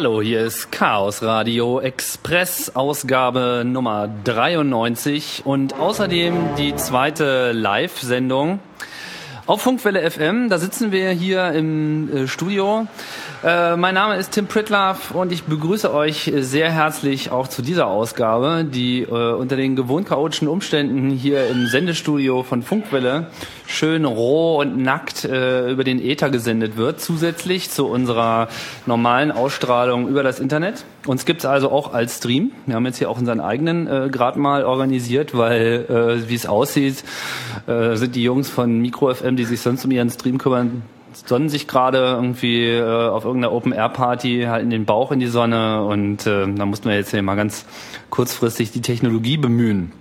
Hallo, hier ist Chaos Radio Express Ausgabe Nummer 93 und außerdem die zweite Live-Sendung auf Funkwelle FM. Da sitzen wir hier im äh, Studio äh, mein Name ist Tim Pritlaff und ich begrüße euch sehr herzlich auch zu dieser Ausgabe, die äh, unter den gewohnt chaotischen Umständen hier im Sendestudio von Funkwelle schön roh und nackt äh, über den Äther gesendet wird, zusätzlich zu unserer normalen Ausstrahlung über das Internet. Uns gibt's also auch als Stream. Wir haben jetzt hier auch unseren eigenen äh, gerade mal organisiert, weil, äh, wie es aussieht, äh, sind die Jungs von Micro FM, die sich sonst um ihren Stream kümmern, sonnen sich gerade irgendwie äh, auf irgendeiner Open-Air-Party halt in den Bauch in die Sonne und äh, da mussten wir jetzt hier mal ganz kurzfristig die Technologie bemühen.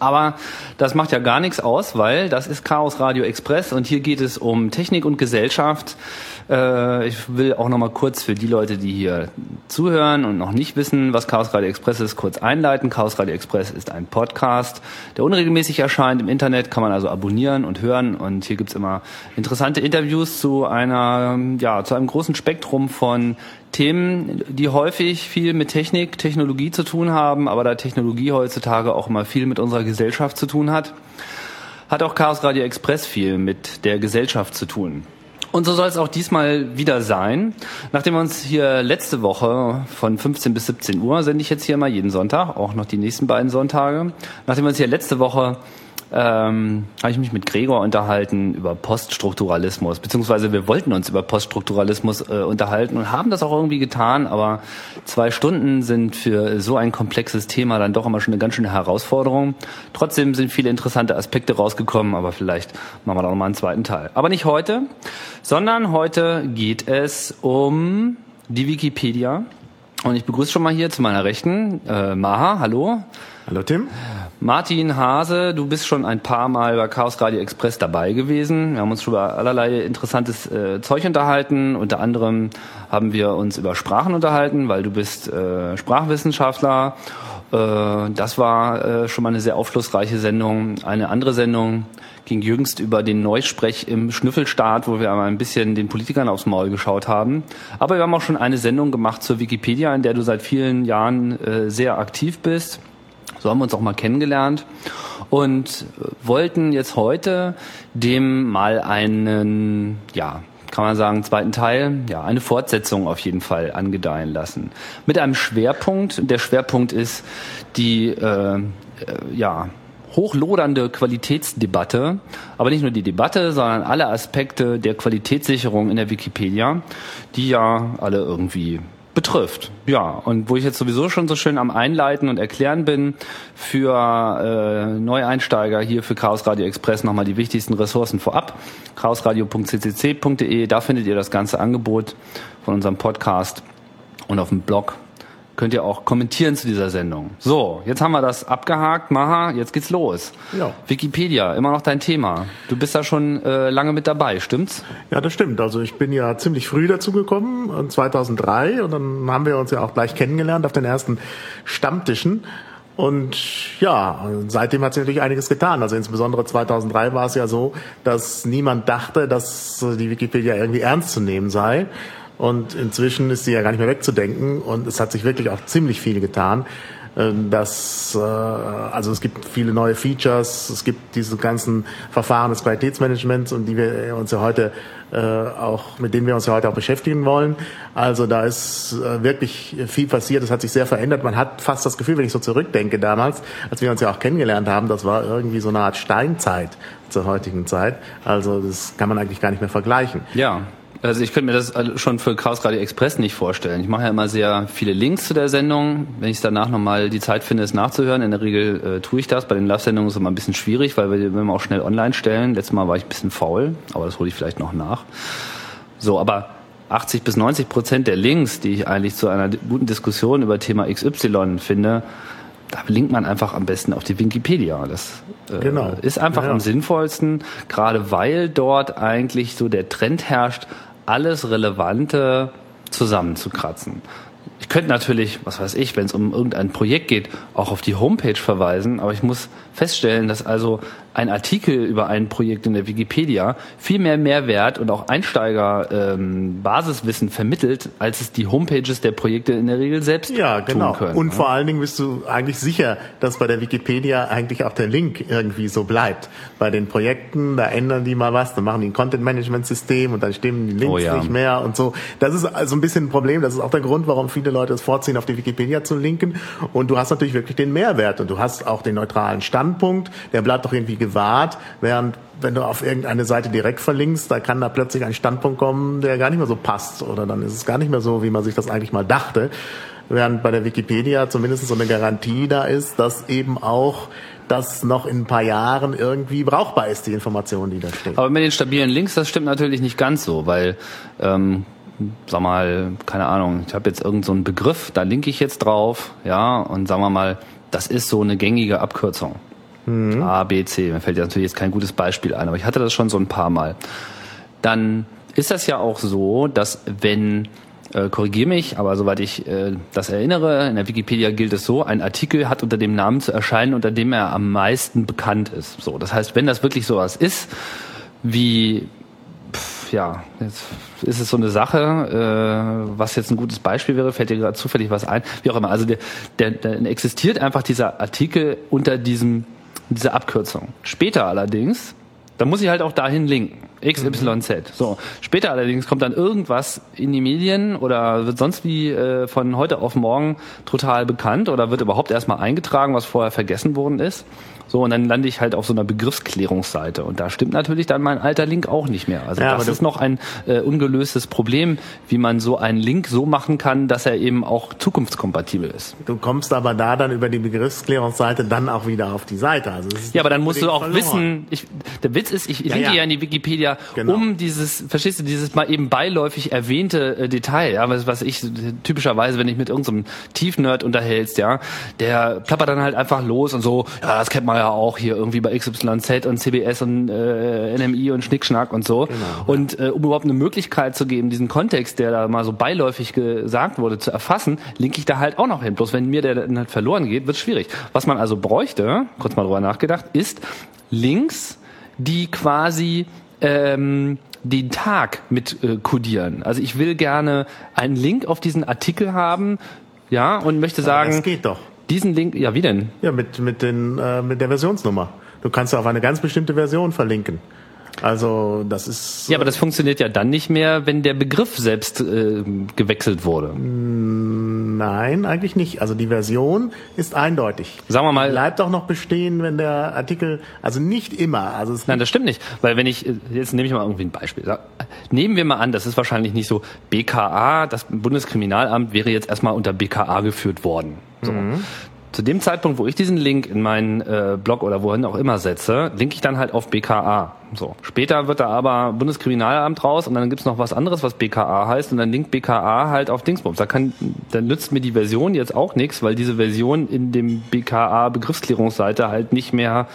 Aber das macht ja gar nichts aus, weil das ist Chaos Radio Express und hier geht es um Technik und Gesellschaft. Äh, ich will auch noch mal kurz für die Leute, die hier zuhören und noch nicht wissen, was Chaos Radio Express ist, kurz einleiten. Chaos Radio Express ist ein Podcast, der unregelmäßig erscheint im Internet, kann man also abonnieren und hören. Und hier gibt's immer interessante Interviews zu einer, ja, zu einem großen Spektrum von Themen, die häufig viel mit Technik, Technologie zu tun haben, aber da Technologie heutzutage auch immer viel mit unserer Gesellschaft zu tun hat, hat auch Chaos Radio Express viel mit der Gesellschaft zu tun. Und so soll es auch diesmal wieder sein. Nachdem wir uns hier letzte Woche von 15 bis 17 Uhr, sende ich jetzt hier mal jeden Sonntag, auch noch die nächsten beiden Sonntage, nachdem wir uns hier letzte Woche ähm, habe ich mich mit Gregor unterhalten über Poststrukturalismus, beziehungsweise wir wollten uns über Poststrukturalismus äh, unterhalten und haben das auch irgendwie getan, aber zwei Stunden sind für so ein komplexes Thema dann doch immer schon eine ganz schöne Herausforderung. Trotzdem sind viele interessante Aspekte rausgekommen, aber vielleicht machen wir da nochmal einen zweiten Teil. Aber nicht heute, sondern heute geht es um die Wikipedia. Und ich begrüße schon mal hier zu meiner Rechten äh, Maha, hallo. Hallo Tim. Martin Hase, du bist schon ein paar Mal bei Chaos Radio Express dabei gewesen. Wir haben uns schon über allerlei interessantes äh, Zeug unterhalten. Unter anderem haben wir uns über Sprachen unterhalten, weil du bist äh, Sprachwissenschaftler. Äh, das war äh, schon mal eine sehr aufschlussreiche Sendung. Eine andere Sendung ging jüngst über den Neusprech im Schnüffelstaat, wo wir einmal ein bisschen den Politikern aufs Maul geschaut haben. Aber wir haben auch schon eine Sendung gemacht zur Wikipedia, in der du seit vielen Jahren äh, sehr aktiv bist. So haben wir uns auch mal kennengelernt und wollten jetzt heute dem mal einen, ja, kann man sagen, zweiten Teil, ja, eine Fortsetzung auf jeden Fall angedeihen lassen. Mit einem Schwerpunkt. Der Schwerpunkt ist die, äh, äh ja, hochlodernde Qualitätsdebatte, aber nicht nur die Debatte, sondern alle Aspekte der Qualitätssicherung in der Wikipedia, die ja alle irgendwie betrifft. Ja, und wo ich jetzt sowieso schon so schön am Einleiten und Erklären bin, für äh, Neueinsteiger hier für Chaos Radio Express nochmal die wichtigsten Ressourcen vorab. chaosradio.ccc.de, da findet ihr das ganze Angebot von unserem Podcast und auf dem Blog könnt ihr auch kommentieren zu dieser Sendung. So, jetzt haben wir das abgehakt. Maha, jetzt geht's los. Ja. Wikipedia, immer noch dein Thema. Du bist da schon äh, lange mit dabei, stimmt's? Ja, das stimmt. Also ich bin ja ziemlich früh dazu gekommen, 2003, und dann haben wir uns ja auch gleich kennengelernt auf den ersten Stammtischen. Und ja, seitdem hat sich natürlich einiges getan. Also insbesondere 2003 war es ja so, dass niemand dachte, dass die Wikipedia irgendwie ernst zu nehmen sei. Und inzwischen ist sie ja gar nicht mehr wegzudenken und es hat sich wirklich auch ziemlich viel getan. Ähm, das, äh, also es gibt viele neue Features, es gibt diese ganzen Verfahren des Qualitätsmanagements und die wir uns ja heute äh, auch, mit denen wir uns ja heute auch beschäftigen wollen. Also da ist äh, wirklich viel passiert, es hat sich sehr verändert. Man hat fast das Gefühl, wenn ich so zurückdenke damals, als wir uns ja auch kennengelernt haben, das war irgendwie so eine Art Steinzeit zur heutigen Zeit. Also das kann man eigentlich gar nicht mehr vergleichen. Ja, also ich könnte mir das schon für Chaos Radio Express nicht vorstellen. Ich mache ja immer sehr viele Links zu der Sendung. Wenn ich danach nochmal die Zeit finde, es nachzuhören, in der Regel äh, tue ich das. Bei den Live-Sendungen ist es immer ein bisschen schwierig, weil wir immer auch schnell online stellen. Letztes Mal war ich ein bisschen faul, aber das hole ich vielleicht noch nach. So, aber 80 bis 90 Prozent der Links, die ich eigentlich zu einer guten Diskussion über Thema XY finde, da linkt man einfach am besten auf die Wikipedia. Das äh, genau. ist einfach ja. am sinnvollsten, gerade weil dort eigentlich so der Trend herrscht, alles Relevante zusammenzukratzen. Ich könnte natürlich, was weiß ich, wenn es um irgendein Projekt geht, auch auf die Homepage verweisen, aber ich muss feststellen, dass also ein Artikel über ein Projekt in der Wikipedia viel mehr Mehrwert und auch Einsteiger ähm, Basiswissen vermittelt, als es die Homepages der Projekte in der Regel selbst ja, genau. tun können. Und ne? vor allen Dingen bist du eigentlich sicher, dass bei der Wikipedia eigentlich auch der Link irgendwie so bleibt. Bei den Projekten, da ändern die mal was, dann machen die ein Content-Management-System und dann stimmen die Links Oh ja. nicht mehr und so. Das ist also ein bisschen ein Problem. Das ist auch der Grund, warum viele Leute es vorziehen, auf die Wikipedia zu linken. Und du hast natürlich wirklich den Mehrwert und du hast auch den neutralen Standpunkt. Der bleibt doch irgendwie gewahrt, während wenn du auf irgendeine Seite direkt verlinkst, da kann da plötzlich ein Standpunkt kommen, der gar nicht mehr so passt oder dann ist es gar nicht mehr so, wie man sich das eigentlich mal dachte. Während bei der Wikipedia zumindest so eine Garantie da ist, dass eben auch das noch in ein paar Jahren irgendwie brauchbar ist, die Information, die da steht. Aber mit den stabilen Links, das stimmt natürlich nicht ganz so, weil, ähm, sag mal, keine Ahnung, ich habe jetzt irgendeinen so Begriff, da linke ich jetzt drauf, ja, und sagen wir mal, das ist so eine gängige Abkürzung. A, B, C. Mir fällt ja natürlich jetzt kein gutes Beispiel ein, aber ich hatte das schon so ein paar Mal. Dann ist das ja auch so, dass wenn äh, korrigiere mich, aber soweit ich äh, das erinnere, in der Wikipedia gilt es so, ein Artikel hat unter dem Namen zu erscheinen, unter dem er am meisten bekannt ist. So, das heißt, wenn das wirklich sowas ist, wie pf, ja, jetzt ist es so eine Sache, äh, was jetzt ein gutes Beispiel wäre, fällt dir gerade zufällig was ein, wie auch immer. Also der, der, der existiert einfach dieser Artikel unter diesem dieser Abkürzung. Später allerdings, da muss ich halt auch dahin linken. XYZ. So. Später allerdings kommt dann irgendwas in die Medien oder wird sonst wie äh, von heute auf morgen total bekannt oder wird überhaupt erstmal eingetragen, was vorher vergessen worden ist. So, und dann lande ich halt auf so einer Begriffsklärungsseite. Und da stimmt natürlich dann mein alter Link auch nicht mehr. Also Ja, das ist noch ein äh, ungelöstes Problem, wie man so einen Link so machen kann, dass er eben auch zukunftskompatibel ist. Du kommst aber da dann über die Begriffsklärungsseite dann auch wieder auf die Seite. Also Ja, aber dann musst du auch verloren. wissen, ich, der Witz ist, ich linke ja. ja. in die Wikipedia, Genau. um dieses, verstehst du, dieses mal eben beiläufig erwähnte äh, Detail, ja, was, was ich typischerweise, wenn ich mit irgendeinem Tiefnerd unterhältst, ja, der plappert dann halt einfach los und so, ja, das kennt man ja auch hier irgendwie bei XYZ und CBS und äh, NMI und Schnickschnack und so. Genau. Und äh, um überhaupt eine Möglichkeit zu geben, diesen Kontext, der da mal so beiläufig gesagt wurde, zu erfassen, linke ich da halt auch noch hin. Bloß wenn mir der dann halt verloren geht, wird schwierig. Was man also bräuchte, kurz mal drüber nachgedacht, ist Links, die quasi ähm, den Tag mit äh, kodieren. Also ich will gerne einen Link auf diesen Artikel haben, ja, und möchte Aber sagen, das geht doch. diesen Link, ja, wie denn? Ja, mit, mit, den, äh, mit der Versionsnummer. Du kannst auf eine ganz bestimmte Version verlinken. Also das ist. Ja, aber das funktioniert ja dann nicht mehr, wenn der Begriff selbst äh, gewechselt wurde. Nein, eigentlich nicht. Also die Version ist eindeutig. Sagen wir mal, Bleibt auch noch bestehen, wenn der Artikel, also nicht immer. Also Nein, das stimmt nicht. Weil wenn ich, äh, jetzt nehme ich mal irgendwie ein Beispiel. Nehmen wir mal an, das ist wahrscheinlich nicht so, BKA, das Bundeskriminalamt wäre jetzt erstmal unter BKA geführt worden. So. Zu dem Zeitpunkt, wo ich diesen Link in meinen äh, Blog oder wohin auch immer setze, linke ich dann halt auf BKA. So. Später wird da aber Bundeskriminalamt raus und dann gibt's noch was anderes, was BKA heißt und dann linkt BKA halt auf Dingsbums. Da kann, dann nützt mir die Version jetzt auch nichts, weil diese Version in dem BKA Begriffsklärungsseite halt nicht mehr,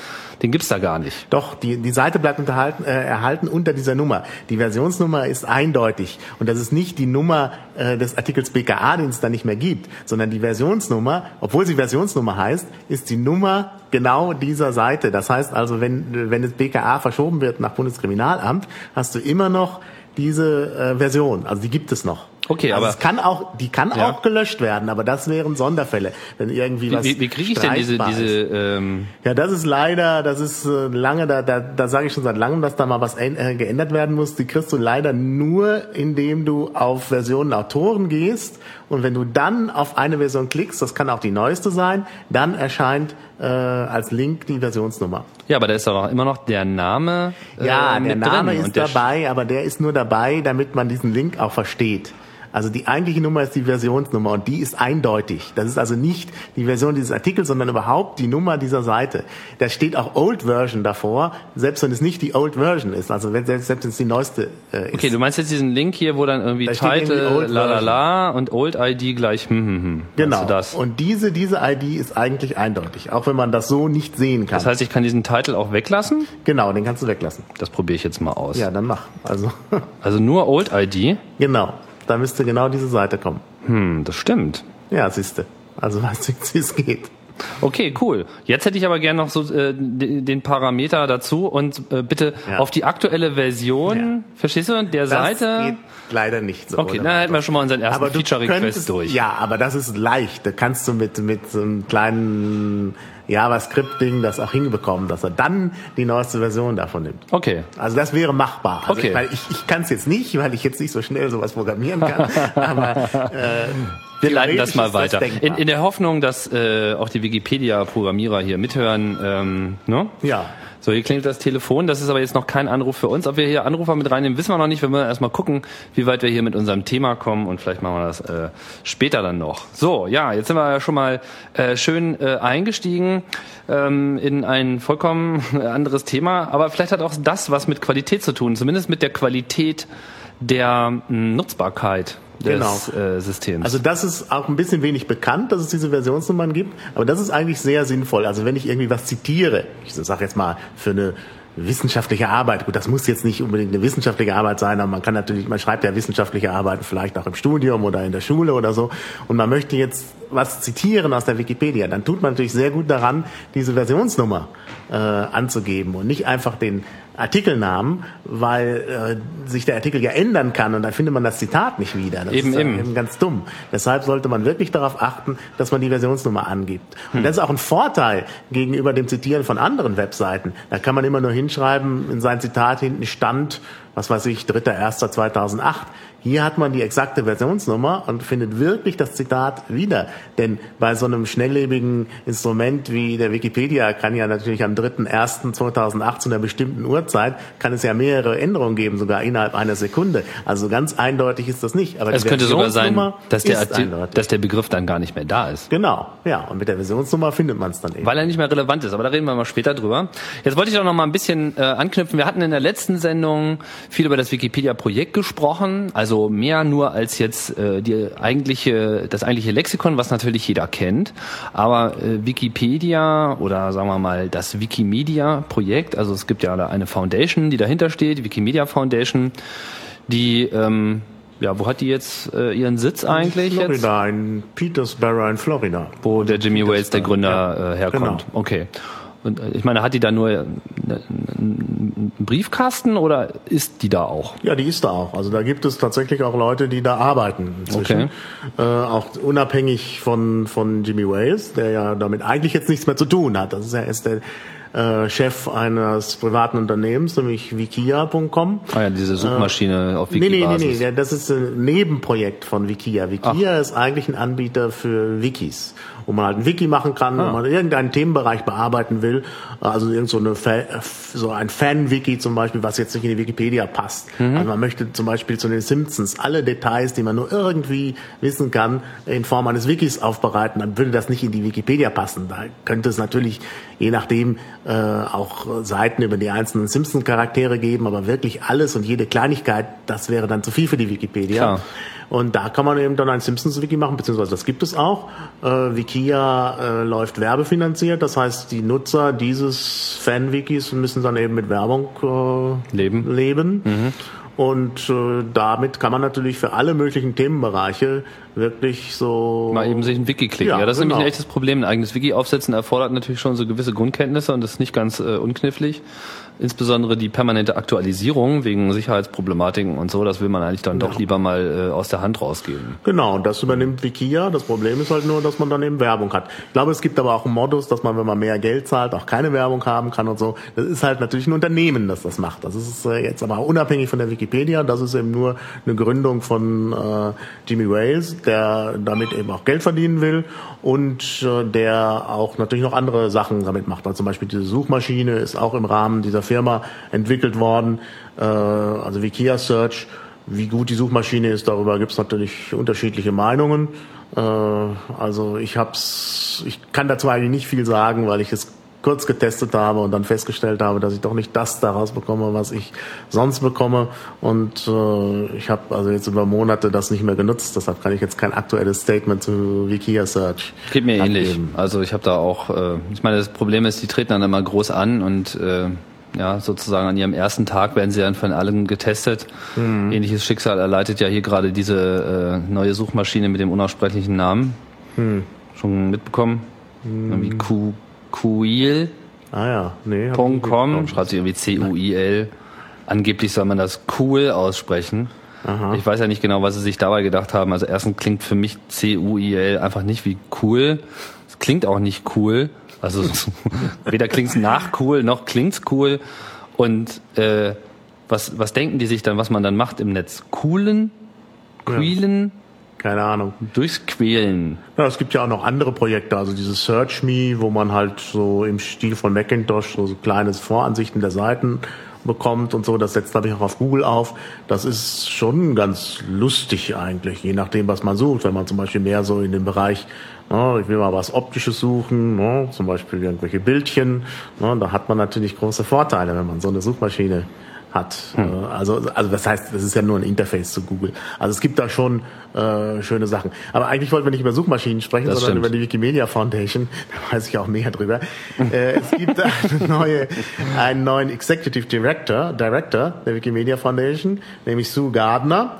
den gibt's da gar nicht. Doch, die, die Seite bleibt unterhalten, äh, erhalten unter dieser Nummer. Die Versionsnummer ist eindeutig. Und das ist nicht die Nummer äh, des Artikels BKA, den es da nicht mehr gibt, sondern die Versionsnummer, obwohl sie Versionsnummer heißt, ist die Nummer genau dieser Seite. Das heißt also, wenn, wenn das BKA verschoben wird nach Bundeskriminalamt, hast du immer noch diese äh, Version. Also die gibt es noch. Okay, also aber- es kann auch, die kann Ja. auch gelöscht werden, aber das wären Sonderfälle, wenn irgendwie was Wie, wie, kriege ich denn diese, diese ähm, Ja, das ist leider, das ist äh, lange, da, da, da sage ich schon seit langem, dass da mal was äh, geändert werden muss. Die kriegst du leider nur, indem du auf Versionen Autoren gehst und wenn du dann auf eine Version klickst, das kann auch die neueste sein, dann erscheint äh, als Link die Versionsnummer. Ja, aber da ist doch immer noch der Name. Äh, Ja, der mit Name drin. ist der dabei, aber der ist nur dabei, damit man diesen Link auch versteht. Also die eigentliche Nummer ist die Versionsnummer und die ist eindeutig. Das ist also nicht die Version dieses Artikels, sondern überhaupt die Nummer dieser Seite. Da steht auch Old Version davor, selbst wenn es nicht die Old Version ist. Also wenn, selbst, selbst wenn es die neueste äh, ist. Okay, du meinst jetzt diesen Link hier, wo dann irgendwie Da Title, la la la und Old ID gleich hm hm hm. Genau. Das? Und diese, diese ID ist eigentlich eindeutig, auch wenn man das so nicht sehen kann. das heißt, ich kann diesen Titel auch weglassen? genau, den kannst du weglassen. Das probiere ich jetzt mal aus. Ja, dann mach. Also Also nur Old ID? genau, da müsste genau diese Seite kommen. Hm, das stimmt. Ja, siehste. Also weißt du, wie es geht. Okay, cool. Jetzt hätte ich aber gerne noch so äh, den Parameter dazu und äh, bitte ja. auf die aktuelle Version, ja. verstehst du, der das Seite. Geht leider nicht so. Okay, dann hätten wir schon mal unseren ersten Feature-Request durch. Ja, aber das ist leicht. Da kannst du mit, mit so einem kleinen JavaScript-Ding das auch hinbekommen, dass er dann die neueste Version davon nimmt. Okay. Also das wäre machbar. Also okay. Weil ich, ich kann es jetzt nicht, weil ich jetzt nicht so schnell sowas programmieren kann. aber äh, wir leiten das mal weiter. Das in, in der Hoffnung, dass äh, auch die Wikipedia-Programmierer hier mithören. Ähm, ne? Ja. So, hier klingelt das Telefon. Das ist aber jetzt noch kein Anruf für uns. Ob wir hier Anrufer mit reinnehmen, wissen wir noch nicht. Wir müssen erstmal gucken, wie weit wir hier mit unserem Thema kommen und vielleicht machen wir das äh, später dann noch. So, ja, jetzt sind wir ja schon mal äh, schön äh, eingestiegen ähm, in ein vollkommen anderes Thema. Aber vielleicht hat auch das was mit Qualität zu tun, zumindest mit der Qualität der hm, Nutzbarkeit des genau. äh, Systems. Also das ist auch ein bisschen wenig bekannt, dass es diese Versionsnummern gibt, aber das ist eigentlich sehr sinnvoll. Also wenn ich irgendwie was zitiere, ich sage jetzt mal für eine wissenschaftliche Arbeit. Gut, das muss jetzt nicht unbedingt eine wissenschaftliche Arbeit sein, aber man kann natürlich, man schreibt ja wissenschaftliche Arbeiten vielleicht auch im Studium oder in der Schule oder so. Und man möchte jetzt was zitieren aus der Wikipedia. Dann tut man natürlich sehr gut daran, diese Versionsnummer äh, anzugeben und nicht einfach den Artikelnamen, weil äh, sich der Artikel ja ändern kann und dann findet man das Zitat nicht wieder. Das eben, ist eben. eben ganz dumm. Deshalb sollte man wirklich darauf achten, dass man die Versionsnummer angibt. Und hm. das ist auch ein Vorteil gegenüber dem Zitieren von anderen Webseiten. Da kann man immer nur hinschreiben, in sein Zitat hinten stand, was weiß ich, 3.1.2008. Hier hat man die exakte Versionsnummer und findet wirklich das Zitat wieder. Denn bei so einem schnelllebigen Instrument wie der Wikipedia kann ja natürlich am 3.1.2008 zu einer bestimmten Uhrzeit kann es ja mehrere Änderungen geben, sogar innerhalb einer Sekunde. Also ganz eindeutig ist das nicht. Aber es könnte sogar sein, dass der, dass der Begriff dann gar nicht mehr da ist. Genau, ja. Und mit der Versionsnummer findet man es dann eben. Weil er nicht mehr relevant ist. Aber da reden wir mal später drüber. Jetzt wollte ich auch noch mal ein bisschen äh, anknüpfen. Wir hatten in der letzten Sendung viel über das Wikipedia-Projekt gesprochen. Also also mehr nur als jetzt äh, die eigentliche, das eigentliche Lexikon, was natürlich jeder kennt. Aber äh, Wikipedia oder sagen wir mal das Wikimedia-Projekt, also es gibt ja eine Foundation, die dahinter steht, Wikimedia Foundation, die ähm, ja, wo hat die jetzt äh, ihren Sitz eigentlich? In Florida, jetzt? in Petersburg in Florida. Wo der Jimmy Wales, der Gründer, äh, herkommt. Genau. Okay. Und äh, ich meine, hat die da nur einen Briefkasten oder ist die da auch? Ja, die ist da auch. Also da gibt es tatsächlich auch Leute, die da arbeiten. Inzwischen. Okay. Äh, auch unabhängig von, von Jimmy Wales, der ja damit eigentlich jetzt nichts mehr zu tun hat. Das ist ja erst der äh, Chef eines privaten Unternehmens, nämlich wikia.com. Ah ja, diese Suchmaschine äh, auf Wiki. Nee, nee, nee, nee, das ist ein Nebenprojekt von Wikia. Wikia Ach. ist eigentlich ein Anbieter für Wikis wo man halt ein Wiki machen kann, ah. wo man irgendeinen Themenbereich bearbeiten will. Also irgend so, eine so ein Fan-Wiki zum Beispiel, was jetzt nicht in die Wikipedia passt. Mhm. Also man möchte zum Beispiel zu den Simpsons alle Details, die man nur irgendwie wissen kann, in Form eines Wikis aufbereiten. Dann würde das nicht in die Wikipedia passen. Da könnte es natürlich je nachdem äh, auch Seiten über die einzelnen Simpson-Charaktere geben, aber wirklich alles und jede Kleinigkeit, das wäre dann zu viel für die Wikipedia. Klar. Und da kann man eben dann ein Simpsons-Wiki machen, beziehungsweise das gibt es auch. Äh, Wikia äh, läuft werbefinanziert, das heißt, die Nutzer dieses Fan-Wikis müssen dann eben mit Werbung äh, leben. leben. Mhm. Und äh, damit kann man natürlich für alle möglichen Themenbereiche wirklich so. Mal eben sich ein Wiki klicken. Ja, ja das ist genau. nämlich ein echtes Problem. Ein eigenes Wiki aufsetzen erfordert natürlich schon so gewisse Grundkenntnisse und das ist nicht ganz äh, unknifflig insbesondere die permanente Aktualisierung wegen Sicherheitsproblematiken und so, das will man eigentlich dann ja. doch lieber mal äh, aus der Hand rausgeben. Genau, das übernimmt Wikia. Das Problem ist halt nur, dass man dann eben Werbung hat. Ich glaube, es gibt aber auch einen Modus, dass man, wenn man mehr Geld zahlt, auch keine Werbung haben kann und so. Das ist halt natürlich ein Unternehmen, das das macht. Das ist äh, jetzt aber unabhängig von der Wikipedia. Das ist eben nur eine Gründung von äh, Jimmy Wales, der damit eben auch Geld verdienen will und äh, der auch natürlich noch andere Sachen damit macht. Also zum Beispiel diese Suchmaschine ist auch im Rahmen dieser Firma entwickelt worden, äh, also Wikia Search. Wie gut die Suchmaschine ist, darüber gibt es natürlich unterschiedliche Meinungen. Äh, also ich hab's, ich kann dazu eigentlich nicht viel sagen, weil ich es kurz getestet habe und dann festgestellt habe, dass ich doch nicht das daraus bekomme, was ich sonst bekomme. Und äh, ich habe also jetzt über Monate das nicht mehr genutzt. Deshalb kann ich jetzt kein aktuelles Statement zu Wikia Search. Geht mir abgeben. ähnlich. Also ich habe da auch, äh, ich meine, das Problem ist, die treten dann immer groß an und äh, ja, sozusagen an ihrem ersten Tag werden sie dann von allen getestet. Mhm. Ähnliches Schicksal erleidet ja hier gerade diese äh, neue Suchmaschine mit dem unaussprechlichen Namen. Mhm. Schon mitbekommen? Irgendwie Q, Queel. Ah ja, nee. ich .com, schreibt sich irgendwie C-U-I-L. Angeblich soll man das cool aussprechen. Ich weiß ja nicht genau, was sie sich dabei gedacht haben. Also erstens klingt für mich C-U-I-L einfach nicht wie cool. Es klingt auch nicht cool. Also weder klingt's nach cool, noch klingt's cool. Und äh, was, was denken die sich dann, was man dann macht im Netz? Coolen? Quälen? Keine Ahnung. Durchs Quälen. Ja, es gibt ja auch noch andere Projekte, also dieses Search Me, wo man halt so im Stil von Macintosh so, so kleine Voransichten der Seiten bekommt und so. Das setzt glaube ich auch auf Google auf. Das ist schon ganz lustig eigentlich, je nachdem, was man sucht. Wenn man zum Beispiel mehr so in dem Bereich, ne, ich will mal was Optisches suchen, ne, zum Beispiel irgendwelche Bildchen, ne, da hat man natürlich große Vorteile, wenn man so eine Suchmaschine hat. Hm. Äh, Also, also das heißt, das ist ja nur ein Interface zu Google. Also es gibt da schon äh, schöne Sachen. Aber eigentlich wollten wir nicht über Suchmaschinen sprechen, Das sondern stimmt. über die Wikimedia Foundation. Da weiß ich auch mehr drüber. äh, es gibt eine neue, einen neuen Executive Director, Director der Wikimedia Foundation, nämlich Sue Gardner.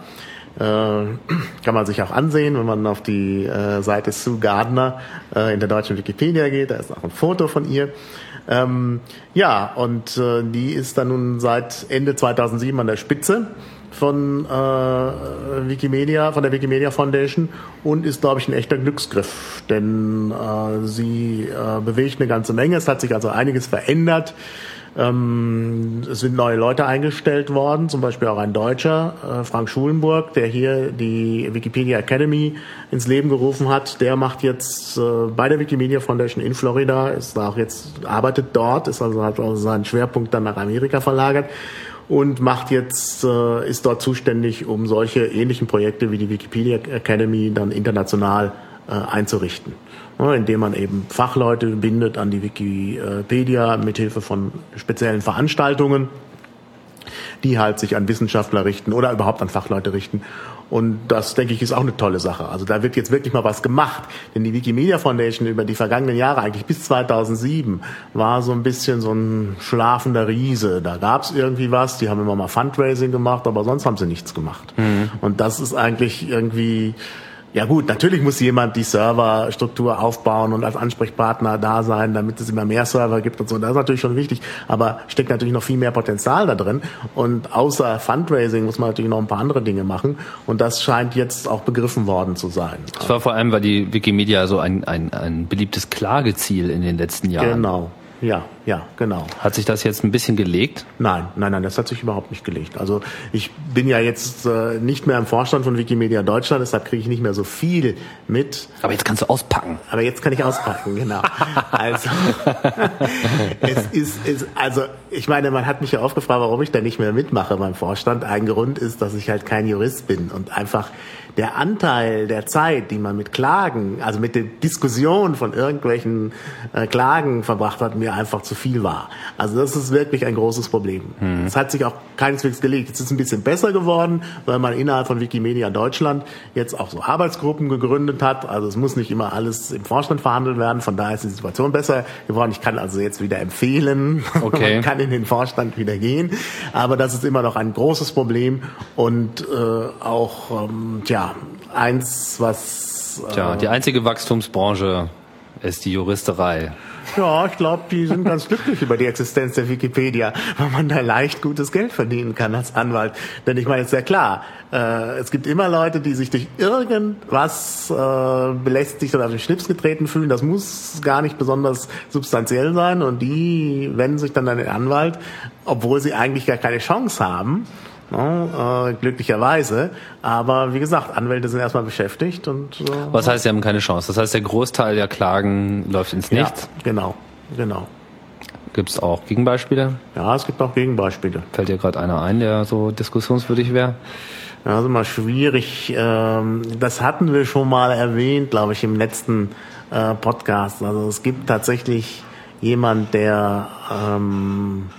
Äh, kann man sich auch ansehen, wenn man auf die äh, Seite Sue Gardner äh, in der deutschen Wikipedia geht. Da ist auch ein Foto von ihr. Ähm, ja, und äh, die ist dann nun seit Ende 2007 an der Spitze von äh, Wikimedia, von der Wikimedia Foundation und ist, glaube ich, ein echter Glücksgriff, denn äh, sie bewegt eine ganze Menge. Es hat sich also einiges verändert. Ähm, es sind neue Leute eingestellt worden, zum Beispiel auch ein Deutscher, äh, Frank Schulenburg, der hier die Wikipedia Academy ins Leben gerufen hat. Der macht jetzt äh, bei der Wikimedia Foundation in Florida, ist auch jetzt, arbeitet dort, ist also hat also seinen Schwerpunkt dann nach Amerika verlagert und macht jetzt, äh, ist dort zuständig, um solche ähnlichen Projekte wie die Wikipedia Academy dann international äh, einzurichten. Ja, indem man eben Fachleute bindet an die Wikipedia mithilfe von speziellen Veranstaltungen, die halt sich an Wissenschaftler richten oder überhaupt an Fachleute richten. Und das, denke ich, ist auch eine tolle Sache. Also da wird jetzt wirklich mal was gemacht. Denn die Wikimedia Foundation über die vergangenen Jahre, eigentlich bis 2007, war so ein bisschen so ein schlafender Riese. Da gab es irgendwie was, die haben immer mal Fundraising gemacht, aber sonst haben sie nichts gemacht. Und das ist eigentlich irgendwie... Ja gut, natürlich muss jemand die Serverstruktur aufbauen und als Ansprechpartner da sein, damit es immer mehr Server gibt und so. Das ist natürlich schon wichtig, aber steckt natürlich noch viel mehr Potenzial da drin. Und außer Fundraising muss man natürlich noch ein paar andere Dinge machen. Und das scheint jetzt auch begriffen worden zu sein. Das war vor allem, weil die Wikimedia so ein, ein, ein beliebtes Klageziel in den letzten Jahren. Genau. Ja, ja, genau. Hat sich das jetzt ein bisschen gelegt? Nein, nein, nein, das hat sich überhaupt nicht gelegt. Also ich bin ja jetzt äh, nicht mehr im Vorstand von Wikimedia Deutschland, deshalb kriege ich nicht mehr so viel mit. Aber jetzt kannst du auspacken. Aber jetzt kann ich auspacken, genau. Also es ist, es, also ich meine, man hat mich ja oft gefragt, warum ich da nicht mehr mitmache beim Vorstand. Ein Grund ist, dass ich halt kein Jurist bin und einfach der Anteil der Zeit, die man mit Klagen, also mit der Diskussion von irgendwelchen äh, Klagen verbracht hat, mir einfach zu viel war. Also das ist wirklich ein großes Problem. Es hat sich auch keineswegs gelegt. Es ist ein bisschen besser geworden, weil man innerhalb von Wikimedia Deutschland jetzt auch so Arbeitsgruppen gegründet hat. Also es muss nicht immer alles im Vorstand verhandelt werden. Von daher ist die Situation besser geworden. Ich kann also jetzt wieder empfehlen, Okay. man kann in den Vorstand wieder gehen. Aber das ist immer noch ein großes Problem und äh, auch, ähm, tja, eins, was... Äh, Tja, die einzige Wachstumsbranche ist die Juristerei. Ja, ich glaube, die sind ganz glücklich über die Existenz der Wikipedia, weil man da leicht gutes Geld verdienen kann als Anwalt. Denn ich meine, ist ja klar, äh, es gibt immer Leute, die sich durch irgendwas äh, belästigt oder auf den Schlips getreten fühlen. Das muss gar nicht besonders substanziell sein und die wenden sich dann an den Anwalt, obwohl sie eigentlich gar keine Chance haben. Ne, äh, glücklicherweise. Aber wie gesagt, Anwälte sind erstmal beschäftigt und äh, Was heißt, sie haben keine Chance? Das heißt, der Großteil der Klagen läuft ins Nichts. ja, genau, genau. Gibt es auch Gegenbeispiele? Ja, es gibt auch Gegenbeispiele. Fällt dir gerade einer ein, der so diskussionswürdig wäre? Ja, ist immer schwierig. Ähm, das hatten wir schon mal erwähnt, glaube ich, im letzten äh, Podcast. Also es gibt tatsächlich jemand, der ähm,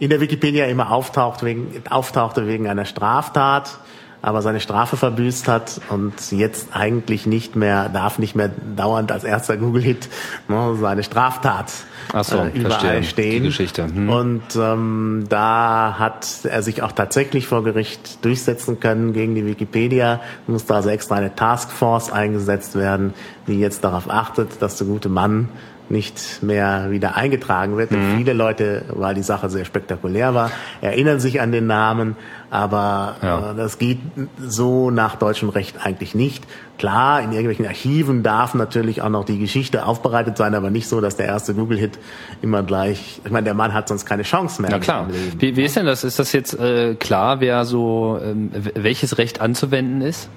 in der Wikipedia immer auftaucht wegen, auftauchte wegen einer Straftat, aber seine Strafe verbüßt hat und jetzt eigentlich nicht mehr, darf nicht mehr dauernd als erster Google-Hit ne, seine Straftat Ach so, äh, überall verstehe. stehen. Die Geschichte. Hm. Und ähm, da hat er sich auch tatsächlich vor Gericht durchsetzen können gegen die Wikipedia. Musste also extra eine Taskforce eingesetzt werden, die jetzt darauf achtet, dass der gute Mann nicht mehr wieder eingetragen wird. Mhm. Viele Leute, weil die Sache sehr spektakulär war, erinnern sich an den Namen, aber ja. äh, das geht so nach deutschem Recht eigentlich nicht. Klar, in irgendwelchen Archiven darf natürlich auch noch die Geschichte aufbereitet sein, aber nicht so, dass der erste Google-Hit immer gleich, ich meine, der Mann hat sonst keine Chance mehr. Na klar. Wie, wie ist denn das? Ist das jetzt äh, klar, wer so, ähm, welches Recht anzuwenden ist?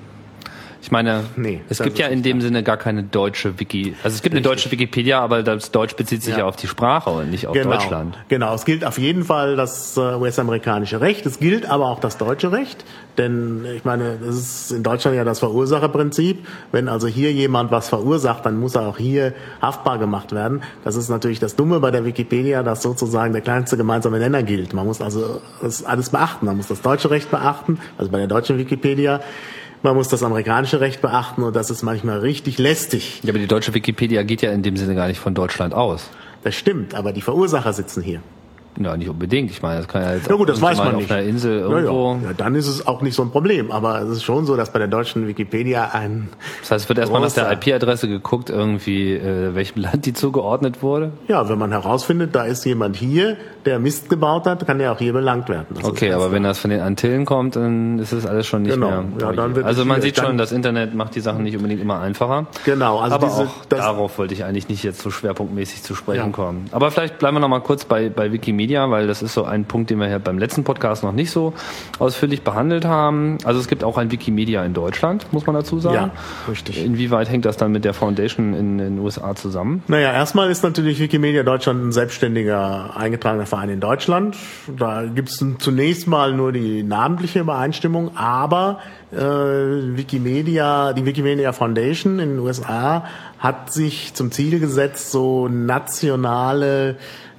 Ich meine, nee, es gibt ja in dem Sinne gar keine deutsche Wiki. Also es gibt Richtig. eine deutsche Wikipedia, aber das Deutsch bezieht sich ja, ja auf die Sprache und nicht auf genau. Deutschland. Genau, es gilt auf jeden Fall das äh, US-amerikanische Recht. Es gilt aber auch das deutsche Recht. Denn ich meine, das ist in Deutschland ja das Verursacherprinzip. Wenn also hier jemand was verursacht, dann muss er auch hier haftbar gemacht werden. Das ist natürlich das Dumme bei der Wikipedia, dass sozusagen der kleinste gemeinsame Nenner gilt. Man muss also das alles beachten. Man muss das deutsche Recht beachten, also bei der deutschen Wikipedia. Man muss das amerikanische Recht beachten und das ist manchmal richtig lästig. Ja, aber die deutsche Wikipedia geht ja in dem Sinne gar nicht von Deutschland aus. Das stimmt, aber die Verursacher sitzen hier. Ja, nicht unbedingt. Ich meine, das kann ja jetzt ja, gut, das weiß man nicht. auf einer Insel irgendwo. Ja, ja. ja, dann ist es auch nicht so ein Problem. Aber es ist schon so, dass bei der deutschen Wikipedia ein. Das heißt, es wird erstmal nach der IP-Adresse geguckt, irgendwie, äh, welchem Land die zugeordnet wurde? Ja, wenn man herausfindet, da ist jemand hier, der Mist gebaut hat, kann der auch hier belangt werden. Das okay, aber wenn das von den Antillen kommt, dann ist das alles schon nicht genau. mehr. Ja, dann wird also man sieht schon, das Internet macht die Sachen nicht unbedingt immer einfacher. Genau, also aber diese, auch darauf wollte ich eigentlich nicht jetzt so schwerpunktmäßig zu sprechen kommen. Aber vielleicht bleiben wir noch mal kurz bei, bei Wikimedia Media, weil das ist so ein Punkt, den wir ja beim letzten Podcast noch nicht so ausführlich behandelt haben. Also es gibt auch ein Wikimedia in Deutschland, muss man dazu sagen. Ja, richtig. Inwieweit hängt das dann mit der Foundation in den USA zusammen? Naja, erstmal ist natürlich Wikimedia Deutschland ein selbstständiger eingetragener Verein in Deutschland. Da gibt es zunächst mal nur die namentliche Übereinstimmung, aber äh, Wikimedia, die Wikimedia Foundation in den USA hat sich zum Ziel gesetzt, so nationale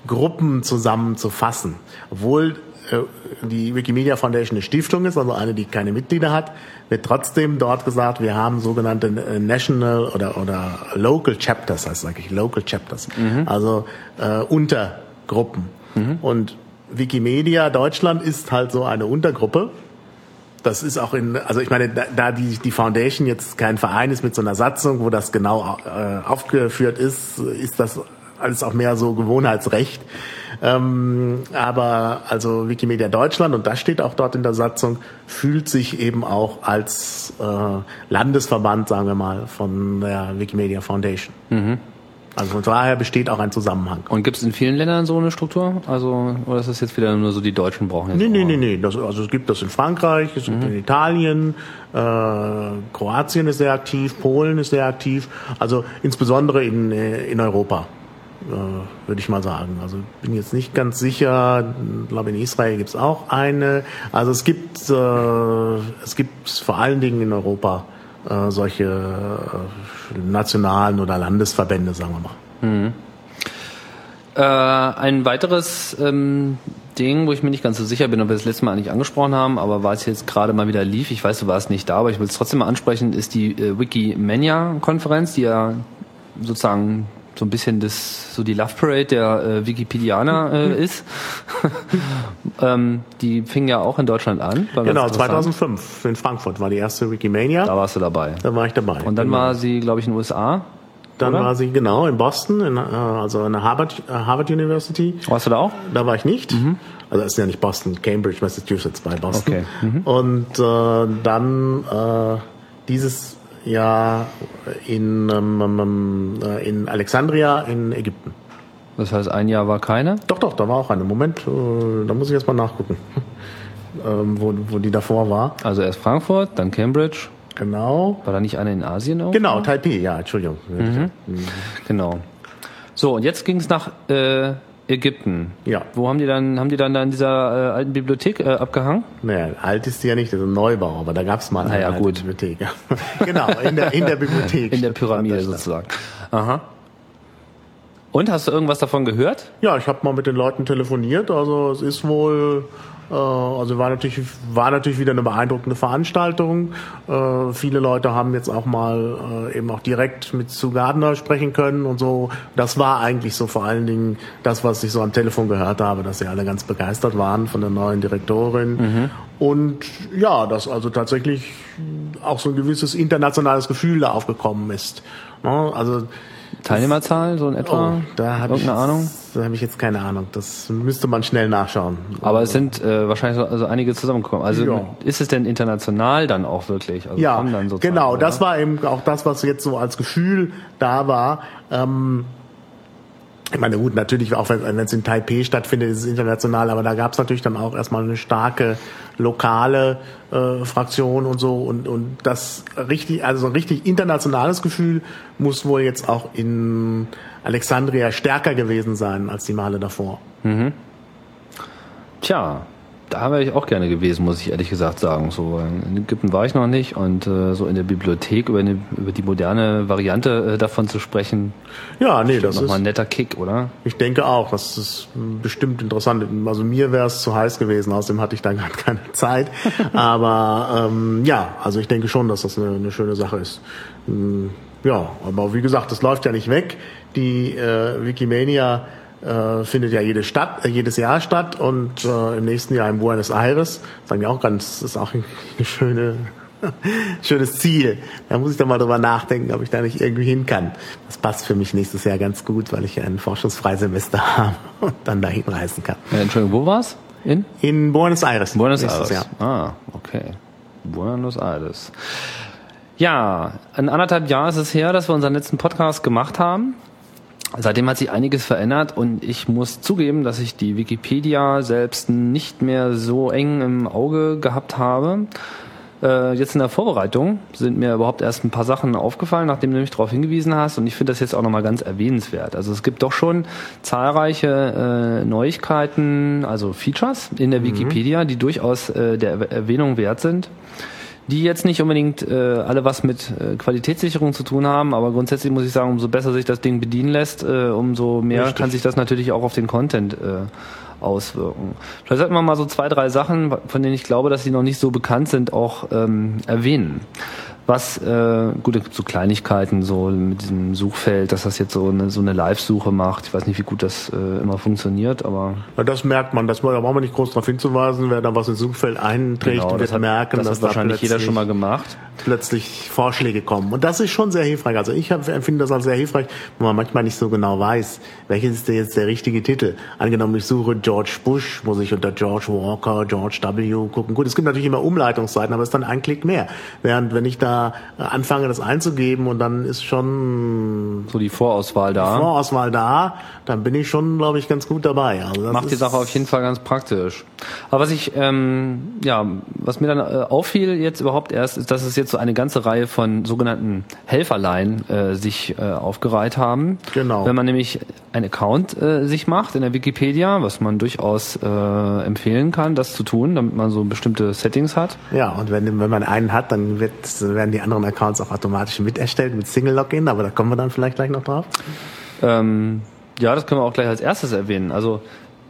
Gruppen zusammenzufassen. Obwohl äh, die Wikimedia Foundation eine Stiftung ist, also eine, die keine Mitglieder hat, wird trotzdem dort gesagt, wir haben sogenannte äh, National oder, oder Local Chapters, heißt eigentlich Local Chapters, mhm. also äh, Untergruppen. Mhm. Und Wikimedia Deutschland ist halt so eine Untergruppe. Das ist auch in, also ich meine, da, da die, die Foundation jetzt kein Verein ist mit so einer Satzung, wo das genau äh, aufgeführt ist, ist das alles auch mehr so Gewohnheitsrecht. Ähm, aber also Wikimedia Deutschland, und das steht auch dort in der Satzung, fühlt sich eben auch als äh, Landesverband, sagen wir mal, von der Wikimedia Foundation. Mhm. Also von daher besteht auch ein Zusammenhang. Und gibt es in vielen Ländern so eine Struktur? Also, oder ist das jetzt wieder nur so, die Deutschen brauchen jetzt? Nee, nee, nee, nee. Das, also es gibt das in Frankreich, es gibt mhm. in Italien, äh, Kroatien ist sehr aktiv, Polen ist sehr aktiv, also insbesondere in, äh, in Europa äh, würde ich mal sagen. Also bin jetzt nicht ganz sicher. Ich glaube, in Israel gibt es auch eine. Also es gibt äh, es gibt vor allen Dingen in Europa äh, solche äh, nationalen oder Landesverbände, sagen wir mal. Mhm. Äh, ein weiteres ähm, Ding, wo ich mir nicht ganz so sicher bin, ob wir das letzte Mal eigentlich angesprochen haben, aber weil es jetzt gerade mal wieder lief, ich weiß, du warst nicht da, aber ich will es trotzdem mal ansprechen, ist die äh, Wikimania-Konferenz, die ja sozusagen so ein bisschen das, so die Love Parade der äh, Wikipedianer äh, ist. ähm, die fing ja auch in Deutschland an. Genau, 2005 in Frankfurt war die erste Wikimania. Da warst du dabei. Da war ich dabei. Und dann genau. war sie, glaube ich, in den USA. Dann oder? war sie genau in Boston, in, äh, also an der Harvard, äh, Harvard University. Warst du da auch? Da war ich nicht. Mhm. Also das ist ja nicht Boston, Cambridge, Massachusetts bei Boston. Okay. Mhm. Und äh, dann äh, dieses ja in, ähm, ähm, ähm, äh, in Alexandria in Ägypten. Das heißt, ein Jahr war keine? Doch, doch, da war auch eine. Moment, äh, da muss ich jetzt mal nachgucken, ähm, wo, wo die davor war. Also erst Frankfurt, dann Cambridge. Genau. War da nicht eine in Asien auch? Genau, Taipei, ja, Entschuldigung. Mhm. Mhm. Genau. So, und jetzt ging es nach äh, Ägypten. Ja. Wo haben die dann, haben die dann da in dieser äh, alten Bibliothek äh, abgehangen? Naja, alt ist die ja nicht, das ist ein Neubau, aber da gab es mal eine gut. Bibliothek. genau, in der, in der Bibliothek. In der Pyramide sozusagen. Aha. Und hast du irgendwas davon gehört? Ja, ich habe mal mit den Leuten telefoniert. Also es ist wohl also war natürlich, war natürlich wieder eine beeindruckende Veranstaltung. Äh, viele Leute haben jetzt auch mal äh, eben auch direkt mit Sue Gardner sprechen können und so. Das war eigentlich so vor allen Dingen das, was ich so am Telefon gehört habe, dass sie alle ganz begeistert waren von der neuen Direktorin. Mhm. Und ja, dass also tatsächlich auch so ein gewisses internationales Gefühl da aufgekommen ist. Ne? Also Teilnehmerzahl, so in etwa? Oh, da habe ich, Ahnung? da habe ich jetzt keine Ahnung. Das müsste man schnell nachschauen. Aber es sind äh, wahrscheinlich so, also einige zusammengekommen. Also Ja. ist es denn international dann auch wirklich? Also Ja, genau. oder? Das war eben auch das, was jetzt so als Gefühl da war. Ähm, ich meine, gut, natürlich, auch wenn wenn es in Taipei stattfindet, ist es international, aber da gab es natürlich dann auch erstmal eine starke lokale äh, Fraktion und so und, und das richtig, also ein richtig internationales Gefühl muss wohl jetzt auch in Alexandria stärker gewesen sein als die Male davor. Tja, da wäre ich auch gerne gewesen, muss ich ehrlich gesagt sagen. So in Ägypten war ich noch nicht und äh, so in der Bibliothek über, eine, über die moderne Variante äh, davon zu sprechen, Ja, nee, das nochmal ist, ein netter Kick, oder? ich denke auch, das ist bestimmt interessant. Also mir wäre es zu heiß gewesen, außerdem hatte ich da gerade keine Zeit. Aber ähm, ja, also ich denke schon, dass das eine, eine schöne Sache ist. Ähm, Ja, aber wie gesagt, das läuft ja nicht weg. Die äh, Wikimania äh, findet ja jede Stadt, äh, jedes Jahr statt und äh, im nächsten Jahr in Buenos Aires. Sagen wir auch ganz, das ist auch eine schöne, schönes Ziel. Da muss ich doch mal drüber nachdenken, ob ich da nicht irgendwie hin kann. Das passt für mich nächstes Jahr ganz gut, weil ich ja ein Forschungsfreisemester habe und dann dahin reisen kann. Äh, Entschuldigung, wo war's? In? In Buenos Aires. Buenos nächstes Aires. Jahr. Ah, okay. Buenos Aires. Ja, in anderthalb Jahren ist es her, dass wir unseren letzten Podcast gemacht haben. Seitdem hat sich einiges verändert und ich muss zugeben, dass ich die Wikipedia selbst nicht mehr so eng im Auge gehabt habe. Äh, jetzt in der Vorbereitung sind mir überhaupt erst ein paar Sachen aufgefallen, nachdem du mich darauf hingewiesen hast und ich finde das jetzt auch nochmal ganz erwähnenswert. Also es gibt doch schon zahlreiche äh, Neuigkeiten, also Features in der Wikipedia, die durchaus äh, der Erw- Erwähnung wert sind die jetzt nicht unbedingt äh, alle was mit äh, Qualitätssicherung zu tun haben, aber grundsätzlich muss ich sagen, umso besser sich das Ding bedienen lässt, äh, umso mehr Richtig. kann sich das natürlich auch auf den Content äh, auswirken. Vielleicht sollten wir mal so zwei, drei Sachen, von denen ich glaube, dass sie noch nicht so bekannt sind, auch ähm, erwähnen. Was, äh, gut, es gibt so Kleinigkeiten, so mit diesem Suchfeld, dass das jetzt so eine, so eine Live-Suche macht. Ich weiß nicht, wie gut das äh, immer funktioniert, aber Ja, Das merkt man, das, da braucht man nicht groß darauf hinzuweisen. Wer da was ins Suchfeld einträgt, genau, wird das hat, merken, das dass hat da wahrscheinlich jeder schon mal gemacht. plötzlich Vorschläge kommen. Und das ist schon sehr hilfreich. Also ich hab, empfinde das als sehr hilfreich, wo man manchmal nicht so genau weiß, welches ist denn jetzt der richtige Titel. Angenommen, ich suche George Bush, muss ich unter George Walker, George W. gucken. Gut, es gibt natürlich immer Umleitungsseiten, aber es ist dann ein Klick mehr. Während wenn ich da äh, anfange, das einzugeben und dann ist schon So die Vorauswahl da. Vorauswahl da, dann bin ich schon, glaube ich, ganz gut dabei. Also das Macht die Sache auf jeden Fall ganz praktisch. Aber was ich, ähm, ja, was mir dann äh, auffiel jetzt überhaupt erst, ist, dass es jetzt so eine ganze Reihe von sogenannten Helferlein äh, sich äh, aufgereiht haben. Genau. Wenn man nämlich einen Account äh, sich macht in der Wikipedia, was man durchaus äh, empfehlen kann, das zu tun, damit man so bestimmte Settings hat. Ja, und wenn, wenn man einen hat, dann wird, werden die anderen Accounts auch automatisch mit erstellt mit Single Login, aber da kommen wir dann vielleicht gleich noch drauf. Ähm, ja, das können wir auch gleich als erstes erwähnen. Also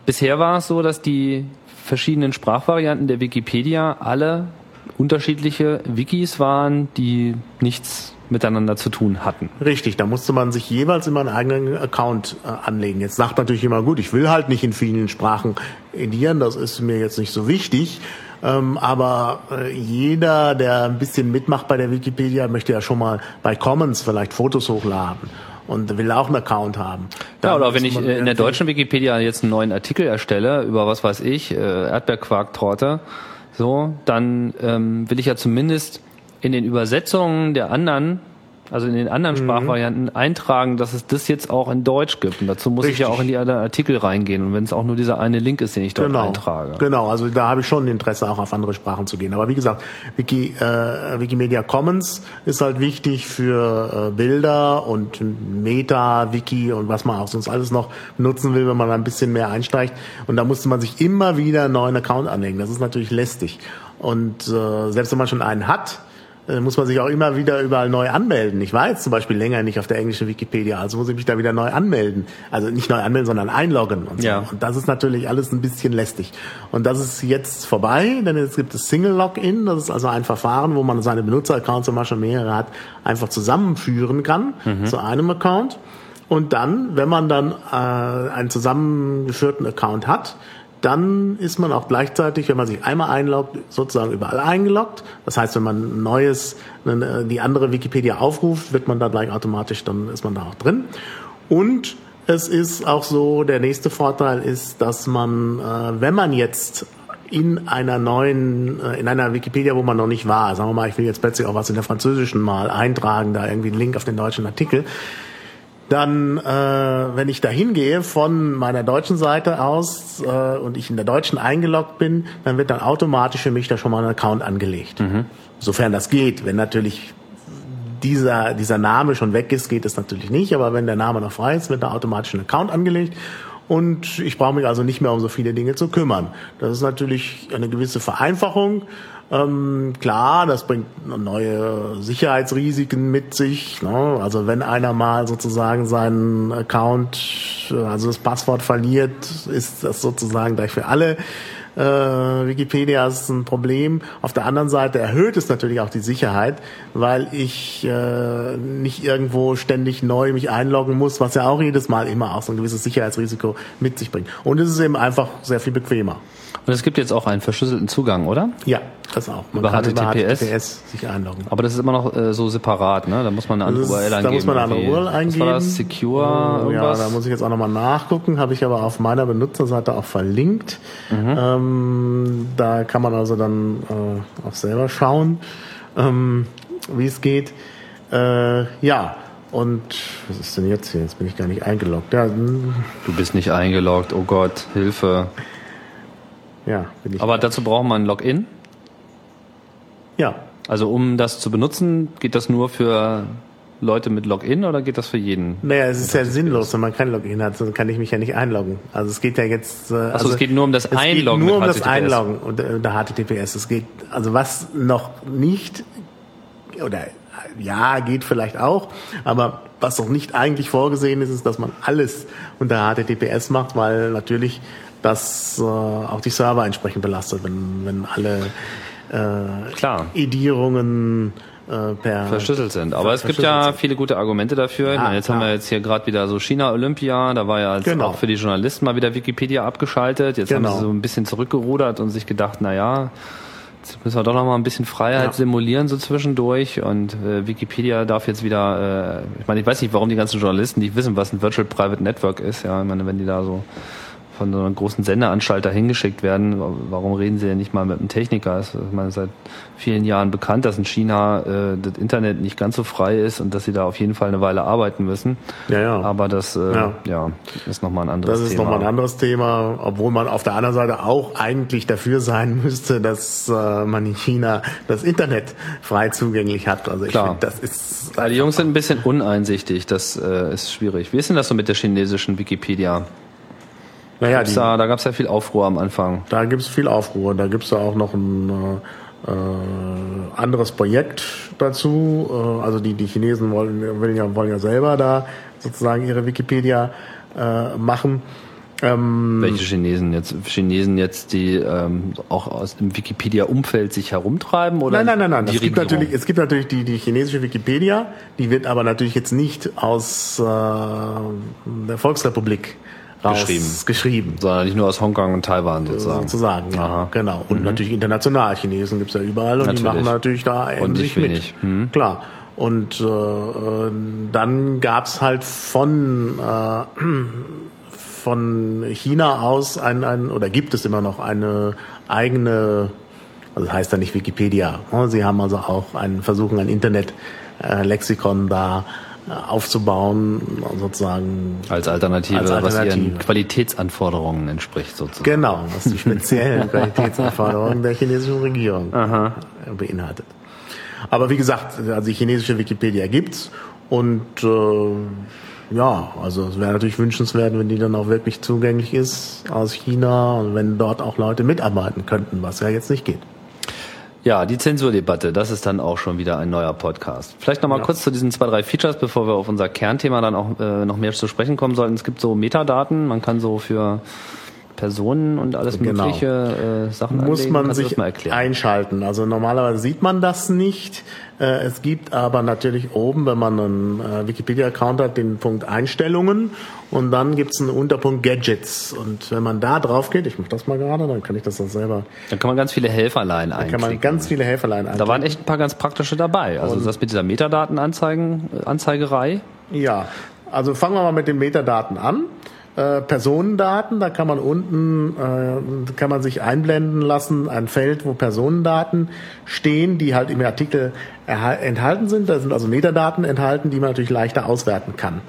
bisher war es so, dass die verschiedenen Sprachvarianten der Wikipedia alle unterschiedliche Wikis waren, die nichts miteinander zu tun hatten. Richtig, da musste man sich jeweils immer einen eigenen Account äh, anlegen. Jetzt sagt natürlich jemand, gut, ich will halt nicht in vielen Sprachen edieren, das ist mir jetzt nicht so wichtig. Ähm, aber äh, jeder, der ein bisschen mitmacht bei der Wikipedia, möchte ja schon mal bei Commons vielleicht Fotos hochladen und will auch einen Account haben. Ja, oder wenn ich in der deutschen Wikipedia jetzt einen neuen Artikel erstelle über was weiß ich, äh, Erdbeerquarktorte, so, dann ähm, will ich ja zumindest in den Übersetzungen der anderen, also in den anderen Mhm. Sprachvarianten eintragen, dass es das jetzt auch in Deutsch gibt. Und dazu muss ich ja Richtig. auch in die anderen Artikel reingehen. Und wenn es auch nur dieser eine Link ist, den ich dort Genau, eintrage. genau. Also da habe ich schon Interesse, auch auf andere Sprachen zu gehen. Aber wie gesagt, Wiki, äh, Wikimedia Commons ist halt wichtig für äh, Bilder und Meta, Wiki und was man auch sonst alles noch nutzen will, wenn man ein bisschen mehr einsteigt. Und da musste man sich immer wieder einen neuen Account anlegen. Das ist natürlich lästig. Und äh, selbst wenn man schon einen hat, muss man sich auch immer wieder überall neu anmelden. Ich war jetzt zum Beispiel länger nicht auf der englischen Wikipedia, also muss ich mich da wieder neu anmelden. Also nicht neu anmelden, sondern einloggen und so. Ja. Und das ist natürlich alles ein bisschen lästig. Und das ist jetzt vorbei, denn jetzt gibt es Single Login. Das ist also ein Verfahren, wo man seine Benutzeraccounts, wenn man schon mehrere hat, einfach zusammenführen kann zu einem Account. Und dann, wenn man dann äh, einen zusammengeführten Account hat, dann ist man auch gleichzeitig, wenn man sich einmal einloggt, sozusagen überall eingeloggt. Das heißt, wenn man neues, die andere Wikipedia aufruft, wird man da gleich automatisch, dann ist man da auch drin. Und es ist auch so, der nächste Vorteil ist, dass man, äh, wenn man jetzt in einer neuen, äh, in einer Wikipedia, wo man noch nicht war, sagen wir mal, ich will jetzt plötzlich auch was in der französischen mal eintragen, da irgendwie einen Link auf den deutschen Artikel, dann, äh, wenn ich da hingehe von meiner deutschen Seite aus äh, und ich in der deutschen eingeloggt bin, dann wird dann automatisch für mich da schon mal ein Account angelegt. Mhm. Sofern das geht. Wenn natürlich dieser, dieser Name schon weg ist, geht es natürlich nicht. Aber wenn der Name noch frei ist, wird da automatisch ein Account angelegt. Und ich brauche mich also nicht mehr um so viele Dinge zu kümmern. Das ist natürlich eine gewisse Vereinfachung. Ähm, klar, das bringt neue Sicherheitsrisiken mit sich. Ne? Also wenn einer mal sozusagen seinen Account, also das Passwort verliert, ist das sozusagen gleich für alle äh, Wikipedia ist ein Problem. Auf der anderen Seite erhöht es natürlich auch die Sicherheit, weil ich äh, nicht irgendwo ständig neu mich einloggen muss, was ja auch jedes Mal immer auch so ein gewisses Sicherheitsrisiko mit sich bringt. Und es ist eben einfach sehr viel bequemer. Und es gibt jetzt auch einen verschlüsselten Zugang, oder? Ja, das auch. Man über kann HTTPS. über HTTPS sich einloggen. Aber das ist immer noch äh, so separat, ne? Da muss man eine andere URL eingeben. Da muss man eine andere URL eingeben. Was war das? Secure? Oh, ja, da muss ich jetzt auch nochmal nachgucken. Habe ich aber auf meiner Benutzerseite auch verlinkt. Mhm. Ähm, da kann man also dann äh, auch selber schauen, ähm, wie es geht. Äh, ja, und was ist denn jetzt hier? Jetzt bin ich gar nicht eingeloggt. Ja, hm. du bist nicht eingeloggt. Oh Gott, Hilfe. Ja, bin ich. Aber dazu braucht man ein Login? Ja. Also um das zu benutzen, geht das nur für Leute mit Login oder geht das für jeden? Naja, es ist ja sinnlos, wenn man kein Login hat, dann kann ich mich ja nicht einloggen. Also es geht ja jetzt. Äh, Achso, also es geht nur um das Einloggen. Es geht nur um das Einloggen unter HTTPS. Es geht, also was noch nicht oder ja, geht vielleicht auch, aber was noch nicht eigentlich vorgesehen ist, ist, dass man alles unter HTTPS macht, weil natürlich das äh, auch die Server entsprechend belastet, wenn, wenn alle äh, Klar. Edierungen äh, per verschlüsselt sind. Aber es gibt ja sind. viele gute Argumente dafür. Ja, meine, jetzt klar. haben wir jetzt hier gerade wieder so China Olympia, da war ja genau. auch für die Journalisten mal wieder Wikipedia abgeschaltet. Jetzt genau. haben sie so ein bisschen zurückgerudert und sich gedacht, na ja, Jetzt müssen wir doch noch mal ein bisschen Freiheit ja. simulieren so zwischendurch und äh, Wikipedia darf jetzt wieder, äh, ich meine, ich weiß nicht, warum die ganzen Journalisten nicht wissen, was ein Virtual Private Network ist. Ja, ich meine, wenn die da so von so einer großen Sendeanstalt hingeschickt werden. Warum reden sie denn nicht mal mit einem Techniker? Es ist meine, seit vielen Jahren bekannt, dass in China äh, das Internet nicht ganz so frei ist und dass sie da auf jeden Fall eine Weile arbeiten müssen. Ja, ja. Aber das äh, ja. ja ist nochmal ein anderes Thema. Das ist nochmal ein anderes Thema, obwohl man auf der anderen Seite auch eigentlich dafür sein müsste, dass äh, man in China das Internet frei zugänglich hat. Also ich finde, das ist. die Jungs sind ein bisschen uneinsichtig, das äh, ist schwierig. Wie ist denn das so mit der chinesischen Wikipedia? Naja, die, da, da gab es ja viel Aufruhr am Anfang. Da gibt es viel Aufruhr. Da gibt es ja auch noch ein äh, anderes Projekt dazu. Äh, also die, die Chinesen wollen, wollen, ja, wollen ja selber da sozusagen ihre Wikipedia äh, machen. Ähm, Welche Chinesen jetzt? Chinesen jetzt, die ähm, auch aus dem Wikipedia-Umfeld sich herumtreiben? Oder nein, nein, nein, nein. Es gibt, natürlich, es gibt natürlich die, die chinesische Wikipedia, die wird aber natürlich jetzt nicht aus äh, der Volksrepublik geschrieben. geschrieben. Sondern nicht nur aus Hongkong und Taiwan sozusagen. Sozusagen, ja. Aha. Genau. Und mhm. natürlich international. Chinesen gibt's ja überall und natürlich. die machen natürlich da endlich mit. Mhm. Klar. Und äh, dann gab's halt von äh, von China aus ein, ein oder gibt es immer noch eine eigene, also das heißt ja nicht Wikipedia. Ne? Sie haben also auch einen versuchen ein Internet äh, da aufzubauen, sozusagen. Als Alternative, als Alternative, was ihren Qualitätsanforderungen entspricht, sozusagen. Genau, was die speziellen Qualitätsanforderungen der chinesischen Regierung Aha. beinhaltet. Aber wie gesagt, also die chinesische Wikipedia gibt's und äh, ja, also es wäre natürlich wünschenswert, wenn die dann auch wirklich zugänglich ist aus China und wenn dort auch Leute mitarbeiten könnten, was ja jetzt nicht geht. Ja, die Zensurdebatte, das ist dann auch schon wieder ein neuer Podcast. Vielleicht nochmal ja. kurz zu diesen zwei, drei Features, bevor wir auf unser Kernthema dann auch äh, noch mehr zu sprechen kommen sollten. Es gibt so Metadaten, man kann so für Personen und alles Genau. mögliche äh, Sachen muss anlegen? man Kannst sich einschalten. Also normalerweise sieht man das nicht. Äh, Es gibt aber natürlich oben, wenn man einen äh, Wikipedia-Account hat, den Punkt Einstellungen und dann gibt es einen Unterpunkt Gadgets. Und wenn man da drauf geht, ich mache das mal gerade, dann kann ich das auch selber, Dann kann man ganz viele Helferlein kann man einklicken. ganz viele Helferlein da anklicken. waren echt ein paar ganz praktische dabei. Also das mit dieser Metadatenanzeigen, äh. Ja, also fangen wir mal mit den Metadaten an. Äh, Personendaten, da kann man unten, äh, kann man sich einblenden lassen, ein Feld, wo Personendaten stehen, die halt im Artikel enthalten sind. Da sind also Metadaten enthalten, die man natürlich leichter auswerten kann.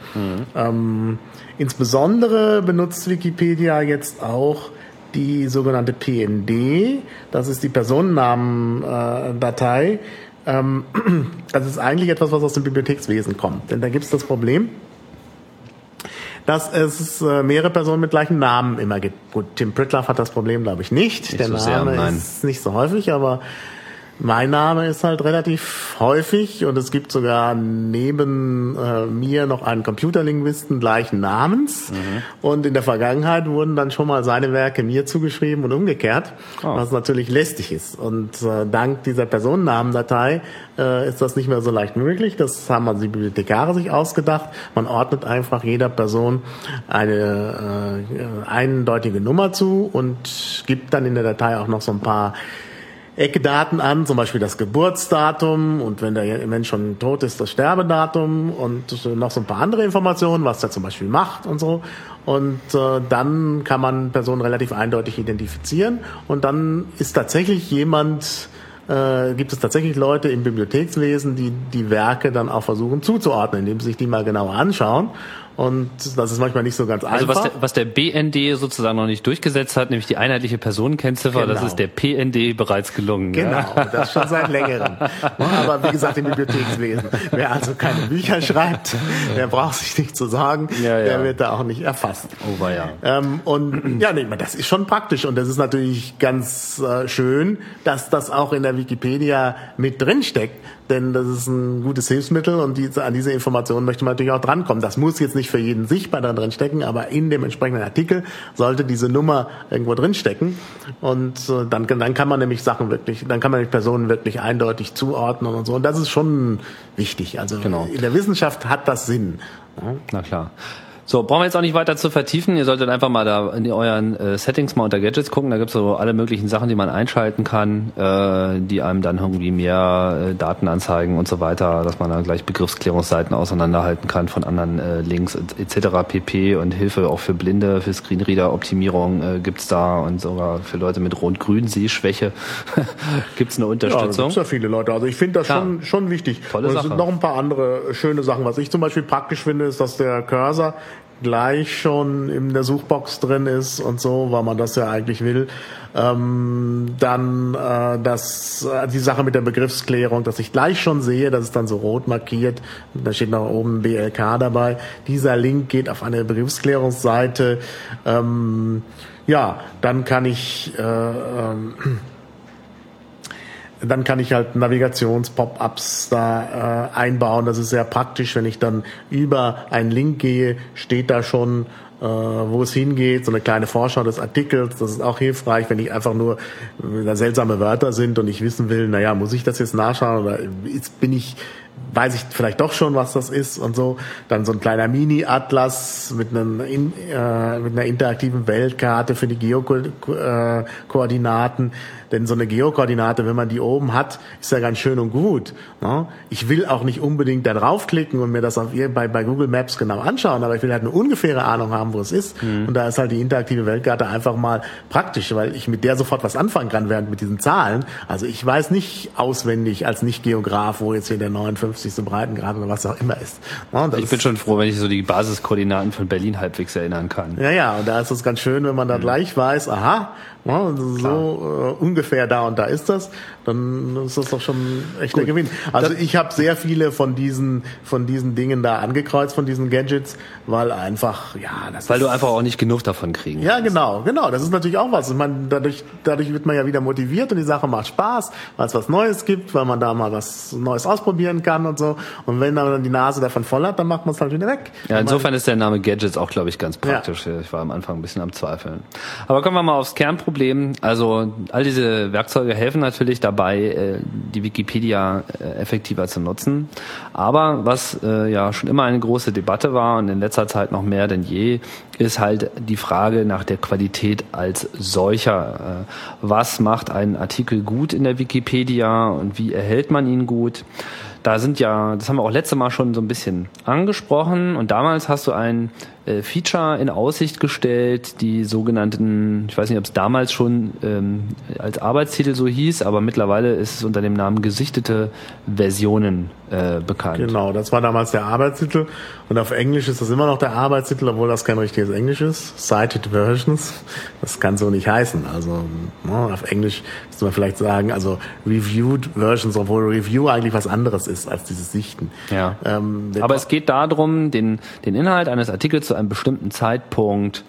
Ähm, insbesondere benutzt Wikipedia jetzt auch die sogenannte PND, das ist die Personennamendatei. Ähm, das ist eigentlich etwas, was aus dem Bibliothekswesen kommt. Denn da gibt es das Problem, dass es äh, mehrere Personen mit gleichen Namen immer gibt. Gut, Tim Pritloff hat das Problem, glaube ich, nicht. Nicht Der so sehr, Name nein. ist nicht so häufig, aber mein Name ist halt relativ häufig und es gibt sogar neben äh, mir noch einen Computerlinguisten gleichen Namens. Mhm. Und in der Vergangenheit wurden dann schon mal seine Werke mir zugeschrieben und umgekehrt, Oh. was natürlich lästig ist. Und äh, dank dieser Personennamendatei äh, ist das nicht mehr so leicht möglich. Das haben also die Bibliothekare sich ausgedacht. Man ordnet einfach jeder Person eine äh, eindeutige Nummer zu und gibt dann in der Datei auch noch so ein paar Eckdaten an, zum Beispiel das Geburtsdatum und wenn der Mensch schon tot ist, das Sterbedatum und noch so ein paar andere Informationen, was er zum Beispiel macht und so. Und äh, dann kann man Personen relativ eindeutig identifizieren und dann ist tatsächlich jemand, äh, gibt es tatsächlich Leute im Bibliothekswesen, die die Werke dann auch versuchen zuzuordnen, indem sie sich die mal genauer anschauen. Und das ist manchmal nicht so ganz Also einfach. was der, was der BND sozusagen noch nicht durchgesetzt hat, nämlich die einheitliche Personenkennziffer, das Genau. ist der PND bereits gelungen. Genau, Ja? das schon seit längerem. Aber wie gesagt, im Bibliothekswesen. Wer also keine Bücher schreibt, der braucht sich nicht zu sagen, Ja, ja. der wird da auch nicht erfasst. Oh, war ja. Ähm, und ja, nee, das ist schon praktisch und das ist natürlich ganz äh, schön, dass das auch in der Wikipedia mit drin steckt, denn das ist ein gutes Hilfsmittel und diese, an diese Informationen möchte man natürlich auch drankommen. Das muss jetzt nicht für jeden sichtbar da drin stecken, aber in dem entsprechenden Artikel sollte diese Nummer irgendwo drin stecken und äh, dann, dann kann man nämlich Sachen wirklich, dann kann man nämlich Personen wirklich eindeutig zuordnen und so und das ist schon wichtig. Also Genau. in der Wissenschaft hat das Sinn. Ja? Na klar. So, brauchen wir jetzt auch nicht weiter zu vertiefen. Ihr solltet einfach mal da in euren äh, Settings mal unter Gadgets gucken. Da gibt's so alle möglichen Sachen, die man einschalten kann, äh, die einem dann irgendwie mehr äh, Daten anzeigen und so weiter, dass man dann gleich Begriffsklärungsseiten auseinanderhalten kann von anderen äh, Links et- etc. pp. Und Hilfe auch für Blinde, für Screenreader-Optimierung äh, gibt's da und sogar für Leute mit Rot-Grün-Sehschwäche gibt's eine Ja, da Unterstützung. gibt's ja viele Leute. Also ich finde das Klar. schon, schon wichtig. Tolle Und es Sache. sind noch ein paar andere schöne Sachen. Was ich zum Beispiel praktisch finde, ist, dass der Cursor gleich schon in der Suchbox drin ist und so, weil man das ja eigentlich will. Ähm, dann äh, das, äh, die Sache mit der Begriffsklärung, dass ich gleich schon sehe, das ist dann so rot markiert, da steht noch oben BLK dabei. Dieser Link geht auf eine Begriffsklärungsseite. Ähm, ja, dann kann ich äh, ähm, dann kann ich halt Navigations-Pop-ups da äh, einbauen. Das ist sehr praktisch, wenn ich dann über einen Link gehe, steht da schon, äh, wo es hingeht, so eine kleine Vorschau des Artikels. Das ist auch hilfreich, wenn ich einfach nur da seltsame Wörter sind und ich wissen will, naja, muss ich das jetzt nachschauen oder ist, bin ich weiß ich vielleicht doch schon, was das ist und so. Dann so ein kleiner Mini-Atlas mit, einem äh, mit einer interaktiven Weltkarte für die Geokoordinaten. Denn so eine Geokoordinate, wenn man die oben hat, ist ja ganz schön und gut. Ne? Ich will auch nicht unbedingt da draufklicken und mir das auf, bei, bei Google Maps genau anschauen, aber ich will halt eine ungefähre Ahnung haben, wo es ist. Und da ist halt die interaktive Weltkarte einfach mal praktisch, weil ich mit der sofort was anfangen kann, während mit diesen Zahlen. Also ich weiß nicht auswendig als Nicht-Geograf, wo jetzt hier der 59. Breitengrad oder was auch immer ist. Das Ich bin schon froh, wenn ich so die Basiskoordinaten von Berlin halbwegs erinnern kann. ja, ja, und da ist es ganz schön, wenn man da gleich weiß, aha, ja, so äh, ungefähr da und da ist das, dann ist das doch schon echt der Gewinn. Also ich habe sehr viele von diesen von diesen Dingen da angekreuzt, von diesen Gadgets, weil einfach, ja, das Weil du einfach auch nicht genug davon kriegen ja, genau, genau. Das ist natürlich auch was. Ich meine, dadurch, dadurch wird man ja wieder motiviert und die Sache macht Spaß, weil es was Neues gibt, weil man da mal was Neues ausprobieren kann. kann und so. Und wenn man dann die Nase davon voll hat, dann macht man es halt wieder weg. Ja, insofern ist der Name Gadgets auch, glaube ich, ganz praktisch. Ja. Ich war am Anfang ein bisschen am Zweifeln. Aber kommen wir mal aufs Kernproblem. Also all diese Werkzeuge helfen natürlich dabei, äh, die Wikipedia äh, effektiver zu nutzen. Aber was äh, ja schon immer eine große Debatte war und in letzter Zeit noch mehr denn je, ist halt die Frage nach der Qualität als solcher. Was macht ein Artikel gut in der Wikipedia und wie erhält man ihn gut? Da sind ja, das haben wir auch letzte Mal schon so ein bisschen angesprochen und damals hast du ein äh, Feature in Aussicht gestellt, die sogenannten, ich weiß nicht, ob es damals schon ähm, als Arbeitstitel so hieß, aber mittlerweile ist es unter dem Namen gesichtete Versionen äh, bekannt. Genau, das war damals der Arbeitstitel und auf Englisch ist das immer noch der Arbeitstitel, obwohl das kein richtiges Englisch ist. Cited Versions, das kann so nicht heißen. Also ne, auf Englisch müsste man vielleicht sagen, also Reviewed Versions, obwohl Review eigentlich was anderes ist als dieses Sichten. Ja. Ähm, aber es geht darum, den, den Inhalt eines Artikels zu einem bestimmten Zeitpunkt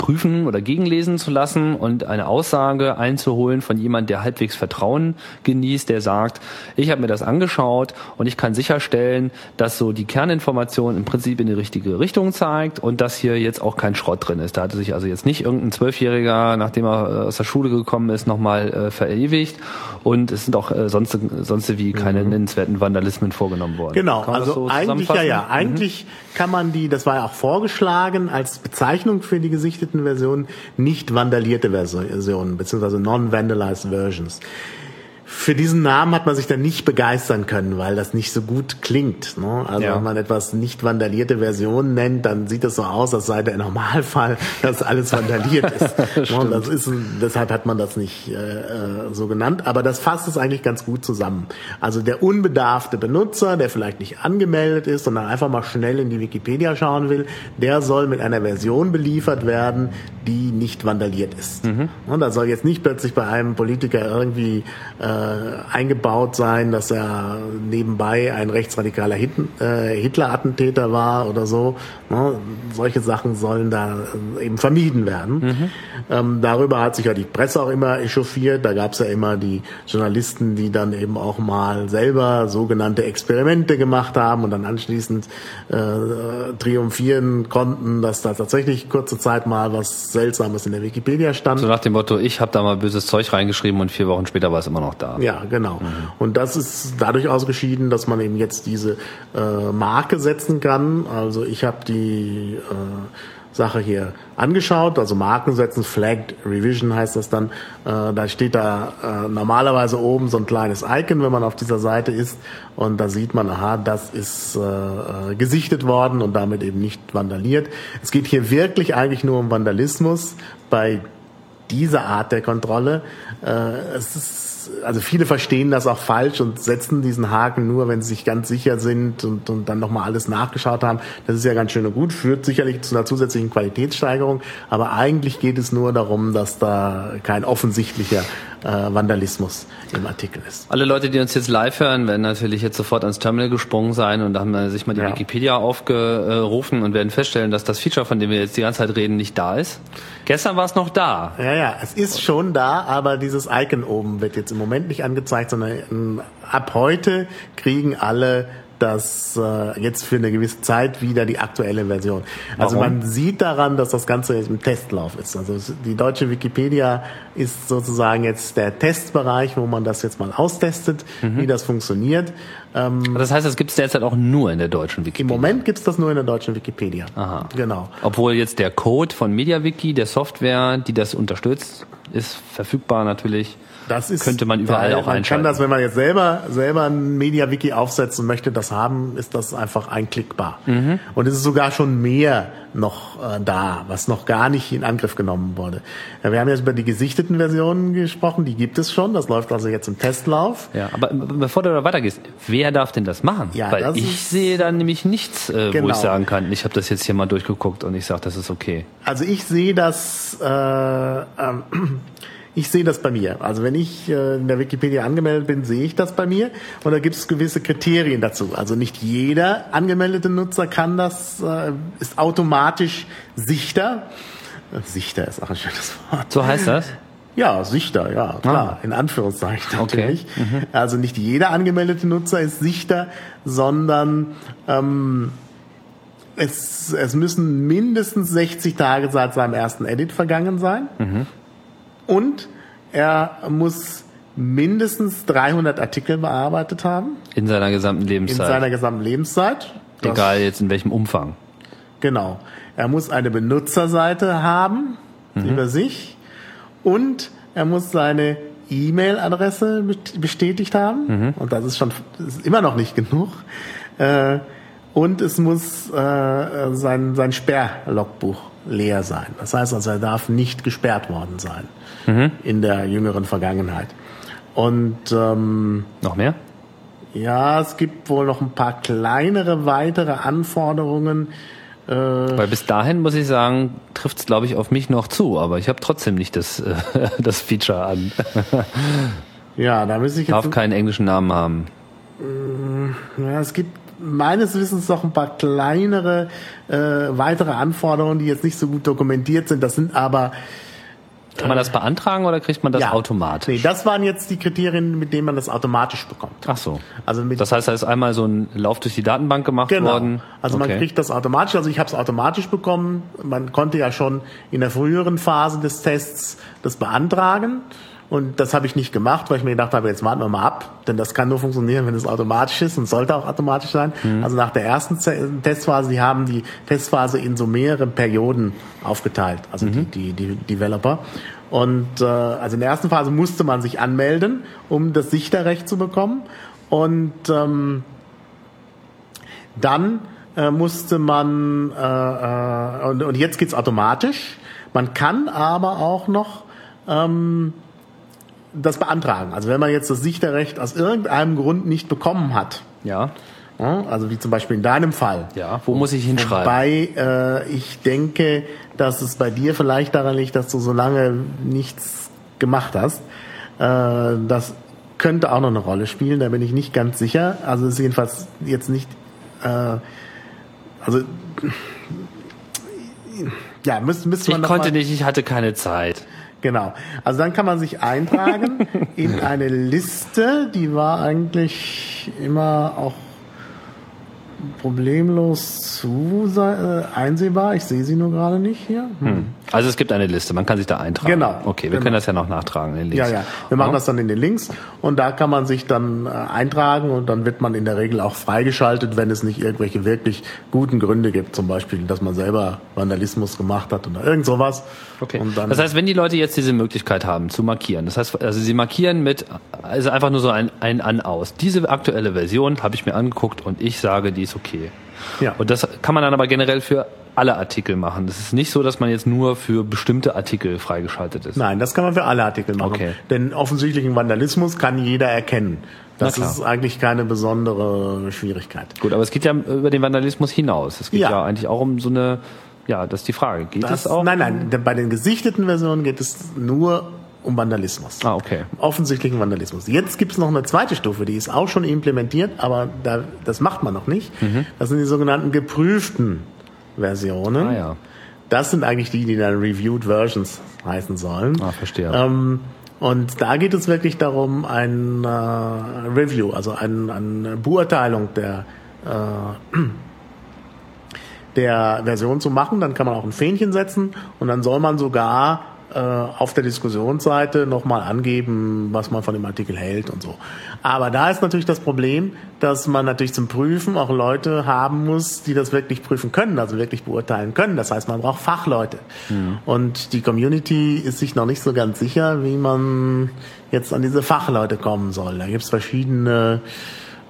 prüfen oder gegenlesen zu lassen und eine Aussage einzuholen von jemand, der halbwegs Vertrauen genießt, der sagt, ich habe mir das angeschaut und ich kann sicherstellen, dass so die Kerninformation im Prinzip in die richtige Richtung zeigt und dass hier jetzt auch kein Schrott drin ist. Da hatte sich also jetzt nicht irgendein Zwölfjähriger, nachdem er äh, aus der Schule gekommen ist, nochmal äh, verewigt und es sind auch äh, sonst, sonst wie keine mhm. nennenswerten Vandalismen vorgenommen worden. Genau, also so eigentlich ja, ja, eigentlich mhm. kann man die, das war ja auch vorgeschlagen als Bezeichnung für die gesichtete Versionen nicht vandalierte Versionen, beziehungsweise non-vandalized Versions für diesen Namen hat man sich dann nicht begeistern können, weil das nicht so gut klingt. Ne? Also ja. wenn man etwas nicht vandalierte Version nennt, dann sieht es so aus, als sei der Normalfall, dass alles vandaliert ist. ne? das ist deshalb hat man das nicht äh, äh, so genannt. Aber das fasst es eigentlich ganz gut zusammen. Also der unbedarfte Benutzer, der vielleicht nicht angemeldet ist, sondern einfach mal schnell in die Wikipedia schauen will, der soll mit einer Version beliefert werden, die nicht vandaliert ist. Mhm. Und da soll jetzt nicht plötzlich bei einem Politiker irgendwie äh, eingebaut sein, dass er nebenbei ein rechtsradikaler Hit, äh, Hitler-Attentäter war oder so. Ne? Solche Sachen sollen da äh, eben vermieden werden. Mhm. Ähm, darüber hat sich ja die Presse auch immer echauffiert. Da gab es ja immer die Journalisten, die dann eben auch mal selber sogenannte Experimente gemacht haben und dann anschließend äh, triumphieren konnten, dass da tatsächlich kurze Zeit mal was Seltsames in der Wikipedia stand. So nach dem Motto, ich habe da mal böses Zeug reingeschrieben und vier Wochen später war es immer noch da. Ja, genau. Mhm. Und das ist dadurch ausgeschieden, dass man eben jetzt diese äh, Marke setzen kann. Also ich habe die äh, Sache hier angeschaut, also Marken setzen, Flagged Revision heißt das dann. Äh, da steht da äh, normalerweise oben so ein kleines Icon, wenn man auf dieser Seite ist. Und da sieht man, aha, das ist äh, äh gesichtet worden und damit eben nicht vandaliert. Es geht hier wirklich eigentlich nur um Vandalismus bei dieser Art der Kontrolle. Äh, es ist also viele verstehen das auch falsch und setzen diesen Haken nur, wenn sie sich ganz sicher sind und, und dann nochmal alles nachgeschaut haben. Das ist ja ganz schön und gut, führt sicherlich zu einer zusätzlichen Qualitätssteigerung, aber eigentlich geht es nur darum, dass da kein offensichtlicher äh, Vandalismus im Artikel ist. Alle Leute, die uns jetzt live hören, werden natürlich jetzt sofort ans Terminal gesprungen sein und haben sich mal die ja. Wikipedia aufgerufen und werden feststellen, dass das Feature, von dem wir jetzt die ganze Zeit reden, nicht da ist. Gestern war es noch da. Ja, ja, es ist schon da, aber dieses Icon oben wird jetzt im Moment nicht angezeigt, sondern ähm, ab heute kriegen alle das äh, jetzt für eine gewisse Zeit wieder die aktuelle Version. Also Warum? man sieht daran, dass das Ganze jetzt im Testlauf ist. Also die deutsche Wikipedia ist sozusagen jetzt der Testbereich, wo man das jetzt mal austestet, mhm. wie das funktioniert. Ähm, das heißt, das gibt es derzeit auch nur in der deutschen Wikipedia? Im Moment gibt es das nur in der deutschen Wikipedia. Aha. Genau. Obwohl jetzt der Code von MediaWiki, der Software, die das unterstützt, ist verfügbar natürlich das ist, könnte man überall auch man einschalten. kann das, wenn man jetzt selber, selber ein MediaWiki aufsetzt und möchte das haben, ist das einfach einklickbar. Mhm. Und es ist sogar schon mehr noch äh, da, was noch gar nicht in Angriff genommen wurde. Ja, wir haben jetzt über die gesichteten Versionen gesprochen, die gibt es schon, das läuft also jetzt im Testlauf. Ja, aber bevor du da weitergehst, wer darf denn das machen? Ja, Weil ich sehe da nämlich nichts, äh, genau. wo ich genau. sagen kann, ich habe das jetzt hier mal durchgeguckt und ich sage, das ist okay. Also ich sehe das äh, ähm, ich sehe das bei mir. Also wenn ich äh, in der Wikipedia angemeldet bin, sehe ich das bei mir. Und da gibt es gewisse Kriterien dazu. Also nicht jeder angemeldete Nutzer kann das, äh, ist automatisch Sichter. Sichter ist auch ein schönes Wort. So heißt das? Ja, Sichter, ja, klar, in Anführungszeichen natürlich. Also nicht jeder angemeldete Nutzer ist Sichter, sondern ähm, es, es müssen mindestens 60 Tage seit seinem ersten Edit vergangen sein. Und er muss mindestens 300 Artikel bearbeitet haben In seiner gesamten in Lebenszeit. seiner gesamten Lebenszeit. Das- Egal jetzt in welchem Umfang. Genau. Er muss eine Benutzerseite haben über sich und er muss seine E-Mail-Adresse bestätigt haben. Und das ist schon das ist immer noch nicht genug. Äh, Und es muss äh, sein, sein Sperrlogbuch leer sein. Das heißt also, er darf nicht gesperrt worden sein in der jüngeren Vergangenheit. Und ähm, Noch mehr? ja, es gibt wohl noch ein paar kleinere weitere Anforderungen. Weil bis dahin muss ich sagen, trifft es glaube ich auf mich noch zu, aber ich habe trotzdem nicht das, äh, das Feature an. Ja, da müsste ich jetzt. Darf keinen englischen Namen haben. Ja, es gibt meines Wissens noch ein paar kleinere äh, weitere Anforderungen, die jetzt nicht so gut dokumentiert sind. Das sind aber Kann man das beantragen oder kriegt man das ja, automatisch? Nee, das waren jetzt die Kriterien, mit denen man das automatisch bekommt. Ach so. Also mit Das heißt, da ist einmal so ein Lauf durch die Datenbank gemacht Genau. worden. Also man Okay. kriegt das automatisch. Also ich habe es automatisch bekommen. Man konnte ja schon in der früheren Phase des Tests das beantragen. Und das habe ich nicht gemacht, weil ich mir gedacht habe, jetzt warten wir mal ab, denn das kann nur funktionieren, wenn es automatisch ist und sollte auch automatisch sein. Mhm. Also nach der ersten Testphase, die haben die Testphase in so mehrere Perioden aufgeteilt, also Mhm. die, die, die Developer. Und äh, also in der ersten Phase musste man sich anmelden, um das Sichterrecht zu bekommen. Und ähm, dann äh, musste man, äh, äh, und, und jetzt geht's automatisch. Man kann aber auch noch ähm, das beantragen. Also wenn man jetzt das Sichterrecht aus irgendeinem Grund nicht bekommen hat, Ja. also wie zum Beispiel in deinem Fall, Ja. Wo muss ich hinschreiben? Wobei äh, ich denke, dass es bei dir vielleicht daran liegt, dass du so lange nichts gemacht hast. Äh, das könnte auch noch eine Rolle spielen, da bin ich nicht ganz sicher. Also es ist jedenfalls jetzt nicht. Äh, also ja, müsste, müsste man ich konnte mal, nicht, ich hatte keine Zeit. Genau. Also dann kann man sich eintragen in eine Liste, die war eigentlich immer auch problemlos zu äh, einsehbar. Ich sehe sie nur gerade nicht hier. Hm. Also es gibt eine Liste, man kann sich da eintragen. Genau. Okay, wir Genau. können das ja noch nachtragen. in den Ja, Links. ja. Wir machen das dann in den Links und da kann man sich dann äh, eintragen und dann wird man in der Regel auch freigeschaltet, wenn es nicht irgendwelche wirklich guten Gründe gibt, zum Beispiel, dass man selber Vandalismus gemacht hat oder irgend sowas. Okay. Und dann, das heißt, wenn die Leute jetzt diese Möglichkeit haben zu markieren, das heißt, also sie markieren mit, also einfach nur so ein, ein An-Aus. Diese aktuelle Version habe ich mir angeguckt und ich sage, die ist okay. Ja. Und das kann man dann aber generell für alle Artikel machen. Das ist nicht so, dass man jetzt nur für bestimmte Artikel freigeschaltet ist. Nein, das kann man für alle Artikel machen. Okay. Denn offensichtlichen Vandalismus kann jeder erkennen. Das ist eigentlich keine besondere Schwierigkeit. Gut, aber es geht ja über den Vandalismus hinaus. Es geht ja, Ja. eigentlich auch um so eine, ja, das ist die Frage. Geht Das, das, auch? Nein, nein, bei den gesichteten Versionen geht es nur um Vandalismus. Ah, okay. offensichtlichen Vandalismus. Jetzt gibt es noch eine zweite Stufe, die ist auch schon implementiert, aber da, das macht man noch nicht. Mhm. Das sind die sogenannten geprüften Versionen. Ah, ja. Das sind eigentlich die, die dann Reviewed Versions heißen sollen. Ah, verstehe. Ähm, und da geht es wirklich darum, ein äh, Review, also ein, eine Beurteilung der, äh, der Version zu machen. Dann kann man auch ein Fähnchen setzen und dann soll man sogar auf der Diskussionsseite nochmal angeben, was man von dem Artikel hält und so. Aber da ist natürlich das Problem, dass man natürlich zum Prüfen auch Leute haben muss, die das wirklich prüfen können, also wirklich beurteilen können. Das heißt, man braucht Fachleute. Und die Community ist sich noch nicht so ganz sicher, wie man jetzt an diese Fachleute kommen soll. Da gibt es verschiedene,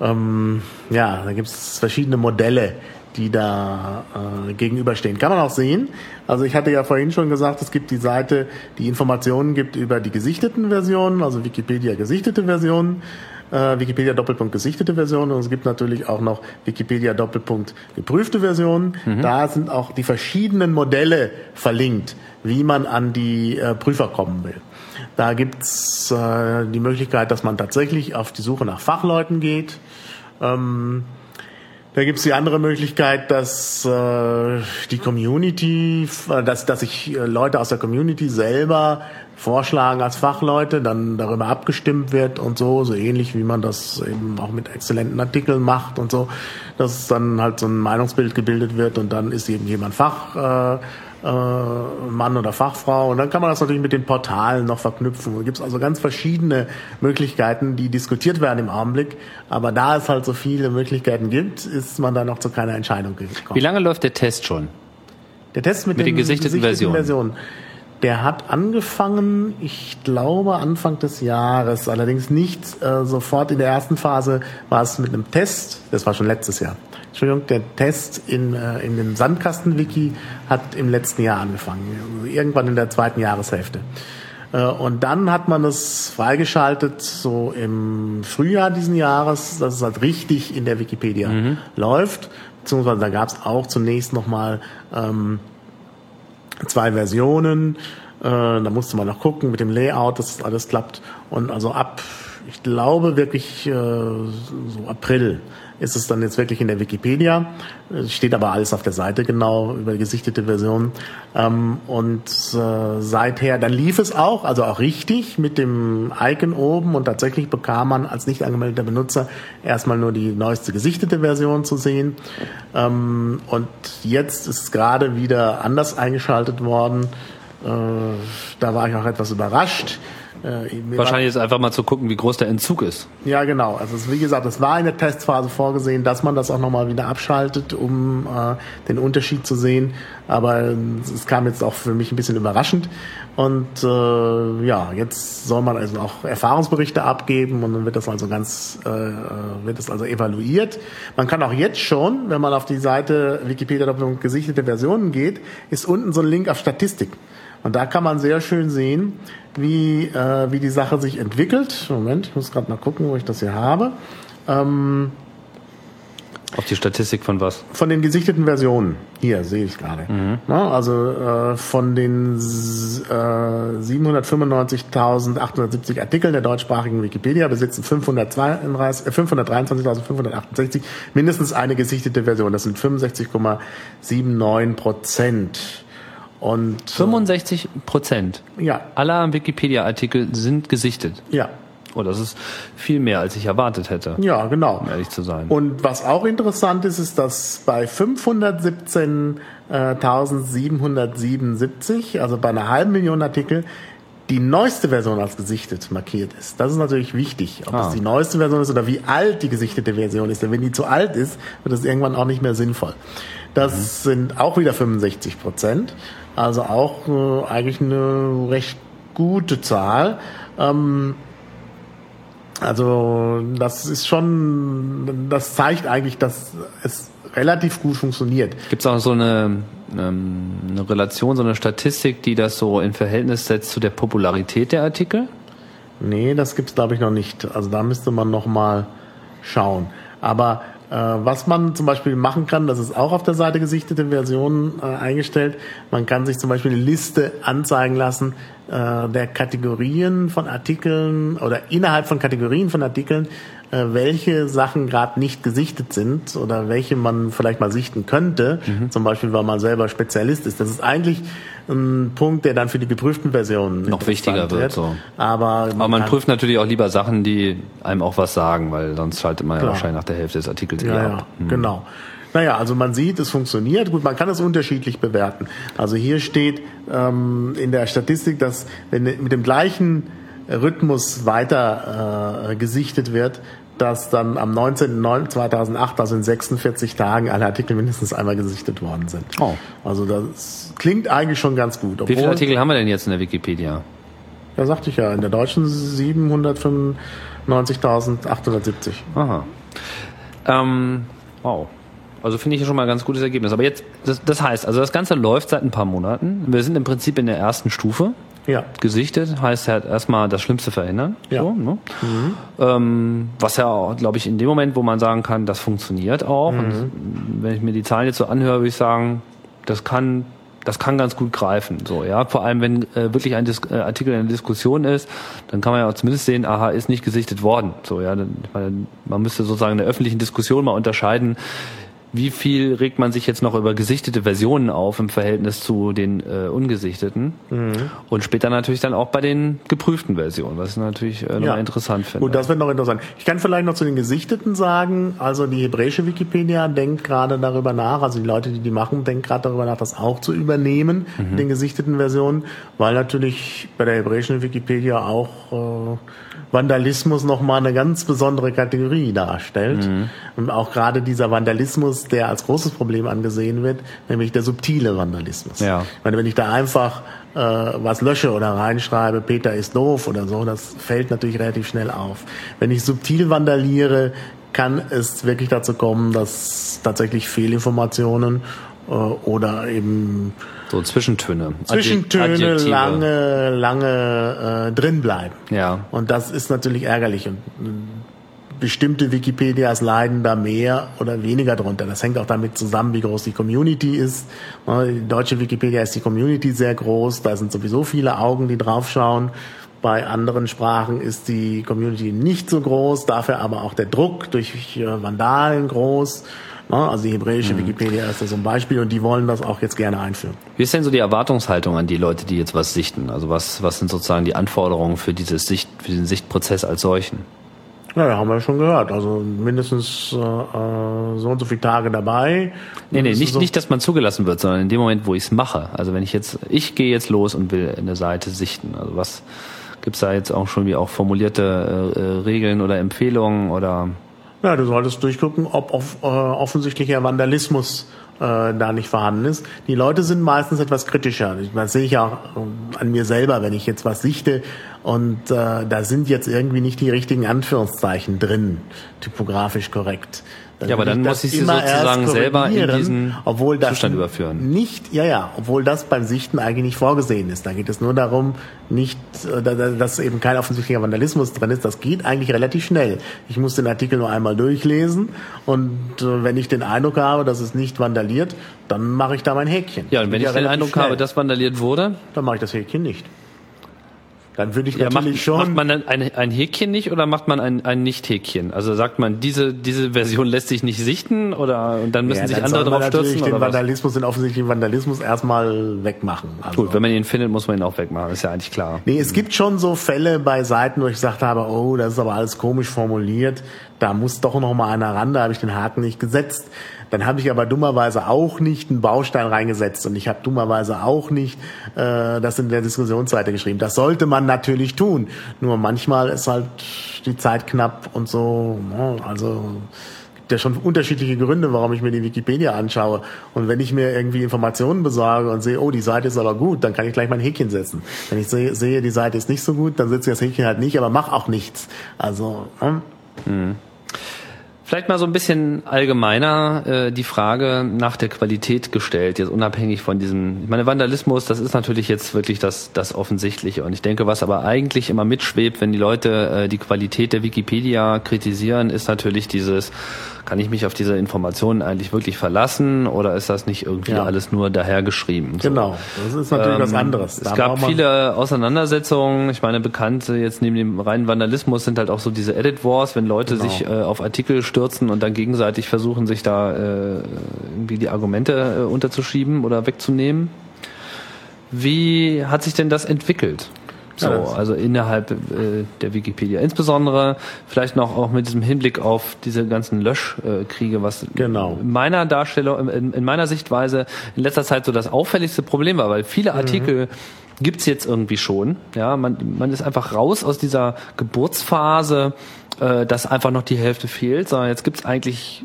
ähm, ja, da gibt es verschiedene Modelle, die da äh, gegenüberstehen. Kann man auch sehen. Also ich hatte ja vorhin schon gesagt, es gibt die Seite, die Informationen gibt über die gesichteten Versionen, also Wikipedia gesichtete Versionen, äh, Wikipedia Doppelpunkt gesichtete Versionen und es gibt natürlich auch noch Wikipedia Doppelpunkt geprüfte Versionen. Da sind auch die verschiedenen Modelle verlinkt, wie man an die äh, Prüfer kommen will. Da gibt's äh, die Möglichkeit, dass man tatsächlich auf die Suche nach Fachleuten geht. Ähm, Da gibt's die andere Möglichkeit, dass äh, die Community, äh, dass, dass sich äh, Leute aus der Community selber vorschlagen als Fachleute, dann darüber abgestimmt wird und so, so ähnlich wie man das eben auch mit exzellenten Artikeln macht und so, dass dann halt so ein Meinungsbild gebildet wird und dann ist eben jemand Fach. Äh, Mann oder Fachfrau. Und dann kann man das natürlich mit den Portalen noch verknüpfen. Da gibt es also ganz verschiedene Möglichkeiten, die diskutiert werden im Augenblick. Aber da es halt so viele Möglichkeiten gibt, ist man da noch zu keiner Entscheidung gekommen. Wie lange läuft der Test schon? Der Test mit, mit den, den gesichteten, gesichteten Versionen. Versionen. Der hat angefangen, ich glaube, Anfang des Jahres. Allerdings nicht äh, sofort in der ersten Phase war es mit einem Test. Das war schon letztes Jahr. Entschuldigung, der Test in, äh, in dem Sandkasten-Wiki hat im letzten Jahr angefangen. Irgendwann in der zweiten Jahreshälfte. Äh, und dann hat man es freigeschaltet, so im Frühjahr diesen Jahres, dass es halt richtig in der Wikipedia mhm. läuft. Beziehungsweise da gab es auch zunächst nochmal ähm, zwei Versionen. Äh, da musste man noch gucken mit dem Layout, dass das alles klappt. Und also ab, ich glaube wirklich äh, so April ist es dann jetzt wirklich in der Wikipedia. Steht aber alles auf der Seite genau über gesichtete Version. Ähm, und äh, seither, dann lief es auch, also auch richtig mit dem Icon oben und tatsächlich bekam man als nicht angemeldeter Benutzer erstmal nur die neueste gesichtete Version zu sehen. Ähm, und jetzt ist es gerade wieder anders eingeschaltet worden. Äh, da war ich auch etwas überrascht. Äh, Wahrscheinlich ist einfach mal zu gucken, wie groß der Entzug ist. Ja, genau. Also wie gesagt, es war in der Testphase vorgesehen, dass man das auch nochmal wieder abschaltet, um äh, den Unterschied zu sehen. Aber es kam jetzt auch für mich ein bisschen überraschend. Und äh, ja, jetzt soll man also auch Erfahrungsberichte abgeben und dann wird das also ganz, äh, wird das also evaluiert. Man kann auch jetzt schon, wenn man auf die Seite Wikipedia gesichtete Versionen geht, ist unten so ein Link auf Statistik. Und da kann man sehr schön sehen, wie, äh, wie die Sache sich entwickelt. Moment, ich muss gerade mal gucken, wo ich das hier habe. Ähm, auf die Statistik von was? Von den gesichteten Versionen. Hier sehe ich gerade. Mhm. Na, also äh, von den äh, 795.870 Artikeln der deutschsprachigen Wikipedia besitzen 523, äh, 523.568 mindestens eine gesichtete Version. Das sind 65,79 Prozent. Und 65 Prozent ja. aller Wikipedia-Artikel sind gesichtet. Ja. Oh, das ist viel mehr, als ich erwartet hätte. Ja, genau. Um ehrlich zu sein. Und was auch interessant ist, ist, dass bei 517.777, also bei einer halben Million Artikel, die neueste Version als gesichtet markiert ist. Das ist natürlich wichtig, ob ah. das die neueste Version ist oder wie alt die gesichtete Version ist. Denn wenn die zu alt ist, wird das irgendwann auch nicht mehr sinnvoll. Das mhm. sind auch wieder 65 Prozent. Also auch äh, eigentlich eine recht gute Zahl. Ähm, also das ist schon, das zeigt eigentlich, dass es relativ gut funktioniert. Gibt es auch so eine, ähm, eine Relation, so eine Statistik, die das so in Verhältnis setzt zu der Popularität der Artikel? Nee, das gibt's glaube ich noch nicht. Also da müsste man noch mal schauen. Aber was man zum Beispiel machen kann, das ist auch auf der Seite gesichtete Version äh, eingestellt. Man kann sich zum Beispiel eine Liste anzeigen lassen äh, der Kategorien von Artikeln oder innerhalb von Kategorien von Artikeln, äh, welche Sachen gerade nicht gesichtet sind oder welche man vielleicht mal sichten könnte, mhm. zum Beispiel, weil man selber Spezialist ist. Das ist eigentlich ein Punkt, der dann für die geprüften Versionen noch wichtiger wird. So. Aber man, Aber man prüft natürlich auch lieber Sachen, die einem auch was sagen, weil sonst schaltet man ja wahrscheinlich nach der Hälfte des Artikels ja, ja, ab. Mhm. Genau. Naja, also man sieht, es funktioniert. Gut, man kann es unterschiedlich bewerten. Also hier steht ähm, in der Statistik, dass wenn mit dem gleichen Rhythmus weiter äh, gesichtet wird, dass dann am 19.09.2008, also in 46 Tagen, alle Artikel mindestens einmal gesichtet worden sind. Oh. Also das klingt eigentlich schon ganz gut. Wie viele Artikel haben wir denn jetzt in der Wikipedia? Ja, sagte ich ja, in der deutschen 795.870. Aha. Ähm, wow. Also finde ich schon mal ein ganz gutes Ergebnis. Aber jetzt, das, das heißt, also das Ganze läuft seit ein paar Monaten. Wir sind im Prinzip in der ersten Stufe. Ja. Gesichtet heißt halt erstmal das Schlimmste verhindern. Ja. So, ne? mhm. ähm, was ja, glaube ich, in dem Moment, wo man sagen kann, das funktioniert auch. Mhm. Und wenn ich mir die Zahlen jetzt so anhöre, würde ich sagen, das kann das kann ganz gut greifen. So, ja. Vor allem, wenn äh, wirklich ein Dis äh, Artikel in der Diskussion ist, dann kann man ja auch zumindest sehen, aha, ist nicht gesichtet worden. So, ja. Dann, ich meine, man müsste sozusagen in der öffentlichen Diskussion mal unterscheiden, wie viel regt man sich jetzt noch über gesichtete Versionen auf im Verhältnis zu den äh, ungesichteten mhm. und später natürlich dann auch bei den geprüften Versionen, was ich natürlich äh, ja. interessant finde. Gut, das wird noch interessant. Ich kann vielleicht noch zu den gesichteten sagen, also die hebräische Wikipedia denkt gerade darüber nach, also die Leute, die die machen, denken gerade darüber nach, das auch zu übernehmen, mhm. den gesichteten Versionen, weil natürlich bei der hebräischen Wikipedia auch äh, Vandalismus nochmal eine ganz besondere Kategorie darstellt. Mhm. Und auch gerade dieser Vandalismus, der als großes Problem angesehen wird, nämlich der subtile Vandalismus. Ja. Ich meine, wenn ich da einfach äh, was lösche oder reinschreibe, Peter ist doof oder so, das fällt natürlich relativ schnell auf. Wenn ich subtil vandaliere, kann es wirklich dazu kommen, dass tatsächlich Fehlinformationen äh, oder eben so Zwischentöne. Zwischentöne Adjektive. lange, lange äh, drin bleiben. Ja. Und das ist natürlich ärgerlich. Und äh, bestimmte Wikipedias leiden da mehr oder weniger drunter. Das hängt auch damit zusammen, wie groß die Community ist. Die deutsche Wikipedia ist die Community sehr groß. Da sind sowieso viele Augen, die draufschauen. Bei anderen Sprachen ist die Community nicht so groß, dafür aber auch der Druck durch äh, Vandalen groß. Ne? Also die hebräische mhm. Wikipedia ist da so ein Beispiel und die wollen das auch jetzt gerne einführen. Wie ist denn so die Erwartungshaltung an die Leute, die jetzt was sichten? Also was, was sind sozusagen die Anforderungen für dieses Sicht, für den Sichtprozess als solchen? Ja, ja, haben wir schon gehört. Also mindestens äh, äh so und so viele Tage dabei. Nee, nee, nicht, so nicht, dass man zugelassen wird, sondern in dem Moment, wo ich es mache. Also wenn ich jetzt, ich gehe jetzt los und will eine Seite sichten. Also was gibt's da jetzt auch schon wie auch formulierte äh, äh Regeln oder Empfehlungen oder ja, du solltest durchgucken, ob auf, äh, offensichtlicher Vandalismus äh, da nicht vorhanden ist. Die Leute sind meistens etwas kritischer. Das sehe ich auch äh, an mir selber, wenn ich jetzt was sichte und äh, da sind jetzt irgendwie nicht die richtigen Anführungszeichen drin, typografisch korrekt. Ja, aber dann muss ich sie sozusagen selber in diesen obwohl das Zustand überführen. Nicht, ja, ja, obwohl das beim Sichten eigentlich nicht vorgesehen ist. Da geht es nur darum, nicht, äh, dass eben kein offensichtlicher Vandalismus drin ist. Das geht eigentlich relativ schnell. Ich muss den Artikel nur einmal durchlesen und äh, wenn ich den Eindruck habe, dass es nicht vandaliert, dann mache ich da mein Häkchen. Ja, und wenn ich ja den Eindruck schnell. habe, dass vandaliert wurde, dann mache ich das Häkchen nicht. Dann würde ich ja, natürlich macht, schon. Macht man dann ein, ein Häkchen nicht oder macht man ein, ein Nicht-Häkchen? Also sagt man, diese, diese Version lässt sich nicht sichten oder und dann müssen ja, sich dann andere drauf stürzen? natürlich den Vandalismus, den offensichtlichen Vandalismus erstmal wegmachen. Also Gut, wenn man ihn findet, muss man ihn auch wegmachen, ist ja eigentlich klar. Nee, es gibt schon so Fälle bei Seiten, wo ich gesagt habe, oh, das ist aber alles komisch formuliert, da muss doch noch mal einer ran, da habe ich den Haken nicht gesetzt. Dann habe ich aber dummerweise auch nicht einen Baustein reingesetzt und ich habe dummerweise auch nicht äh, das in der Diskussionsseite geschrieben. Das sollte man natürlich tun. Nur manchmal ist halt die Zeit knapp und so. Ne? Also gibt ja schon unterschiedliche Gründe, warum ich mir die Wikipedia anschaue. Und wenn ich mir irgendwie Informationen besorge und sehe, oh, die Seite ist aber gut, dann kann ich gleich mein Häkchen setzen. Wenn ich sehe, sehe die Seite ist nicht so gut, dann setze ich das Häkchen halt nicht, aber mach auch nichts. Also. Hm? Mhm. Vielleicht mal so ein bisschen allgemeiner äh, die Frage nach der Qualität gestellt, jetzt unabhängig von diesem, ich meine, Vandalismus, das ist natürlich jetzt wirklich das, das Offensichtliche. Und ich denke, was aber eigentlich immer mitschwebt, wenn die Leute äh, die Qualität der Wikipedia kritisieren, ist natürlich dieses, kann ich mich auf diese Informationen eigentlich wirklich verlassen oder ist das nicht irgendwie ja. alles nur dahergeschrieben? So. Genau, das ist natürlich ähm, was anderes. Da es gab viele Auseinandersetzungen. Ich meine, bekannte jetzt neben dem reinen Vandalismus sind halt auch so diese Edit Wars, wenn Leute genau. sich äh, auf Artikel stürzen und dann gegenseitig versuchen, sich da äh, irgendwie die Argumente äh, unterzuschieben oder wegzunehmen. Wie hat sich denn das entwickelt? So, also innerhalb äh, der Wikipedia. Insbesondere vielleicht noch auch mit diesem Hinblick auf diese ganzen Löschkriege, was genau. in meiner Darstellung, in, in, meiner Sichtweise in letzter Zeit so das auffälligste Problem war, weil viele mhm. Artikel mhm. gibt's jetzt irgendwie schon. Ja, man, man ist einfach raus aus dieser Geburtsphase, äh, dass einfach noch die Hälfte fehlt, sondern jetzt gibt's eigentlich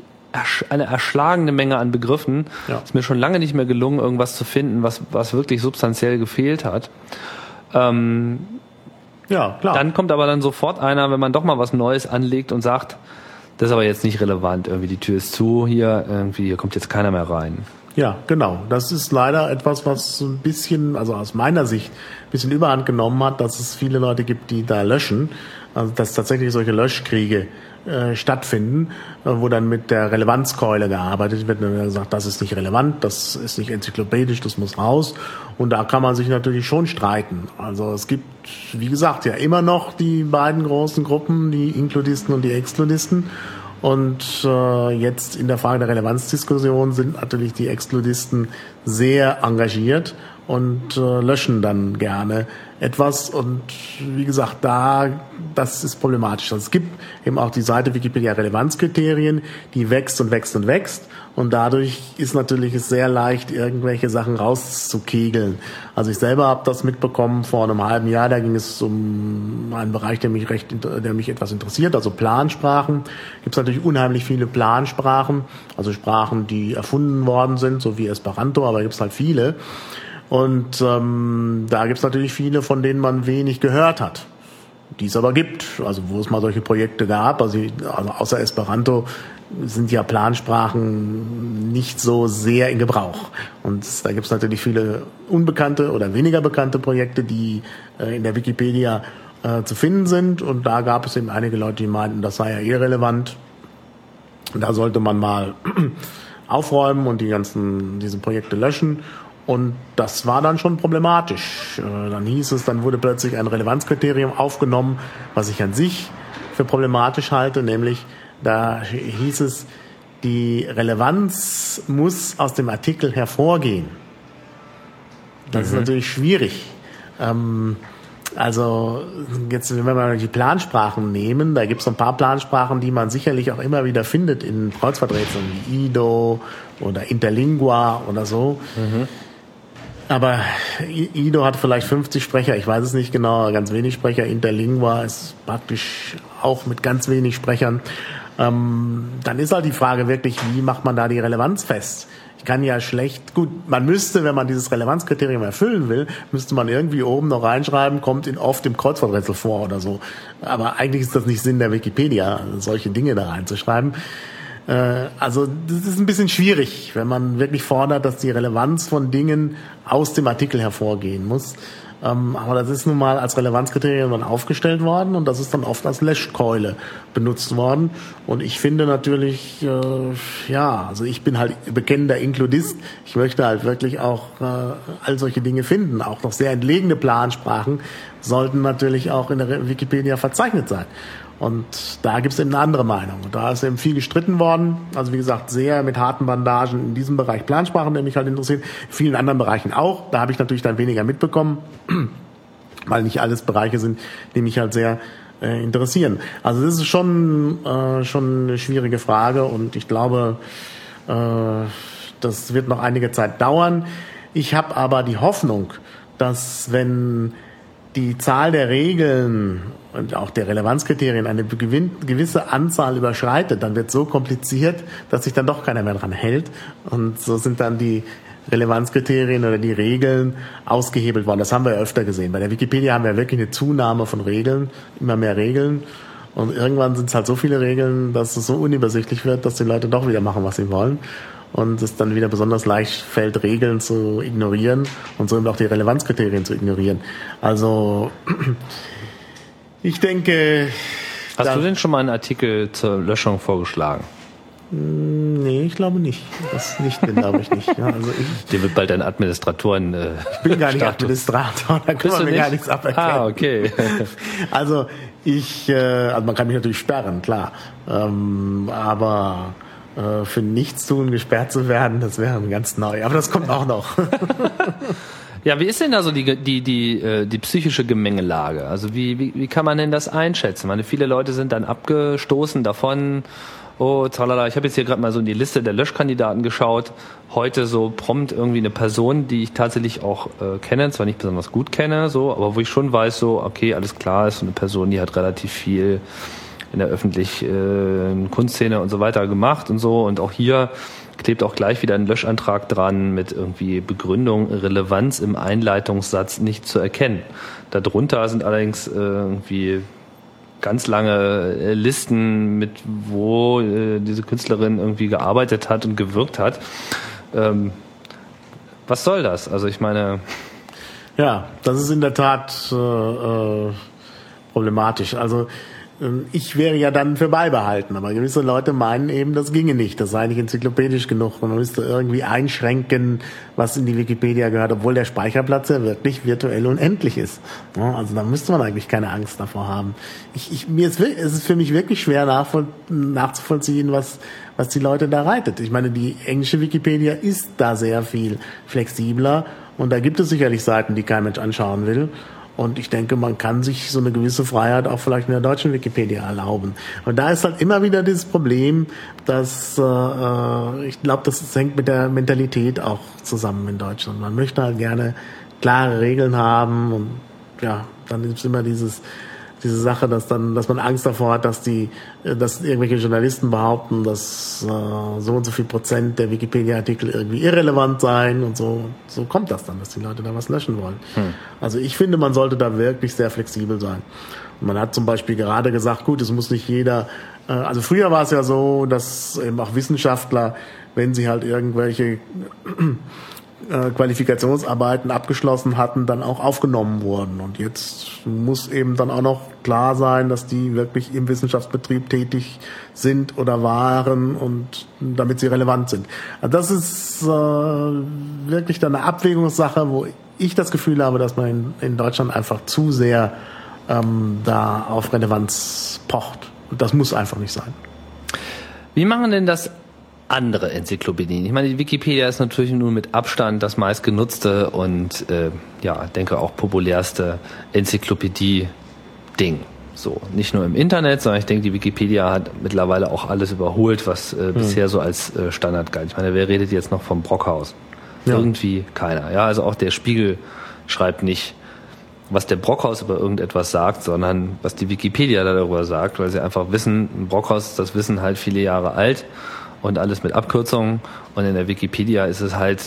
eine erschlagene Menge an Begriffen. Ja. Ist mir schon lange nicht mehr gelungen, irgendwas zu finden, was, was wirklich substanziell gefehlt hat. Ähm, ja, klar. Dann kommt aber dann sofort einer, wenn man doch mal was Neues anlegt und sagt, das ist aber jetzt nicht relevant, irgendwie die Tür ist zu, hier, irgendwie, hier kommt jetzt keiner mehr rein. Ja, genau. Das ist leider etwas, was so ein bisschen, also aus meiner Sicht, ein bisschen Überhand genommen hat, dass es viele Leute gibt, die da löschen. Also dass tatsächlich solche Löschkriege äh, stattfinden, äh, wo dann mit der Relevanzkeule gearbeitet wird. Dann gesagt, das ist nicht relevant, das ist nicht enzyklopädisch, das muss raus. Und da kann man sich natürlich schon streiten. Also es gibt, wie gesagt, ja immer noch die beiden großen Gruppen, die Inkludisten und die Exkludisten. Und äh, jetzt in der Frage der Relevanzdiskussion sind natürlich die Exkludisten sehr engagiert und äh, löschen dann gerne etwas. Und wie gesagt, da, das ist problematisch. Also es gibt eben auch die Seite Wikipedia Relevanzkriterien, die wächst und wächst und wächst. Und dadurch ist natürlich es sehr leicht, irgendwelche Sachen rauszukegeln. Also ich selber habe das mitbekommen vor einem halben Jahr. Da ging es um einen Bereich, der mich recht, der mich etwas interessiert, also Plansprachen. Gibt es natürlich unheimlich viele Plansprachen, also Sprachen, die erfunden worden sind, so wie Esperanto, aber gibt es halt viele. Und ähm, da gibt es natürlich viele, von denen man wenig gehört hat die es aber gibt, also wo es mal solche Projekte gab, also, also außer Esperanto sind ja Plansprachen nicht so sehr in Gebrauch. Und da gibt es natürlich viele unbekannte oder weniger bekannte Projekte, die äh, in der Wikipedia äh, zu finden sind. Und da gab es eben einige Leute, die meinten, das sei ja irrelevant. Da sollte man mal aufräumen und die ganzen diese Projekte löschen. Und das war dann schon problematisch. Äh, dann hieß es, dann wurde plötzlich ein Relevanzkriterium aufgenommen, was ich an sich für problematisch halte, nämlich da hieß es, die Relevanz muss aus dem Artikel hervorgehen. Das mhm. ist natürlich schwierig. Ähm, also jetzt, wenn wir die Plansprachen nehmen, da gibt es ein paar Plansprachen, die man sicherlich auch immer wieder findet in Kreuzworträtseln wie Ido oder Interlingua oder so. Mhm. Aber Ido hat vielleicht 50 Sprecher, ich weiß es nicht genau, ganz wenig Sprecher. Interlingua ist praktisch auch mit ganz wenig Sprechern. Ähm, dann ist halt die Frage wirklich, wie macht man da die Relevanz fest? Ich kann ja schlecht, gut, man müsste, wenn man dieses Relevanzkriterium erfüllen will, müsste man irgendwie oben noch reinschreiben, kommt in oft im Kreuzworträtsel vor oder so. Aber eigentlich ist das nicht Sinn der Wikipedia, solche Dinge da reinzuschreiben. Äh, also das ist ein bisschen schwierig, wenn man wirklich fordert, dass die Relevanz von Dingen aus dem Artikel hervorgehen muss. Ähm, aber das ist nun mal als Relevanzkriterium dann aufgestellt worden und das ist dann oft als Löschkeule benutzt worden. Und ich finde natürlich, äh, ja, also ich bin halt bekennender Inkludist. Ich möchte halt wirklich auch äh, all solche Dinge finden. Auch noch sehr entlegene Plansprachen sollten natürlich auch in der Wikipedia verzeichnet sein. Und da gibt es eben eine andere Meinung. Und da ist eben viel gestritten worden. Also wie gesagt, sehr mit harten Bandagen in diesem Bereich Plansprachen, der mich halt interessiert. In vielen anderen Bereichen auch. Da habe ich natürlich dann weniger mitbekommen, weil nicht alles Bereiche sind, die mich halt sehr äh, interessieren. Also das ist schon, äh, schon eine schwierige Frage und ich glaube, äh, das wird noch einige Zeit dauern. Ich habe aber die Hoffnung, dass wenn die Zahl der Regeln und auch der Relevanzkriterien eine gewisse Anzahl überschreitet, dann wird so kompliziert, dass sich dann doch keiner mehr dran hält. Und so sind dann die Relevanzkriterien oder die Regeln ausgehebelt worden. Das haben wir ja öfter gesehen. Bei der Wikipedia haben wir wirklich eine Zunahme von Regeln, immer mehr Regeln. Und irgendwann sind es halt so viele Regeln, dass es so unübersichtlich wird, dass die Leute doch wieder machen, was sie wollen. Und es dann wieder besonders leicht fällt, Regeln zu ignorieren und so eben auch die Relevanzkriterien zu ignorieren. Also ich denke. Hast du denn schon mal einen Artikel zur Löschung vorgeschlagen? Hm, nee, ich glaube nicht. Das nicht, glaube ich nicht. Ja, also ich, Dir wird bald ein Administratoren. Äh, ich bin gar nicht Status. Administrator, da kann man mir nicht? gar nichts aberkennen. Ah, okay. also ich, äh, also man kann mich natürlich sperren, klar. Ähm, aber äh, für nichts tun gesperrt zu werden, das wäre ganz neu. Aber das kommt auch noch. Ja, wie ist denn da so die, die, die, äh, die psychische Gemengelage? Also wie, wie, wie kann man denn das einschätzen? Ich meine, viele Leute sind dann abgestoßen davon, oh, tralala, ich habe jetzt hier gerade mal so in die Liste der Löschkandidaten geschaut. Heute so prompt irgendwie eine Person, die ich tatsächlich auch äh, kenne, zwar nicht besonders gut kenne, so, aber wo ich schon weiß, so, okay, alles klar, ist so eine Person, die hat relativ viel in der öffentlichen äh, Kunstszene und so weiter gemacht und so. Und auch hier klebt auch gleich wieder ein Löschantrag dran mit irgendwie Begründung, Relevanz im Einleitungssatz nicht zu erkennen. Darunter sind allerdings äh, irgendwie ganz lange äh, Listen mit, wo diese Künstlerin irgendwie gearbeitet hat und gewirkt hat. Ähm, was soll das? Also ich meine. Ja, das ist in der Tat äh, problematisch. Also ich wäre ja dann für beibehalten, aber gewisse Leute meinen eben, das ginge nicht, das sei nicht enzyklopädisch genug. Man müsste irgendwie einschränken, was in die Wikipedia gehört, obwohl der Speicherplatz ja wirklich virtuell unendlich ist. also da müsste man eigentlich keine Angst davor haben. Ich, ich, mir ist, es ist für mich wirklich schwer nachzuvollziehen, was, was die Leute da reitet. Ich meine, die englische Wikipedia ist da sehr viel flexibler und da gibt es sicherlich Seiten, die kein Mensch anschauen will. Und ich denke, man kann sich so eine gewisse Freiheit auch vielleicht in der deutschen Wikipedia erlauben. Und da ist halt immer wieder dieses Problem, dass äh, äh ich glaube, das hängt mit der Mentalität auch zusammen in Deutschland. Man möchte halt gerne klare Regeln haben und ja, dann ist immer dieses diese Sache, dass dann, dass man Angst davor hat, dass die, äh, dass irgendwelche Journalisten behaupten, dass äh, so und so viel Prozent der Wikipedia-Artikel irgendwie irrelevant seien und so. So kommt das dann, dass die Leute da was löschen wollen. Hm. Also ich finde, man sollte da wirklich sehr flexibel sein. Und man hat zum Beispiel gerade gesagt, gut, es muss nicht jeder. Äh, also früher war es ja so, dass eben auch Wissenschaftler, wenn sie halt irgendwelche äh, Qualifikationsarbeiten abgeschlossen hatten, dann auch aufgenommen wurden. Und jetzt muss eben dann auch noch klar sein, dass die wirklich im Wissenschaftsbetrieb tätig sind oder waren und damit sie relevant sind. Also das ist äh, wirklich dann eine Abwägungssache, wo ich das Gefühl habe, dass man in, in Deutschland einfach zu sehr ähm, da auf Relevanz pocht. Und das muss einfach nicht sein. Wie machen denn das andere Enzyklopädien. Ich meine, die Wikipedia ist natürlich nur mit Abstand das meistgenutzte und äh, ja, denke auch populärste Enzyklopädie-Ding. So, nicht nur im Internet, sondern ich denke, die Wikipedia hat mittlerweile auch alles überholt, was äh, hm. bisher so als äh, Standard galt. Ich meine, wer redet jetzt noch vom Brockhaus? Ja. Irgendwie keiner. Ja, also auch der Spiegel schreibt nicht, was der Brockhaus über irgendetwas sagt, sondern was die Wikipedia darüber sagt, weil sie einfach wissen, Brockhaus ist das Wissen halt viele Jahre alt und alles mit Abkürzungen. Und in der Wikipedia ist es halt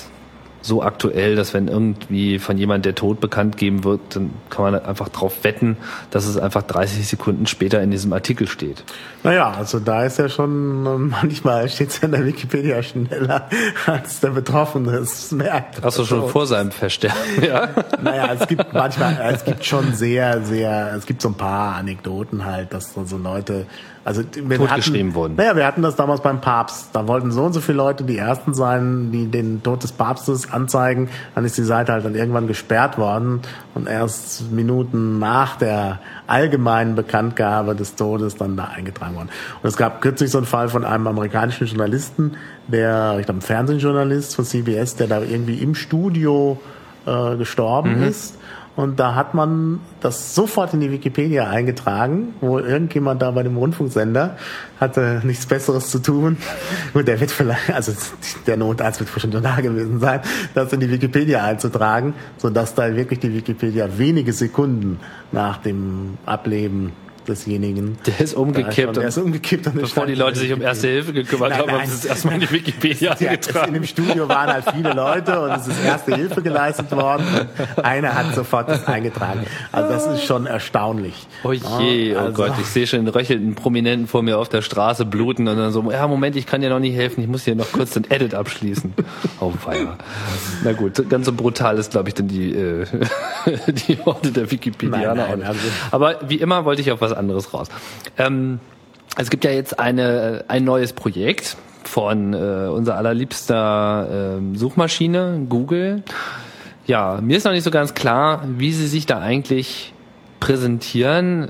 so aktuell, dass wenn irgendwie von jemand der Tod bekannt geben wird, dann kann man einfach darauf wetten, dass es einfach 30 Sekunden später in diesem Artikel steht. Naja, also da ist ja schon, ähm, manchmal steht es ja in der Wikipedia schneller, als der Betroffene es merkt. Hast du schon so. vor seinem Versterben, ja? Naja, es gibt manchmal, es gibt schon sehr, sehr, es gibt so ein paar Anekdoten halt, dass so Leute also wir totgeschrieben hatten, wurden. Naja, wir hatten das damals beim Papst. Da wollten so und so viele Leute die ersten sein, die den Tod des Papstes anzeigen. Dann ist die Seite halt dann irgendwann gesperrt worden und erst Minuten nach der allgemeinen Bekanntgabe des Todes dann da eingetragen worden. Und es gab kürzlich so einen Fall von einem amerikanischen Journalisten, der, ich glaube, ein Fernsehjournalist von CBS, der da irgendwie im Studio äh, gestorben mhm. ist und da hat man das sofort in die Wikipedia eingetragen, wo irgendjemand da bei dem Rundfunksender hatte nichts Besseres zu tun. Gut, der wird vielleicht, also der Notarzt wird schon da gewesen sein, das in die Wikipedia einzutragen, sodass da wirklich die Wikipedia wenige Sekunden nach dem Ableben desjenigen. Der ist umgekippt. Der ist umgekippt. Und bevor die Leute sich um Erste Hilfe gekümmert nein, nein, haben, haben sie es erstmal in die Wikipedia ja, eingetragen. In dem Studio waren halt viele Leute und es ist Erste Hilfe geleistet worden. Einer hat sofort das eingetragen. Also das ist schon erstaunlich. Oh je, oh also, Gott, ich sehe schon den röchelnden Prominenten vor mir auf der Straße bluten und dann so, ja Moment, ich kann dir noch nicht helfen, ich muss hier noch kurz den Edit abschließen. Oh feier. Na gut, ganz so brutal ist, glaube ich, dann die, äh, die Worte der Wikipedianer. Nein, nein, Aber wie immer wollte ich auf was anderes raus. Ähm, es gibt ja jetzt eine, ein neues Projekt von äh, unser allerliebster äh, Suchmaschine, Google. Ja, mir ist noch nicht so ganz klar, wie sie sich da eigentlich präsentieren. Äh,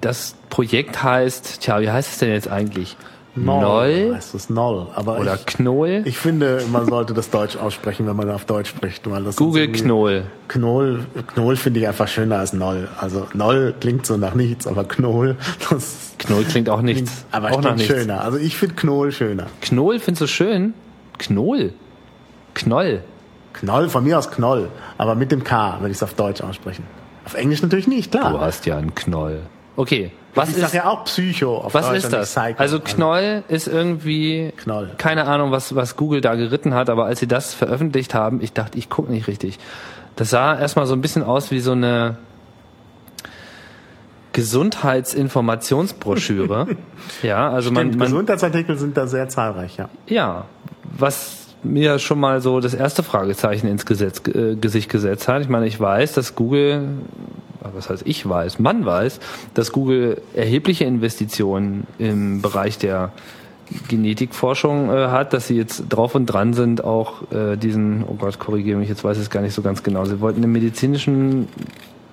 das Projekt heißt, tja, wie heißt es denn jetzt eigentlich? Noll. Heißt es Noll. Aber Oder ich, Knoll. Ich finde, man sollte das Deutsch aussprechen, wenn man auf Deutsch spricht. Weil das Google Knoll. Knoll, Knoll finde ich einfach schöner als Noll. Also Noll klingt so nach nichts, aber Knoll, das Knoll klingt auch nichts. Klingt, aber auch nichts. schöner. Also ich finde Knoll schöner. Knoll findest du schön? Knoll. Knoll. Knoll, von mir aus Knoll. Aber mit dem K, wenn ich es auf Deutsch aussprechen. Auf Englisch natürlich nicht, klar. Du hast ja einen Knoll. Okay, was ich ist, sag ja auch Psycho. Auf was ist das? Psycho. Also Knoll ist irgendwie Knoll. keine Ahnung, was was Google da geritten hat, aber als sie das veröffentlicht haben, ich dachte, ich gucke nicht richtig. Das sah erstmal so ein bisschen aus wie so eine Gesundheitsinformationsbroschüre. ja, also Stimmt, man, man Gesundheitsartikel sind da sehr zahlreich, ja. Ja, was mir schon mal so das erste Fragezeichen ins Gesetz, äh, Gesicht gesetzt hat. Ich meine, ich weiß, dass Google, was heißt ich weiß, man weiß, dass Google erhebliche Investitionen im Bereich der Genetikforschung äh, hat, dass sie jetzt drauf und dran sind, auch äh, diesen, oh Gott, korrigiere mich, jetzt weiß ich es gar nicht so ganz genau. Sie wollten im medizinischen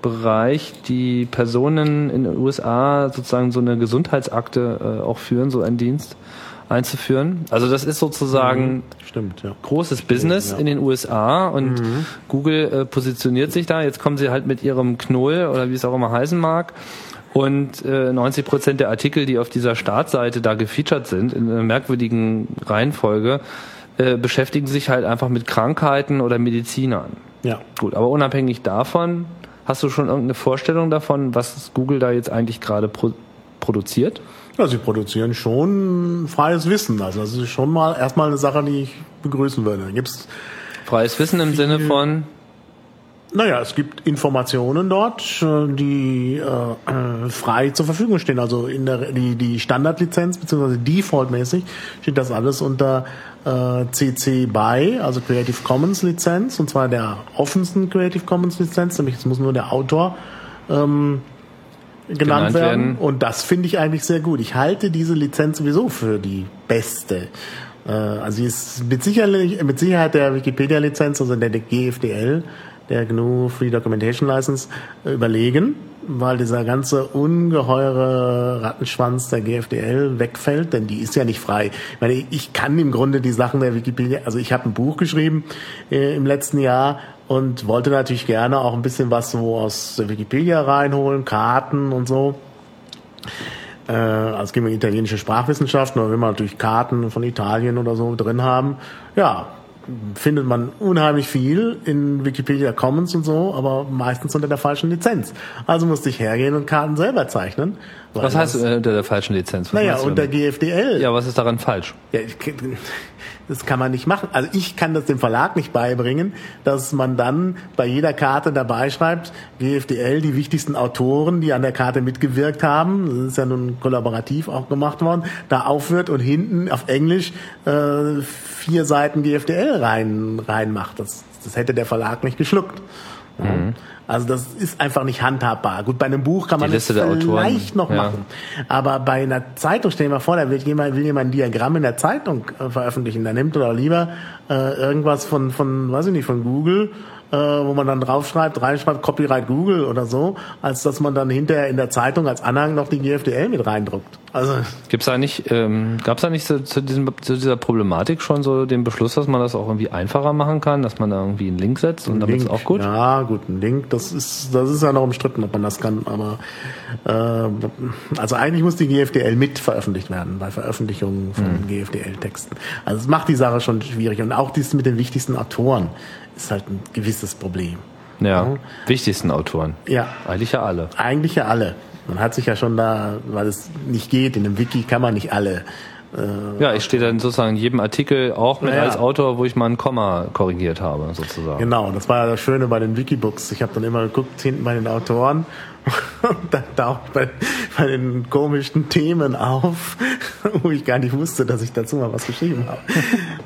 Bereich die Personen in den USA sozusagen so eine Gesundheitsakte äh, auch führen, so ein Dienst einzuführen. Also das ist sozusagen mhm. Stimmt, ja. großes Business ja. in den USA und mhm. Google äh, positioniert sich da. Jetzt kommen sie halt mit ihrem Knoll oder wie es auch immer heißen mag. Und äh, 90 Prozent der Artikel, die auf dieser Startseite da gefeatured sind, in einer merkwürdigen Reihenfolge, äh, beschäftigen sich halt einfach mit Krankheiten oder Medizinern. Ja. Gut, aber unabhängig davon, hast du schon irgendeine Vorstellung davon, was Google da jetzt eigentlich gerade pro produziert? Ja, sie produzieren schon freies Wissen. Also das ist schon mal erstmal eine Sache, die ich begrüßen würde. Gibt's freies Wissen im Sinne von naja, es gibt Informationen dort, die äh, frei zur Verfügung stehen. Also in der die, die Standardlizenz bzw. defaultmäßig steht das alles unter äh, CC BY, also Creative Commons Lizenz, und zwar der offensten Creative Commons Lizenz, nämlich es muss nur der Autor ähm, genannt, genannt werden. werden. Und das finde ich eigentlich sehr gut. Ich halte diese Lizenz sowieso für die beste. Äh, also sie ist mit, Sicherheit, mit Sicherheit der Wikipedia-Lizenz, also der GFDL, der GNU Free Documentation License, äh, überlegen, weil dieser ganze ungeheure Rattenschwanz der GFDL wegfällt, denn die ist ja nicht frei. Ich meine, ich kann im Grunde die Sachen der Wikipedia, also ich habe ein Buch geschrieben äh, im letzten Jahr und wollte natürlich gerne auch ein bisschen was so aus Wikipedia reinholen, Karten und so. Äh, also es geht um italienische Sprachwissenschaften, oder will man natürlich Karten von Italien oder so drin haben. Ja, findet man unheimlich viel in Wikipedia Commons und so, aber meistens unter der falschen Lizenz. Also musste ich hergehen und Karten selber zeichnen. Was heißt äh, unter der falschen Lizenz? Was naja, unter GFDL. Ja, was ist daran falsch? Ja, ich, das kann man nicht machen. Also ich kann das dem Verlag nicht beibringen, dass man dann bei jeder Karte dabei schreibt, GFDL, die wichtigsten Autoren, die an der Karte mitgewirkt haben, das ist ja nun kollaborativ auch gemacht worden, da aufhört und hinten auf Englisch äh, vier Seiten GFDL rein reinmacht. Das, das hätte der Verlag nicht geschluckt. Mhm. Also das ist einfach nicht handhabbar. Gut, bei einem Buch kann man das vielleicht noch ja. machen. Aber bei einer Zeitung, stell dir mal vor, da will jemand, will jemand ein Diagramm in der Zeitung äh, veröffentlichen. Da nimmt oder lieber äh, irgendwas von, von, weiß ich nicht, von Google äh, wo man dann draufschreibt, reinschreibt Copyright Google oder so, als dass man dann hinterher in der Zeitung als Anhang noch die GFDL mit reindruckt. Also gibt's da nicht, ähm, gab's da nicht zu, zu, diesem, zu dieser Problematik schon so den Beschluss, dass man das auch irgendwie einfacher machen kann, dass man da irgendwie einen Link setzt und damit ist auch gut? Ja, gut, ein Link, das ist, das ist ja noch umstritten, ob man das kann, aber äh, also eigentlich muss die GFDL mit veröffentlicht werden bei Veröffentlichungen von hm. GFDL-Texten. Also es macht die Sache schon schwierig und auch dies mit den wichtigsten Autoren ist halt ein gewisses Problem. Ja, ja. wichtigsten Autoren. Ja. Eigentlich ja alle. Eigentlich ja alle. Man hat sich ja schon da, weil es nicht geht, in einem Wiki kann man nicht alle äh, ja, ich stehe dann sozusagen in jedem Artikel auch mit ja. als Autor, wo ich mal ein Komma korrigiert habe, sozusagen. Genau, das war ja das Schöne bei den Wikibooks. Ich habe dann immer geguckt, hinten bei den Autoren und dann taucht bei, bei den komischen Themen auf, wo ich gar nicht wusste, dass ich dazu mal was geschrieben habe.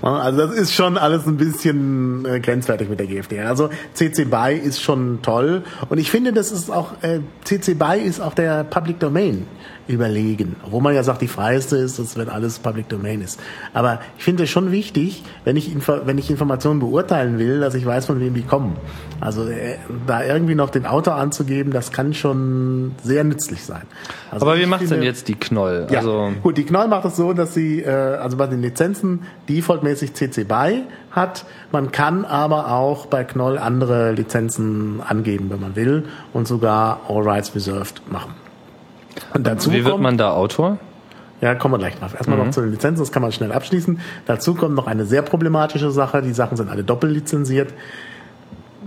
Also das ist schon alles ein bisschen äh, grenzwertig mit der GFD. Also CC BY ist schon toll und ich finde, das ist auch äh, CC BY ist auch der Public Domain überlegen. Wo man ja sagt, die freieste ist, dass wenn alles Public Domain ist. Aber ich finde es schon wichtig, wenn ich, wenn ich Informationen beurteilen will, dass ich weiß, von wem die kommen. Also äh, da irgendwie noch den Autor anzugeben, das kann schon sehr nützlich sein. Also Aber wie macht denn jetzt die Knoll? Ja, also gut, die Knoll macht es so, dass sie äh, also bei den Lizenzen defaultmäßig CC BY hat. Man kann aber auch bei Knoll andere Lizenzen angeben, wenn man will, und sogar All Rights Reserved machen. Und dazu Wie wird man da Autor? Ja, kommen wir gleich drauf. Erstmal mhm. noch zu den Lizenzen, das kann man schnell abschließen. Dazu kommt noch eine sehr problematische Sache. Die Sachen sind alle doppellizenziert.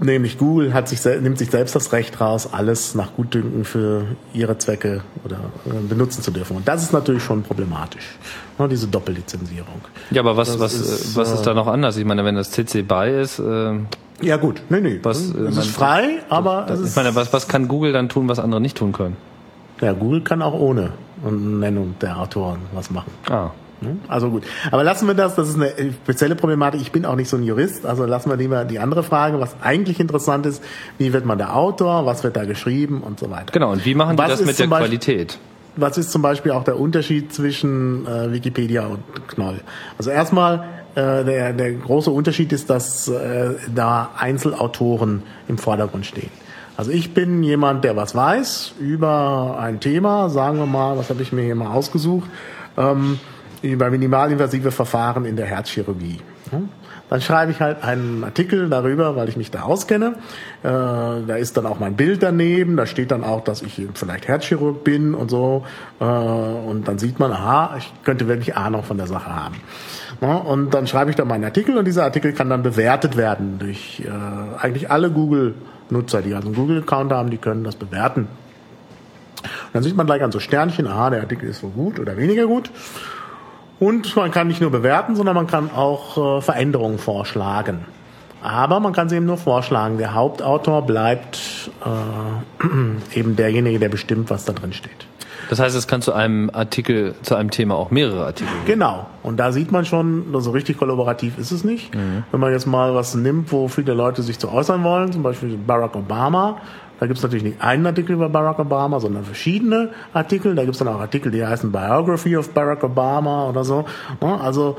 Nämlich Google hat sich, nimmt sich selbst das Recht raus, alles nach Gutdünken für ihre Zwecke oder äh, benutzen zu dürfen. Und das ist natürlich schon problematisch, ne, diese Doppellizenzierung. Ja, aber was, was, ist, was ist da noch anders? Ich meine, wenn das CC BY ist, äh ja gut, nee, nee. Was, es ist frei, aber das, ich meine, was, was kann Google dann tun, was andere nicht tun können? Ja, Google kann auch ohne Nennung der Autoren was machen. Ah. Ne? Also gut. Aber lassen wir das, das ist eine spezielle Problematik. Ich bin auch nicht so ein Jurist, also lassen wir lieber die andere Frage, was eigentlich interessant ist, wie wird man der Autor, was wird da geschrieben und so weiter. Genau, und wie machen die was das mit der Beispiel, Qualität? Was ist zum Beispiel auch der Unterschied zwischen äh, Wikipedia und Knoll? Also erstmal, äh, der, der große Unterschied ist, dass äh, da Einzelautoren im Vordergrund stehen. Also ich bin jemand, der was weiß über ein Thema, sagen wir mal, was habe ich mir hier mal ausgesucht, ähm, über minimalinvasive Verfahren in der Herzchirurgie. Dann schreibe ich halt einen Artikel darüber, weil ich mich da auskenne. Äh, da ist dann auch mein Bild daneben, da steht dann auch, dass ich vielleicht Herzchirurg bin und so. Äh, und dann sieht man, aha, ich könnte wirklich Ahnung von der Sache haben. Und dann schreibe ich da meinen Artikel und dieser Artikel kann dann bewertet werden durch äh, eigentlich alle Google-Nutzer, die also einen Google-Account haben, die können das bewerten. Und dann sieht man gleich an so Sternchen, aha, der Artikel ist wohl gut oder weniger gut. Und man kann nicht nur bewerten, sondern man kann auch äh, Veränderungen vorschlagen. Aber man kann sie eben nur vorschlagen. Der Hauptautor bleibt äh, eben derjenige, der bestimmt, was da drin steht. Das heißt, es kann zu einem Artikel, zu einem Thema auch mehrere Artikel geben. Genau. Und da sieht man schon, so richtig kollaborativ ist es nicht. Mhm. Wenn man jetzt mal was nimmt, wo viele Leute sich zu äußern wollen, zum Beispiel Barack Obama, da gibt es natürlich nicht einen Artikel über Barack Obama, sondern verschiedene Artikel. Da gibt es dann auch Artikel, die heißen Biography of Barack Obama oder so. Also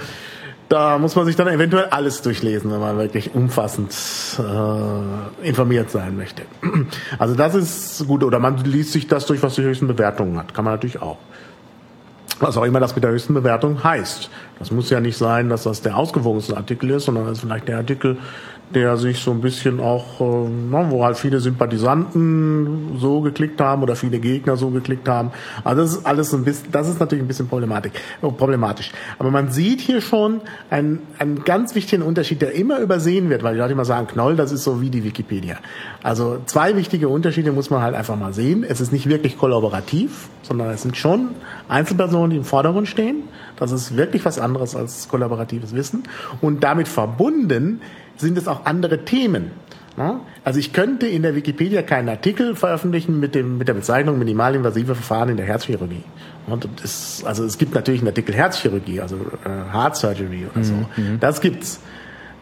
da muss man sich dann eventuell alles durchlesen, wenn man wirklich umfassend äh, informiert sein möchte. Also das ist gut. Oder man liest sich das durch, was die höchsten Bewertungen hat. Kann man natürlich auch. Was auch immer das mit der höchsten Bewertung heißt. Das muss ja nicht sein, dass das der ausgewogenste Artikel ist, sondern das ist vielleicht der Artikel, der sich so ein bisschen auch, äh, wo halt viele Sympathisanten so geklickt haben oder viele Gegner so geklickt haben. Also das ist alles ein bisschen, das ist natürlich ein bisschen äh, problematisch. Aber man sieht hier schon einen, einen ganz wichtigen Unterschied, der immer übersehen wird, weil die Leute immer sagen, Knoll, das ist so wie die Wikipedia. Also zwei wichtige Unterschiede muss man halt einfach mal sehen. Es ist nicht wirklich kollaborativ, sondern es sind schon Einzelpersonen, die im Vordergrund stehen. Das ist wirklich was anderes als kollaboratives Wissen. Und damit verbunden sind es auch andere Themen. Also ich könnte in der Wikipedia keinen Artikel veröffentlichen mit, dem, mit der Bezeichnung minimalinvasive Verfahren in der Herzchirurgie. Und das, also es gibt natürlich einen Artikel Herzchirurgie, also äh, Heart Surgery oder so. Mhm. mhm. Das gibt's.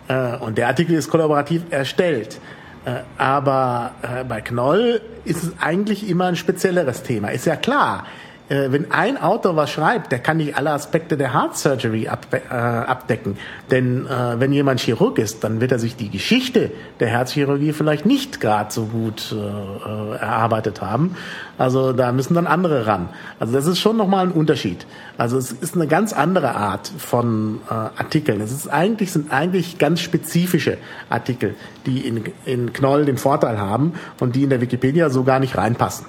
Äh, und der Artikel ist kollaborativ erstellt. Äh, aber äh, bei Knoll ist es eigentlich immer ein spezielleres Thema. Ist ja klar, äh, wenn ein Autor was schreibt, der kann nicht alle Aspekte der Heart Surgery äh, abdecken. Denn äh, wenn jemand Chirurg ist, dann wird er sich die Geschichte der Herzchirurgie vielleicht nicht gerade so gut äh, erarbeitet haben. Also da müssen dann andere ran. Also das ist schon nochmal ein Unterschied. Also es ist eine ganz andere Art von äh, Artikeln. Es ist eigentlich, sind eigentlich ganz spezifische Artikel, die in, in Knoll den Vorteil haben und die in der Wikipedia so gar nicht reinpassen.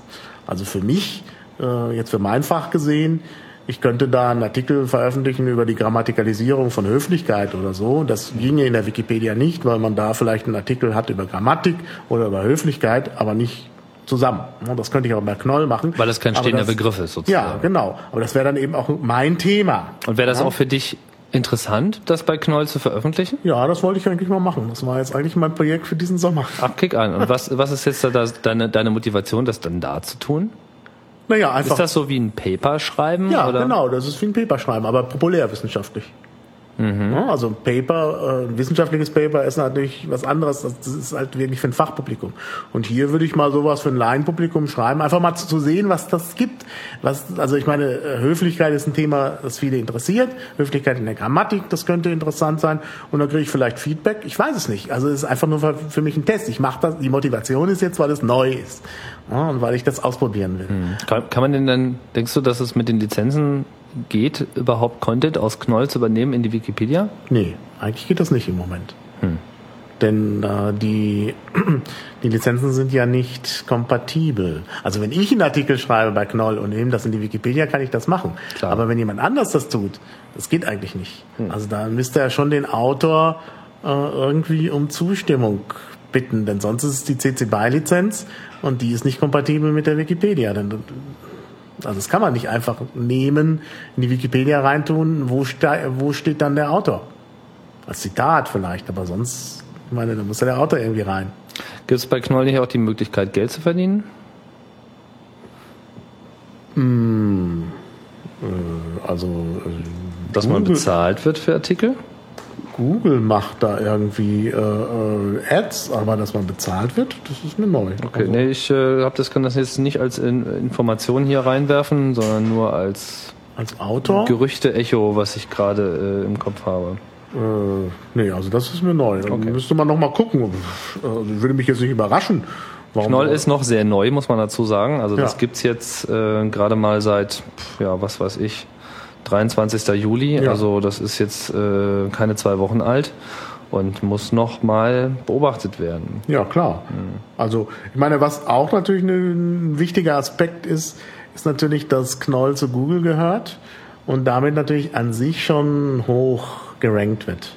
Also für mich äh, jetzt für mein Fach gesehen, ich könnte da einen Artikel veröffentlichen über die Grammatikalisierung von Höflichkeit oder so. Das ginge in der Wikipedia nicht, weil man da vielleicht einen Artikel hat über Grammatik oder über Höflichkeit, aber nicht zusammen. Das könnte ich auch bei Knoll machen. Weil es kein stehender das, Begriff ist sozusagen. Ja, genau. Aber das wäre dann eben auch mein Thema. Und wäre das ja? auch für dich interessant, das bei Knoll zu veröffentlichen? Ja, das wollte ich eigentlich mal machen. Das war jetzt eigentlich mein Projekt für diesen Sommer. Ach, kick an. Und was, was ist jetzt da deine, deine Motivation, das dann da zu tun? Naja, einfach. Ist das so wie ein Paper schreiben? Ja, oder? genau, das ist wie ein Paper schreiben, aber populärwissenschaftlich. Mhm. also ein Paper, äh, ein wissenschaftliches Paper ist natürlich was anderes. Das ist halt wirklich für ein Fachpublikum. Und hier würde ich mal sowas für ein Laienpublikum schreiben, einfach mal zu, sehen, was das gibt. Was, also ich meine, äh, Höflichkeit ist ein Thema, das viele interessiert. Höflichkeit in der Grammatik, das könnte interessant sein. Und dann kriege ich vielleicht Feedback. Ich weiß es nicht. Also es ist einfach nur für, mich ein Test. Ich mache das. Die Motivation ist jetzt, weil es neu ist und weil ich das ausprobieren will. Mhm. Kann, kann man denn dann, denkst du, dass es mit den Lizenzen geht, überhaupt Content aus Knoll zu übernehmen in die Wikipedia? Nee, eigentlich geht das nicht im Moment. Hm. Denn äh, die, die Lizenzen sind ja nicht kompatibel. Also wenn ich einen Artikel schreibe bei Knoll und nehme das in die Wikipedia, kann ich das machen. Klar. Aber wenn jemand anders das tut, das geht eigentlich nicht. Hm. Also da müsste er schon den Autor äh, irgendwie um Zustimmung bitten, denn sonst ist es die CC BY-Lizenz und die ist nicht kompatibel mit der Wikipedia. Denn also das kann man nicht einfach nehmen, in die Wikipedia reintun, wo, wo steht dann der Autor? Als Zitat vielleicht, aber sonst, ich meine, da muss ja der Autor irgendwie rein. Gibt es bei Knoll nicht auch die Möglichkeit, Geld zu verdienen? Äh, also äh, Dass man bezahlt wird für Artikel? Google macht da irgendwie äh, äh, Ads, aber dass man bezahlt wird, das ist mir neu. Okay, Also, nee, ich äh, hab das kann das jetzt nicht als in, Information hier reinwerfen, sondern nur als als Autor? Gerüchte-Echo, was ich gerade äh, im Kopf habe. Äh, nee, also das ist mir neu. Okay. müsste man noch mal gucken. Äh, würde mich jetzt nicht überraschen. Warum Knoll ist noch sehr neu, muss man dazu sagen. Also das Ja. gibt's jetzt äh, gerade mal seit, ja, was weiß ich, 23. Juli. Ja. Also das ist jetzt äh, keine zwei Wochen alt und muss noch mal beobachtet werden. Ja, klar. Also, ich meine, was auch natürlich ein wichtiger Aspekt ist, ist natürlich, dass Knoll zu Google gehört und damit natürlich an sich schon hoch gerankt wird.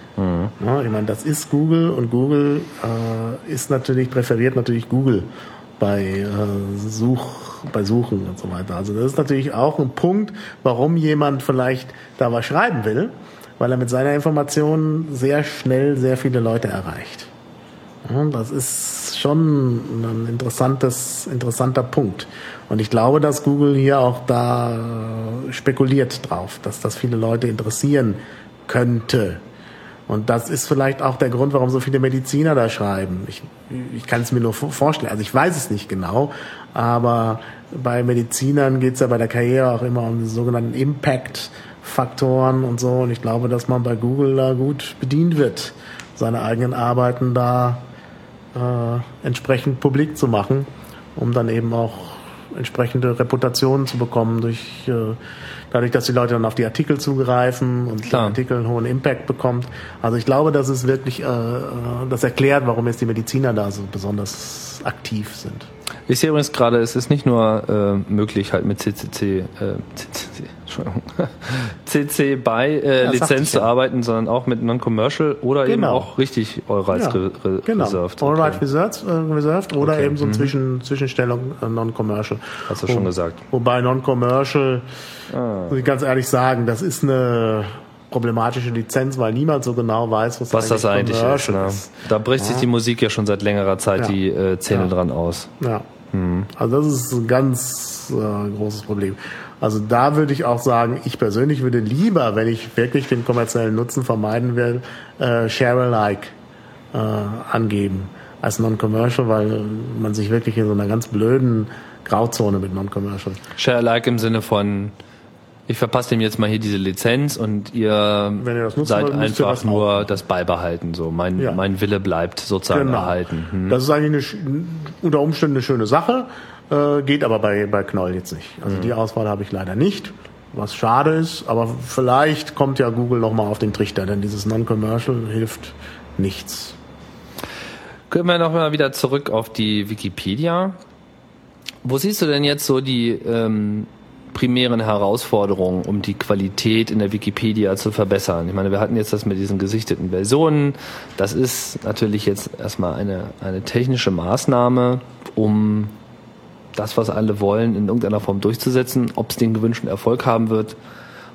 Ja, ich meine, das ist Google und Google äh, ist natürlich, präferiert natürlich Google bei äh, Such, bei Suchen und so weiter. Also das ist natürlich auch ein Punkt, warum jemand vielleicht da was schreiben will, weil er mit seiner Information sehr schnell sehr viele Leute erreicht. Das ist schon ein interessantes, interessanter Punkt. Und ich glaube, dass Google hier auch da spekuliert drauf, dass das viele Leute interessieren könnte. Und das ist vielleicht auch der Grund, warum so viele Mediziner da schreiben. Ich, ich kann es mir nur vor- vorstellen. Also ich weiß es nicht genau, aber bei Medizinern geht es ja bei der Karriere auch immer um die sogenannten Impact-Faktoren und so. Und ich glaube, dass man bei Google da gut bedient wird, seine eigenen Arbeiten da äh, entsprechend publik zu machen, um dann eben auch entsprechende Reputationen zu bekommen, durch, äh, dadurch, dass die Leute dann auf die Artikel zugreifen und Klar. der Artikel einen hohen Impact bekommt. Also ich glaube, das ist wirklich, äh, äh, das erklärt, warum jetzt die Mediziner da so besonders aktiv sind. Ich sehe übrigens gerade, es ist nicht nur äh, möglich, halt mit CCC, äh, CCC, Entschuldigung, CC BY äh, Ja, Lizenz zu ja. arbeiten, sondern auch mit Non-Commercial oder eben Genau. auch richtig All-Rights Ja, re re Genau. reserved. All Okay. right reserved, äh, reserved oder Okay. eben so Mhm. Zwischen, Zwischenstellung äh, Non-Commercial. Hast du schon gesagt. Wobei Non-Commercial, Ah. muss ich ganz ehrlich sagen, das ist eine problematische Lizenz, weil niemand so genau weiß, was, Was das eigentlich ist. Ne? Da bricht sich Ja. die Musik ja schon seit längerer Zeit Ja. die äh, Zähne Ja. dran aus. Ja. Mhm. Also das ist ein ganz äh, großes Problem. Also da würde ich auch sagen, ich persönlich würde lieber, wenn ich wirklich den kommerziellen Nutzen vermeiden will, äh, Share-alike äh, angeben als Non-Commercial, weil man sich wirklich in so einer ganz blöden Grauzone mit Non-Commercial. Share-alike im Sinne von, ich verpasse dem jetzt mal hier diese Lizenz und ihr, ihr seid wollt, einfach nur das beibehalten. So, mein, Ja. mein Wille bleibt sozusagen Genau. erhalten. Hm. Das ist eigentlich eine, unter Umständen eine schöne Sache, äh, geht aber bei, bei Knoll jetzt nicht. Also Mhm. die Auswahl habe ich leider nicht, was schade ist, aber vielleicht kommt ja Google nochmal auf den Trichter, denn dieses Non-Commercial hilft nichts. Können wir noch mal wieder zurück auf die Wikipedia. Wo siehst du denn jetzt so die ähm, primären Herausforderungen, um die Qualität in der Wikipedia zu verbessern? Ich meine, wir hatten jetzt das mit diesen gesichteten Versionen. Das ist natürlich jetzt erstmal eine, eine technische Maßnahme, um das, was alle wollen, in irgendeiner Form durchzusetzen. Ob es den gewünschten Erfolg haben wird,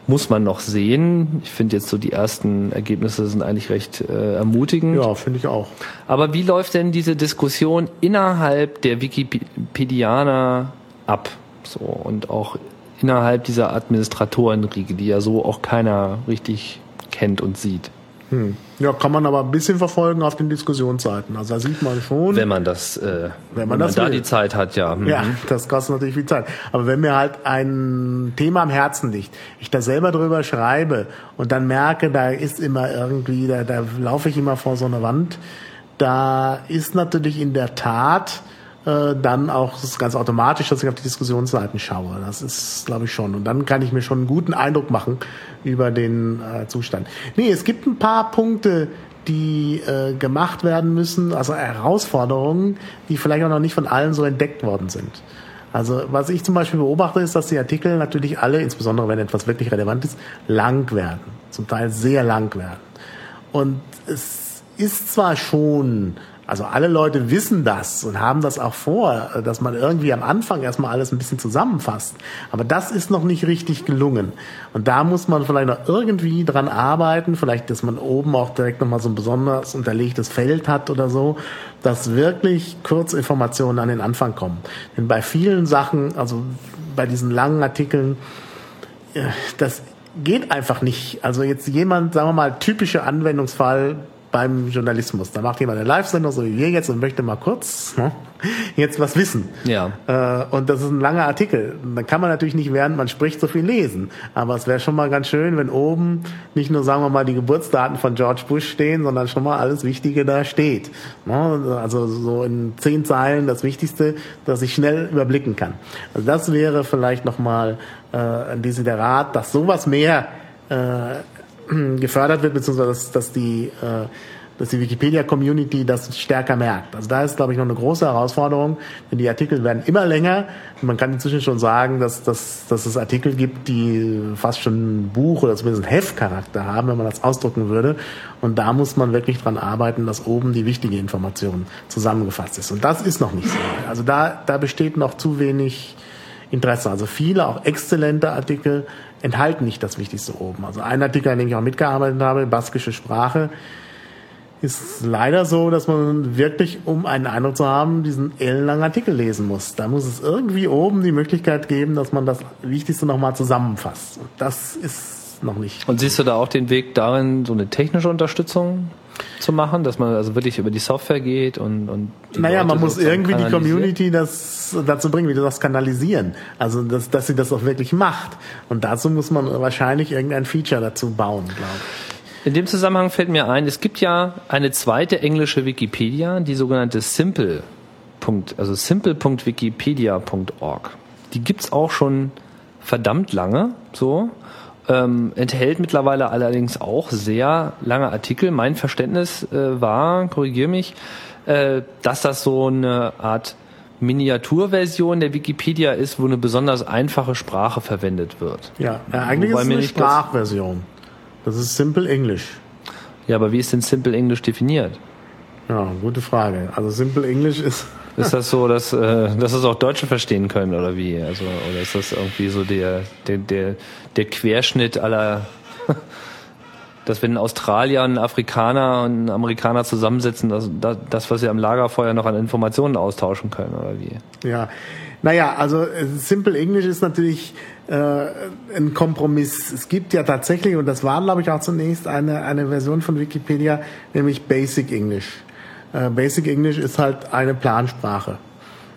muss man noch sehen. Ich finde jetzt so die ersten Ergebnisse sind eigentlich recht äh, ermutigend. Ja, finde ich auch. Aber wie läuft denn diese Diskussion innerhalb der Wikipedianer ab? So, und auch innerhalb dieser Administratorenriege, die ja so auch keiner richtig kennt und sieht. Hm. Ja, kann man aber ein bisschen verfolgen auf den Diskussionsseiten. Also da sieht man schon. Wenn man das, äh, wenn man das da die Zeit hat, ja. Mhm. Ja, das kostet natürlich viel Zeit. Aber wenn mir halt ein Thema am Herzen liegt, ich da selber drüber schreibe und dann merke, da ist immer irgendwie, da, da laufe ich immer vor so eine Wand, da ist natürlich in der Tat äh, dann auch das ist ganz automatisch, dass ich auf die Diskussionsseiten schaue. Das ist, glaube ich, schon. Und dann kann ich mir schon einen guten Eindruck machen über den äh, Zustand. Nee, es gibt ein paar Punkte, die äh, gemacht werden müssen, also Herausforderungen, die vielleicht auch noch nicht von allen so entdeckt worden sind. Also was ich zum Beispiel beobachte, ist, dass die Artikel natürlich alle, insbesondere wenn etwas wirklich relevant ist, lang werden. Zum Teil sehr lang werden. Und es ist zwar schon, also alle Leute wissen das und haben das auch vor, dass man irgendwie am Anfang erstmal alles ein bisschen zusammenfasst. Aber das ist noch nicht richtig gelungen. Und da muss man vielleicht noch irgendwie dran arbeiten, vielleicht, dass man oben auch direkt nochmal so ein besonders unterlegtes Feld hat oder so, dass wirklich Kurzinformationen an den Anfang kommen. Denn bei vielen Sachen, also bei diesen langen Artikeln, äh, das geht einfach nicht. Also jetzt jemand, sagen wir mal, typischer Anwendungsfall beim Journalismus. Da macht jemand eine Live-Sendung, so wie wir jetzt, und möchte mal kurz ne, jetzt was wissen. Ja. Äh, und das ist ein langer Artikel. Dann kann man natürlich nicht, während man spricht, so viel lesen. Aber es wäre schon mal ganz schön, wenn oben nicht nur, sagen wir mal, die Geburtsdaten von George Bush stehen, sondern schon mal alles Wichtige da steht. Ne? Also so in zehn Zeilen das Wichtigste, das ich schnell überblicken kann. Also das wäre vielleicht nochmal äh, ein Desiderat, dass sowas mehr äh, gefördert wird, beziehungsweise dass, dass die äh, dass die Wikipedia-Community das stärker merkt. Also da ist, glaube ich, noch eine große Herausforderung, denn die Artikel werden immer länger. man kann inzwischen schon sagen, dass, dass, dass es Artikel gibt, die fast schon ein Buch oder zumindest einen Heftcharakter haben, wenn man das ausdrucken würde. Und da muss man wirklich dran arbeiten, dass oben die wichtige Information zusammengefasst ist. Und das ist noch nicht so. Also da, da besteht noch zu wenig Interesse. Also viele, auch exzellente Artikel enthalten nicht das Wichtigste oben. Also ein Artikel, an dem ich auch mitgearbeitet habe, baskische Sprache, ist leider so, dass man wirklich, um einen Eindruck zu haben, diesen ellenlangen Artikel lesen muss. Da muss es irgendwie oben die Möglichkeit geben, dass man das Wichtigste nochmal zusammenfasst. Und das ist noch nicht. Und siehst du da auch den Weg darin, so eine technische Unterstützung zu machen, dass man also wirklich über die Software geht und, und naja, Leute man muss irgendwie die Community das dazu bringen, wie du das kanalisieren. Also dass, dass sie das auch wirklich macht. Und dazu muss man wahrscheinlich irgendein Feature dazu bauen, glaube ich. In dem Zusammenhang fällt mir ein, es gibt ja eine zweite englische Wikipedia, die sogenannte Simple. also simple.wikipedia.org. Die gibt's auch schon verdammt lange, so. Ähm, enthält mittlerweile allerdings auch sehr lange Artikel. Mein Verständnis äh, war, korrigier mich, äh, dass das so eine Art Miniaturversion der Wikipedia ist, wo eine besonders einfache Sprache verwendet wird. Ja, ja eigentlich Wobei ist es eine Sprachversion. Das ist Simple English. Ja, aber wie ist denn Simple English definiert? Ja, gute Frage. Also Simple English ist. Ist das so, dass, äh, dass es auch Deutsche verstehen können oder wie? Also, oder ist das irgendwie so der, der, der, der Querschnitt aller, dass wenn ein Australier, ein Afrikaner und ein Amerikaner zusammensitzen, dass, das, was sie am Lagerfeuer noch an Informationen austauschen können oder wie? Ja, naja, also äh, Simple English ist natürlich äh, ein Kompromiss. Es gibt ja tatsächlich, und das war, glaube ich, auch zunächst eine, eine Version von Wikipedia, nämlich Basic English. Äh, Basic English ist halt eine Plansprache.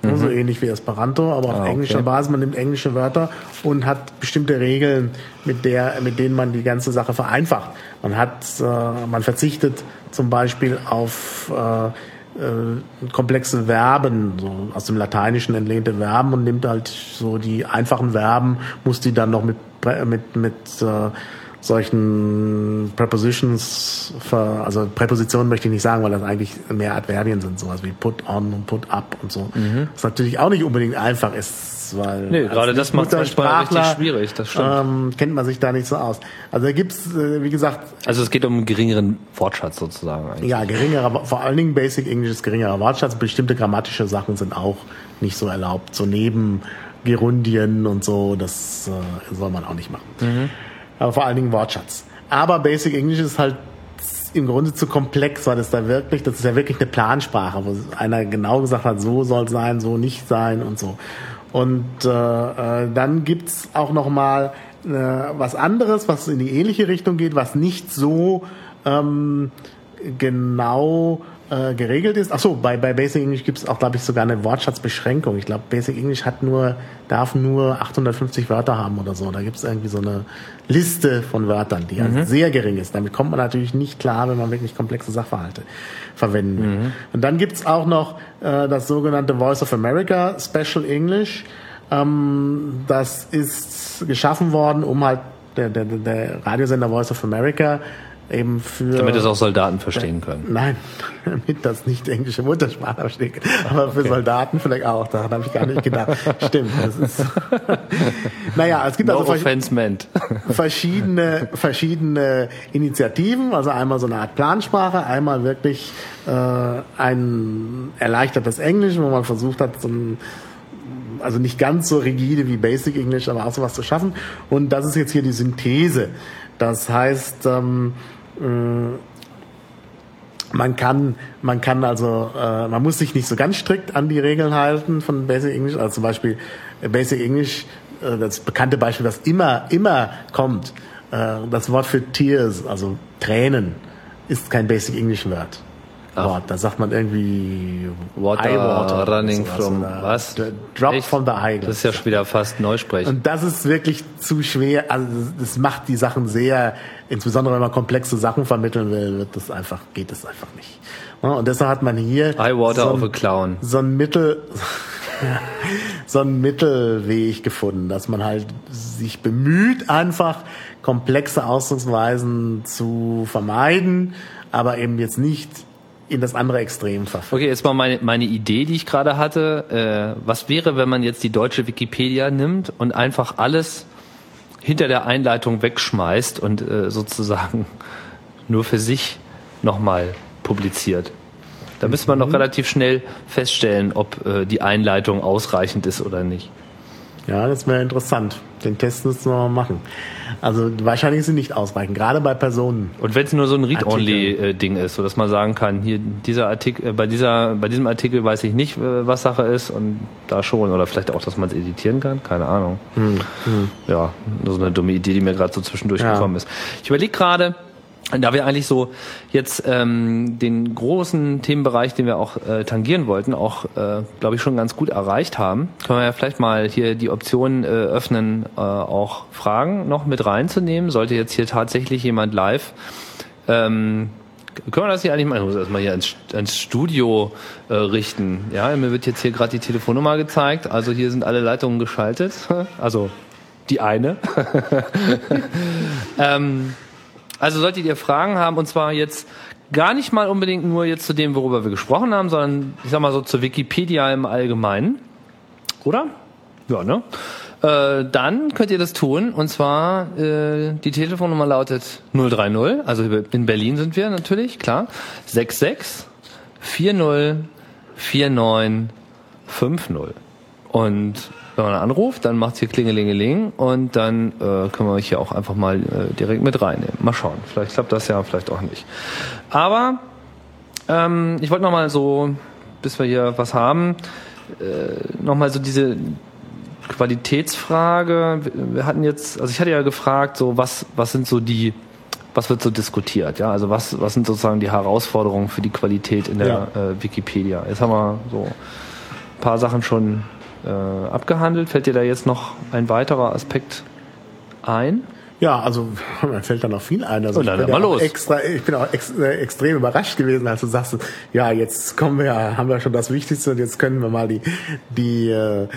Mhm. So ähnlich wie Esperanto, aber auf ah, englischer okay. Basis. Man nimmt englische Wörter und hat bestimmte Regeln, mit, der, mit denen man die ganze Sache vereinfacht. Man hat, äh, man verzichtet zum Beispiel auf äh, äh, komplexe Verben, so aus dem Lateinischen entlehnte Verben und nimmt halt so die einfachen Verben, muss die dann noch mit mit mit äh, solchen Prepositions, ver, also Präpositionen möchte ich nicht sagen, weil das eigentlich mehr Adverbien sind, sowas wie put on und put up und so. Mhm. Was natürlich auch nicht unbedingt einfach ist, weil nee, gerade das macht es richtig schwierig, das stimmt. Ähm, kennt man sich da nicht so aus. Also da gibt's, äh, wie gesagt. Also es geht um einen geringeren Wortschatz sozusagen eigentlich. Ja, geringerer, vor allen Dingen Basic English ist geringerer Wortschatz. Bestimmte grammatische Sachen sind auch nicht so erlaubt. So neben Gerundien und so, das äh, soll man auch nicht machen. Mhm. Aber vor allen Dingen Wortschatz. Aber Basic English ist halt im Grunde zu komplex, weil es da wirklich, das ist ja wirklich eine Plansprache, wo einer genau gesagt hat, so soll es sein, so nicht sein und so. Und äh, äh, dann gibt's auch noch mal äh, was anderes, was in die ähnliche Richtung geht, was nicht so ähm, genau äh, geregelt ist. Ach so, bei, bei Basic English gibt es auch, glaube ich, sogar eine Wortschatzbeschränkung. Ich glaube, Basic English hat nur, darf nur 850 Wörter haben oder so. Da gibt es irgendwie so eine Liste von Wörtern, die mhm. halt sehr gering ist. Damit kommt man natürlich nicht klar, wenn man wirklich komplexe Sachverhalte verwenden will. Mhm. Und dann gibt es auch noch äh, das sogenannte Voice of America Special English. Ähm, das ist geschaffen worden, um halt der, der, der Radiosender Voice of America eben für. Damit es auch Soldaten verstehen können. Nein, damit das nicht englische Muttersprache verstehen können. Aber für okay. Soldaten vielleicht auch. Daran habe ich gar nicht gedacht. Stimmt. Das ist naja, es gibt no also verschiedene, verschiedene Initiativen. Also einmal so eine Art Plansprache, einmal wirklich äh, ein erleichtertes Englisch, wo man versucht hat, so ein also nicht ganz so rigide wie Basic English, aber auch sowas zu schaffen. Und das ist jetzt hier die Synthese. Das heißt, ähm, äh, man kann, man kann also, äh, man muss sich nicht so ganz strikt an die Regeln halten von Basic English. Also zum Beispiel Basic English, äh, das bekannte Beispiel, das immer, immer kommt, äh, das Wort für Tears, also Tränen, ist kein Basic English Word. Wort. Da sagt man irgendwie Water, Eye running sowas from was? Drop Echt? from the eye. Das ist ja schon wieder fast Neusprech. Und das ist wirklich zu schwer. Also das macht die Sachen sehr, insbesondere wenn man komplexe Sachen vermitteln will, wird das einfach, geht das einfach nicht. Und deshalb hat man hier Eye water so of a ein, clown. so ein Mittel, so ein Mittelweg gefunden, dass man halt sich bemüht, einfach komplexe Ausdrucksweisen zu vermeiden, aber eben jetzt nicht in das andere Extrem verfällt. Okay, jetzt mal meine, meine Idee, die ich gerade hatte. Äh, was wäre, wenn man jetzt die deutsche Wikipedia nimmt und einfach alles hinter der Einleitung wegschmeißt und äh, sozusagen nur für sich nochmal publiziert? Da müsste man doch relativ schnell feststellen, ob äh, die Einleitung ausreichend ist oder nicht. Ja, das wäre interessant. Den Test müssen wir mal machen. Also wahrscheinlich ist sie nicht ausreichend, gerade bei Personen. Und wenn es nur so ein Read-Only-Ding ist, so dass man sagen kann, hier dieser Artikel, äh, bei dieser, bei diesem Artikel weiß ich nicht, äh, was Sache ist und da schon oder vielleicht auch, dass man es editieren kann, keine Ahnung. Ja, nur so eine dumme Idee, die mir gerade so zwischendurch Ja. gekommen ist. Ich überlege gerade, da wir eigentlich so jetzt ähm, den großen Themenbereich, den wir auch äh, tangieren wollten, auch, äh, glaube ich, schon ganz gut erreicht haben, können wir ja vielleicht mal hier die Option äh, öffnen, äh, auch Fragen noch mit reinzunehmen. Sollte jetzt hier tatsächlich jemand live ähm, können wir das hier eigentlich mal, ich muss erstmal hier ins, ins Studio äh, richten. Ja, mir wird jetzt hier gerade die Telefonnummer gezeigt. Also hier sind alle Leitungen geschaltet. Also die eine. ähm, also solltet ihr Fragen haben, und zwar jetzt gar nicht mal unbedingt nur jetzt zu dem, worüber wir gesprochen haben, sondern ich sag mal so zur Wikipedia im Allgemeinen. Oder? Ja, ne? Äh, dann könnt ihr das tun. Und zwar, äh, die Telefonnummer lautet 030, also in Berlin sind wir natürlich, klar. 66 40 49 50. Und wenn man anruft, dann macht's hier Klingelingeling und dann äh, können wir euch hier auch einfach mal äh, direkt mit reinnehmen. Mal schauen. Vielleicht klappt das ja, vielleicht auch nicht. Aber ähm, ich wollte noch mal so, bis wir hier was haben, äh, noch mal so diese Qualitätsfrage. Wir- Wir hatten jetzt, also ich hatte ja gefragt, so was, was sind so die, was wird so diskutiert, ja? Also was, was sind sozusagen die Herausforderungen für die Qualität in der Ja. äh, Wikipedia? Jetzt haben wir so ein paar Sachen schon äh, abgehandelt. Fällt dir da jetzt noch ein weiterer Aspekt ein? Ja, also mir fällt da noch viel ein. Also Oh, ich bin mal auch los. extra, ich bin auch ex, äh, extrem überrascht gewesen, als du sagst, ja, jetzt kommen wir, ja, haben wir schon das Wichtigste und jetzt können wir mal die die äh,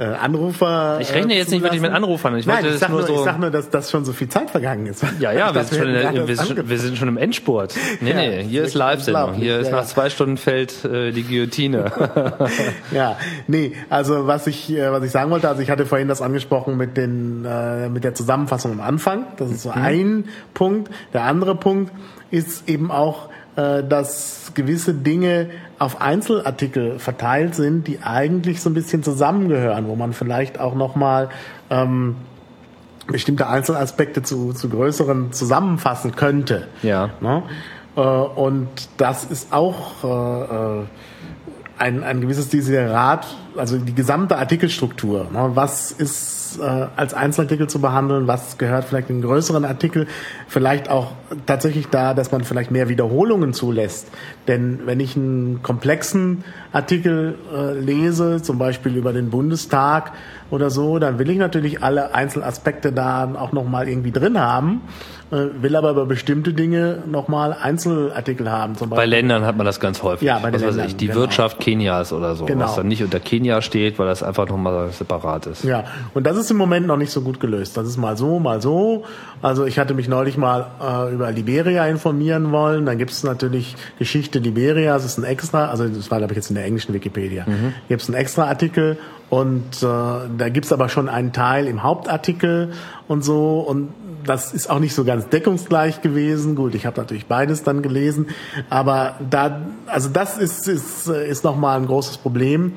äh, Anrufer. Ich rechne jetzt nicht wirklich mit zulassen. Anrufern. Ich Nein, ich sag nur so- ich sag nur, dass das schon so viel Zeit vergangen ist. Ja, ja, wir sind, schon der, wir, sind wir sind schon im Endspurt. Nee, Ja, nee, hier ist Live-Sendung. Hier ist Ja, nach zwei Stunden fällt äh, die Guillotine. Ja, nee, also was ich äh, was ich sagen wollte, also ich hatte vorhin das angesprochen mit den äh, mit der Zusammenfassung am Anfang. Das ist so ein Punkt. Der andere Punkt ist eben auch, äh, dass gewisse Dinge auf Einzelartikel verteilt sind, die eigentlich so ein bisschen zusammengehören, wo man vielleicht auch noch mal ähm, bestimmte Einzelaspekte zu, zu größeren zusammenfassen könnte. Ja. Ne? Äh, und das ist auch äh, äh, ein, ein gewisses Desiderat, also die gesamte Artikelstruktur. Ne? Was ist äh, als Einzelartikel zu behandeln, was gehört vielleicht in einen größeren Artikel, vielleicht auch tatsächlich da, dass man vielleicht mehr Wiederholungen zulässt. Denn wenn ich einen komplexen Artikel äh, lese, zum Beispiel über den Bundestag oder so, dann will ich natürlich alle Einzelaspekte da auch nochmal irgendwie drin haben, äh, will aber über bestimmte Dinge nochmal Einzelartikel haben. Zum Bei Beispiel. Ländern hat man das ganz häufig. Ja, bei den Was weiß Ländern, ich, die genau. Wirtschaft Kenias oder so, Genau. was dann nicht unter Kenia steht, weil das einfach nochmal separat ist. Ja, und das ist im Moment noch nicht so gut gelöst. Das ist mal so, mal so. Also ich hatte mich neulich mal äh, über Liberia informieren wollen. Dann gibt es natürlich Geschichte Liberia, das ist ein extra, also das war glaube ich jetzt in der englischen Wikipedia. Mhm. Gibt es einen extra Artikel und äh, da gibt es aber schon einen Teil im Hauptartikel und so und das ist auch nicht so ganz deckungsgleich gewesen. Gut, ich habe natürlich beides dann gelesen, aber da, also das ist ist äh, ist noch mal ein großes Problem.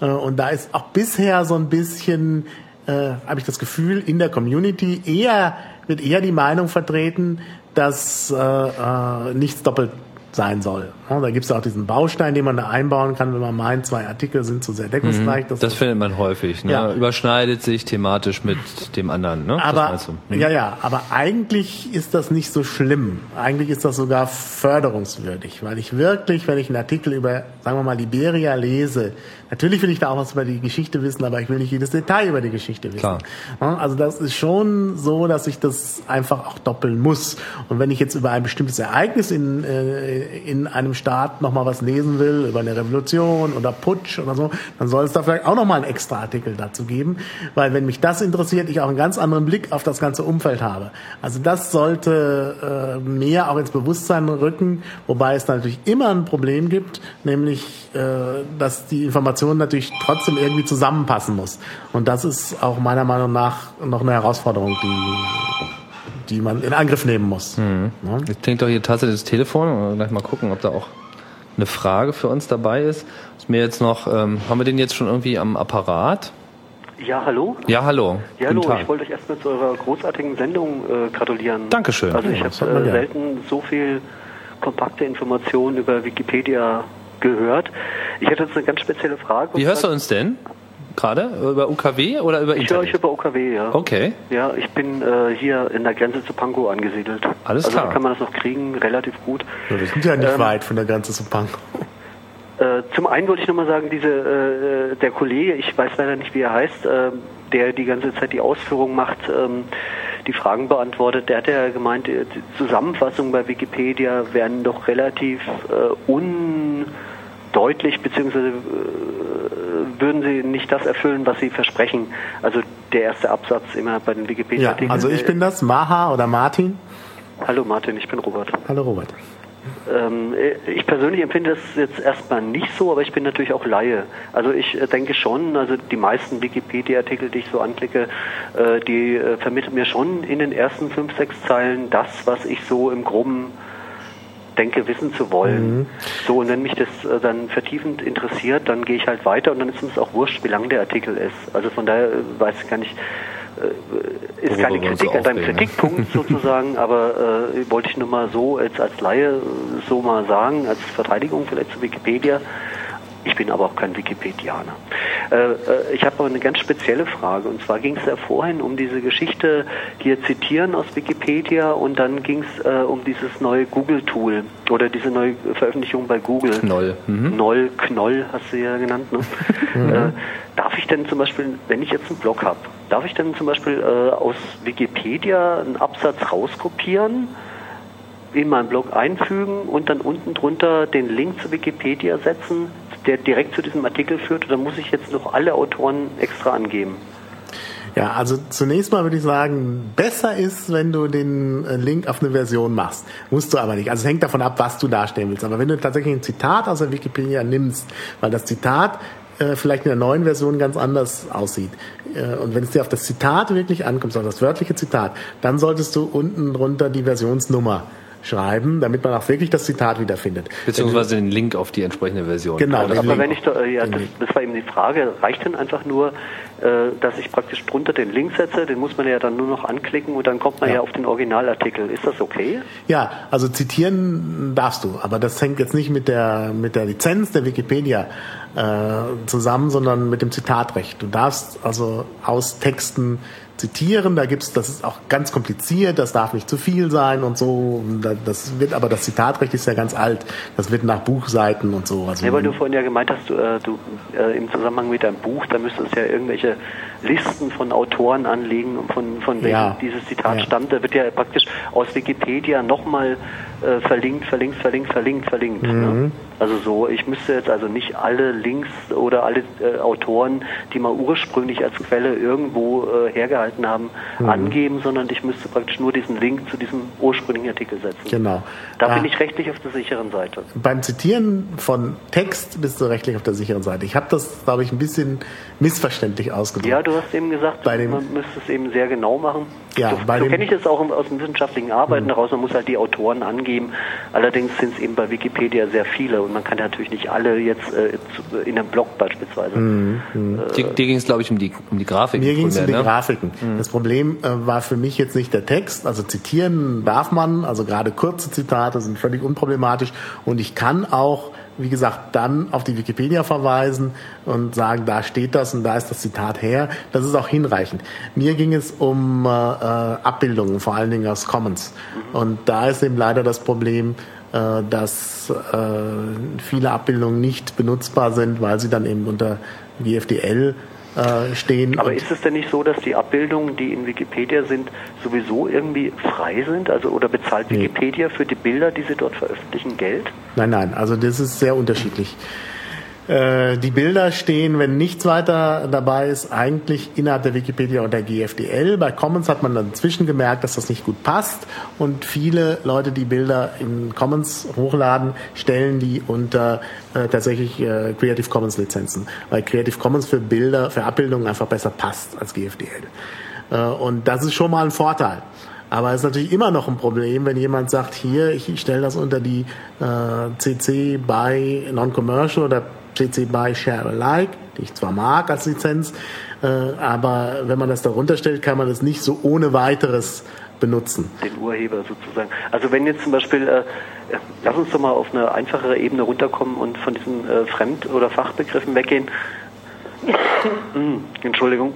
Äh, Und da ist auch bisher so ein bisschen, äh, habe ich das Gefühl, in der Community eher wird eher die Meinung vertreten, dass äh, äh, nichts doppelt sein soll. Ja, da gibt es auch diesen Baustein, den man da einbauen kann, wenn man meint, zwei Artikel sind zu sehr deckungsgleich. Mhm. Das, das findet man häufig. Ne? Ja. Überschneidet sich thematisch mit dem anderen. Ne? Aber mhm. ja, ja, aber eigentlich ist das nicht so schlimm. Eigentlich ist das sogar förderungswürdig, weil ich wirklich, wenn ich einen Artikel über, sagen wir mal, Liberia lese, Natürlich will ich da auch was über die Geschichte wissen, aber ich will nicht jedes Detail über die Geschichte wissen. Klar. Also das ist schon so, dass ich das einfach auch doppeln muss. Und wenn ich jetzt über ein bestimmtes Ereignis in, äh, in einem Staat nochmal was lesen will, über eine Revolution oder Putsch oder so, dann soll es da vielleicht auch nochmal einen extra Artikel dazu geben. Weil wenn mich das interessiert, ich auch einen ganz anderen Blick auf das ganze Umfeld habe. Also das sollte äh, mehr auch ins Bewusstsein rücken, wobei es natürlich immer ein Problem gibt, nämlich, äh, dass die Information natürlich trotzdem irgendwie zusammenpassen muss. Und das ist auch meiner Meinung nach noch eine Herausforderung, die, die man in Angriff nehmen muss. Mhm. Ja? Jetzt klingt doch hier tatsächlich das Telefon. Gleich mal gucken, ob da auch eine Frage für uns dabei ist. ist mir jetzt noch, ähm, haben wir den jetzt schon irgendwie am Apparat? Ja, hallo? Ja, hallo. Ja, hallo. Ich wollte euch erstmal zu eurer großartigen Sendung äh, gratulieren. Dankeschön. Also ich ja, habe äh, selten so viel kompakte Informationen über Wikipedia gehört. Ich hätte jetzt eine ganz spezielle Frage. Wie hörst du uns denn? Gerade? Über UKW oder über Internet? Ich höre euch über UKW, ja. Okay. Ja, ich bin äh, hier in der Grenze zu Pankow angesiedelt. Alles also klar. Also kann man das noch kriegen, relativ gut. Ja, wir sind ja nicht ähm, weit von der Grenze zu Pankow. Äh, zum einen wollte ich nochmal sagen, diese, äh, der Kollege, ich weiß leider nicht, wie er heißt, äh, der die ganze Zeit die Ausführung macht, ähm, die Fragen beantwortet, der hat ja gemeint, die Zusammenfassungen bei Wikipedia werden doch relativ äh, un deutlich, beziehungsweise äh, würden sie nicht das erfüllen, was sie versprechen. Also der erste Absatz immer bei den Wikipedia-Artikeln. Ja, also ich bin das, Maha oder Martin. Hallo Martin, ich bin Robert. Hallo Robert. Ähm, ich persönlich empfinde das jetzt erstmal nicht so, aber ich bin natürlich auch Laie. Also ich äh, denke schon, also die meisten Wikipedia-Artikel, die ich so anklicke, äh, die äh, vermitteln mir schon in den ersten fünf, sechs Zeilen das, was ich so im Groben denke, wissen zu wollen. Mhm. So, und wenn mich das äh, dann vertiefend interessiert, dann gehe ich halt weiter und dann ist uns auch wurscht, wie lang der Artikel ist. Also von daher äh, weiß ich gar nicht, äh, ist keine Kritik an deinem Kritikpunkt sozusagen, aber äh, wollte ich nur mal so als, als Laie so mal sagen, als Verteidigung vielleicht zu Wikipedia. Ich bin aber auch kein Wikipedianer. Äh, äh, ich habe aber eine ganz spezielle Frage. Und zwar ging es ja vorhin um diese Geschichte hier zitieren aus Wikipedia und dann ging es äh, um dieses neue Google-Tool oder diese neue Veröffentlichung bei Google. Knoll. Mhm. Knoll, Knoll hast du ja genannt. Ne? mhm. äh, darf ich denn zum Beispiel, wenn ich jetzt einen Blog habe, darf ich denn zum Beispiel aus Wikipedia einen Absatz rauskopieren? In meinen Blog einfügen und dann unten drunter den Link zu Wikipedia setzen, der direkt zu diesem Artikel führt, oder muss ich jetzt noch alle Autoren extra angeben? Ja, also zunächst mal würde ich sagen, besser ist, wenn du den äh, Link auf eine Version machst. Musst du aber nicht. Also es hängt davon ab, was du darstellen willst. Aber wenn du tatsächlich ein Zitat aus der Wikipedia nimmst, weil das Zitat äh, vielleicht in der neuen Version ganz anders aussieht. Äh, und wenn es dir auf das Zitat wirklich ankommt, also das wörtliche Zitat, dann solltest du unten drunter die Versionsnummer schreiben, damit man auch wirklich das Zitat wiederfindet. Beziehungsweise den Link auf die entsprechende Version. Genau. Also, aber wenn ich da, äh, ja, das, das, war eben die Frage, reicht denn einfach nur, äh, dass ich praktisch drunter den Link setze, den muss man ja dann nur noch anklicken und dann kommt man ja, ja auf den Originalartikel. Ist das okay? Ja, also zitieren darfst du, aber das hängt jetzt nicht mit der, mit der Lizenz der Wikipedia äh, zusammen, sondern mit dem Zitatrecht. Du darfst also aus Texten zitieren. Da gibt's, das ist auch ganz kompliziert, das darf nicht zu viel sein und so. Das wird aber das Zitatrecht ist ja ganz alt. Das wird nach Buchseiten und so. Also ja, weil du vorhin ja gemeint hast, du, äh, du äh, im Zusammenhang mit deinem Buch, da müsste es ja irgendwelche Listen von Autoren anlegen, von, von welchen ja. dieses Zitat ja. stammt. Da wird ja praktisch aus Wikipedia nochmal äh, verlinkt, verlinkt, verlinkt, verlinkt, verlinkt. Ne? Mhm. Ne? Also so, ich müsste jetzt also nicht alle Links oder alle äh, Autoren, die mal ursprünglich als Quelle irgendwo äh, hergehalten haben, mhm. angeben, sondern ich müsste praktisch nur diesen Link zu diesem ursprünglichen Artikel setzen. Genau. Da ja. bin ich rechtlich auf der sicheren Seite. Beim Zitieren von Text bist du rechtlich auf der sicheren Seite. Ich habe das, glaube ich, ein bisschen missverständlich ausgedrückt. Ja, du hast eben gesagt, bei man müsste es eben sehr genau machen. Ja, so, so kenne ich es auch aus dem wissenschaftlichen Arbeiten heraus. Man muss halt die Autoren angeben. Allerdings sind es eben bei Wikipedia sehr viele und man kann natürlich nicht alle jetzt äh, in einem Blog beispielsweise. Mhm. Äh, dir, dir ging es, glaube ich, um die, um die Grafiken. Mir ging es um die ne? Grafiken. Mhm. Das Problem äh, war für mich jetzt nicht der Text. Also zitieren darf man, also gerade kurze Zitate sind völlig unproblematisch und ich kann auch wie gesagt, dann auf die Wikipedia verweisen und sagen, da steht das und da ist das Zitat her. Das ist auch hinreichend. Mir ging es um äh, Abbildungen, vor allen Dingen aus Commons. Und da ist eben leider das Problem, äh, dass äh, viele Abbildungen nicht benutzbar sind, weil sie dann eben unter GFDL äh, stehen. Aber ist es denn nicht so, dass die Abbildungen, die in Wikipedia sind, sowieso irgendwie frei sind? Also oder bezahlt nee. Wikipedia für die Bilder, die sie dort veröffentlichen, Geld? Nein, nein, also das ist sehr unterschiedlich. Äh, die Bilder stehen, wenn nichts weiter dabei ist, eigentlich innerhalb der Wikipedia unter GFDL. Bei Commons hat man dann zwischen gemerkt, dass das nicht gut passt und viele Leute, die Bilder in Commons hochladen, stellen die unter äh, tatsächlich äh, Creative Commons Lizenzen, weil Creative Commons für Bilder, für Abbildungen einfach besser passt als GFDL. Äh, und das ist schon mal ein Vorteil. Aber es ist natürlich immer noch ein Problem, wenn jemand sagt, hier, ich stelle das unter die äh, CC by Non-Commercial oder CC BY Share Alike, die ich zwar mag als Lizenz, äh, aber wenn man das darunter stellt, kann man das nicht so ohne weiteres benutzen. Den Urheber sozusagen. Also wenn jetzt zum Beispiel, äh, lass uns doch mal auf eine einfachere Ebene runterkommen und von diesen äh, Fremd- oder Fachbegriffen weggehen. hm, Entschuldigung,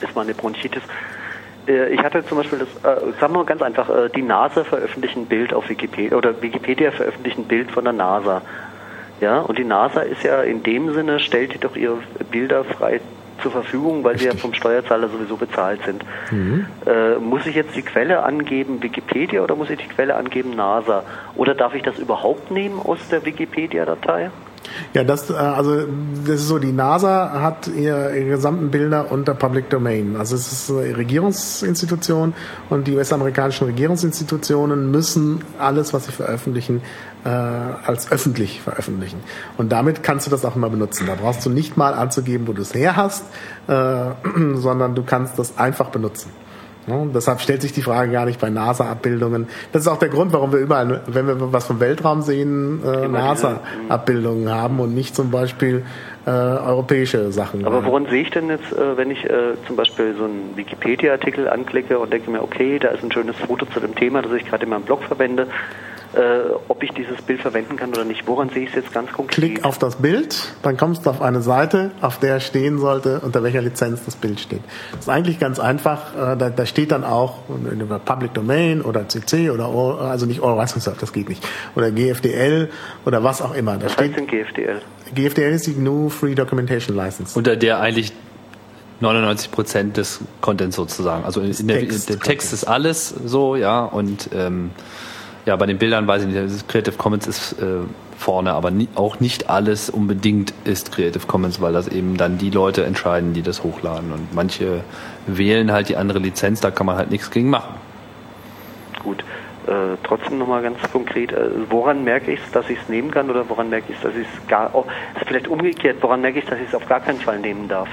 ist mal eine Bronchitis. Äh, ich hatte zum Beispiel das, äh, sagen wir mal ganz einfach, äh, die NASA veröffentlicht ein Bild auf Wikipedia oder Wikipedia veröffentlicht ein Bild von der NASA. Ja, und die NASA ist ja in dem Sinne, stellt die doch ihre Bilder frei zur Verfügung, weil sie ja vom Steuerzahler sowieso bezahlt sind. Mhm. Äh, muss ich jetzt die Quelle angeben Wikipedia oder muss ich die Quelle angeben NASA? Oder darf ich das überhaupt nehmen aus der Wikipedia-Datei? Ja, das, äh, also, das ist so, die NASA hat ihre, ihre gesamten Bilder unter Public Domain. Also es ist eine Regierungsinstitution und die US-amerikanischen Regierungsinstitutionen müssen alles, was sie veröffentlichen, äh, als öffentlich veröffentlichen. Und damit kannst du das auch immer benutzen. Da brauchst du nicht mal anzugeben, wo du es her hast, äh, sondern du kannst das einfach benutzen. Ja, deshalb stellt sich die Frage gar nicht bei NASA-Abbildungen. Das ist auch der Grund, warum wir überall, wenn wir was vom Weltraum sehen, äh, NASA-Abbildungen haben und nicht zum Beispiel äh, europäische Sachen. Aber woran sehe ich denn jetzt, äh, wenn ich äh, zum Beispiel so einen Wikipedia-Artikel anklicke und denke mir, okay, da ist ein schönes Foto zu dem Thema, das ich gerade in meinem Blog verwende, äh, ob ich dieses Bild verwenden kann oder nicht. Woran sehe ich es jetzt ganz konkret? Klick auf das Bild, dann kommst du auf eine Seite, auf der stehen sollte, unter welcher Lizenz das Bild steht. Das ist eigentlich ganz einfach. Äh, da, da steht dann auch in der Public Domain oder CC oder also nicht Euro, das geht nicht. Oder GFDL oder was auch immer. Da was steht heißt denn GFDL? GFDL ist die GNU Free Documentation License. Unter der eigentlich 99 Prozent des Contents sozusagen. Also in, in der, Text, der Text ist alles so, ja, und ähm, ja, bei den Bildern weiß ich nicht, Creative Commons ist äh, vorne, aber nie, auch nicht alles unbedingt ist Creative Commons, weil das eben dann die Leute entscheiden, die das hochladen. Und manche wählen halt die andere Lizenz, da kann man halt nichts gegen machen. Gut. Äh, trotzdem nochmal ganz konkret, äh, woran merke ich es, dass ich es nehmen kann oder woran merke ich es, dass ich es gar, oh, vielleicht umgekehrt, woran merke ich, dass ich es auf gar keinen Fall nehmen darf?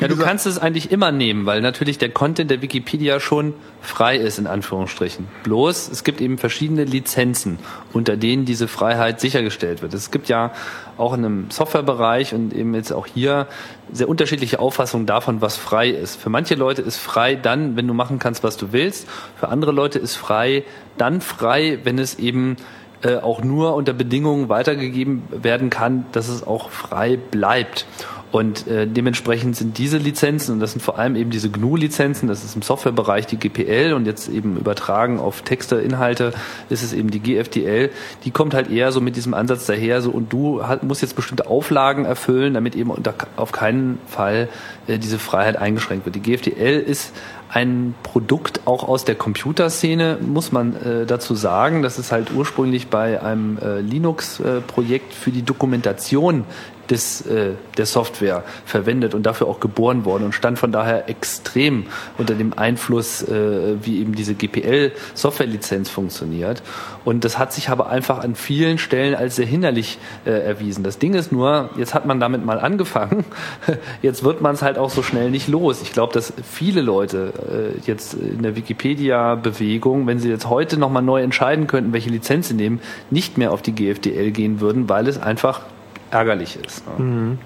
Ja, du kannst es eigentlich immer nehmen, weil natürlich der Content der Wikipedia schon frei ist, in Anführungsstrichen. Bloß, es gibt eben verschiedene Lizenzen, unter denen diese Freiheit sichergestellt wird. Es gibt ja auch in einem Softwarebereich und eben jetzt auch hier sehr unterschiedliche Auffassungen davon, was frei ist. Für manche Leute ist frei dann, wenn du machen kannst, was du willst. Für andere Leute ist frei dann frei, wenn es eben äh, auch nur unter Bedingungen weitergegeben werden kann, dass es auch frei bleibt. Und äh, dementsprechend sind diese Lizenzen, und das sind vor allem eben diese GNU-Lizenzen, das ist im Softwarebereich die GPL und jetzt eben übertragen auf Texte, Inhalte, ist es eben die GFDL, die kommt halt eher so mit diesem Ansatz daher, so und du halt, musst jetzt bestimmte Auflagen erfüllen, damit eben unter, auf keinen Fall äh, diese Freiheit eingeschränkt wird. Die GFDL ist ein Produkt auch aus der Computerszene, muss man äh, dazu sagen. Das ist halt ursprünglich bei einem äh, Linux-Projekt äh, für die Dokumentation des, äh, der Software verwendet und dafür auch geboren worden und stand von daher extrem unter dem Einfluss, äh, wie eben diese GPL-Softwarelizenz funktioniert. Und das hat sich aber einfach an vielen Stellen als sehr hinderlich äh, erwiesen. Das Ding ist nur, jetzt hat man damit mal angefangen, jetzt wird man es halt auch so schnell nicht los. Ich glaube, dass viele Leute äh, jetzt in der Wikipedia-Bewegung, wenn sie jetzt heute nochmal neu entscheiden könnten, welche Lizenz sie nehmen, nicht mehr auf die GFDL gehen würden, weil es einfach ärgerlich ist. Mhm.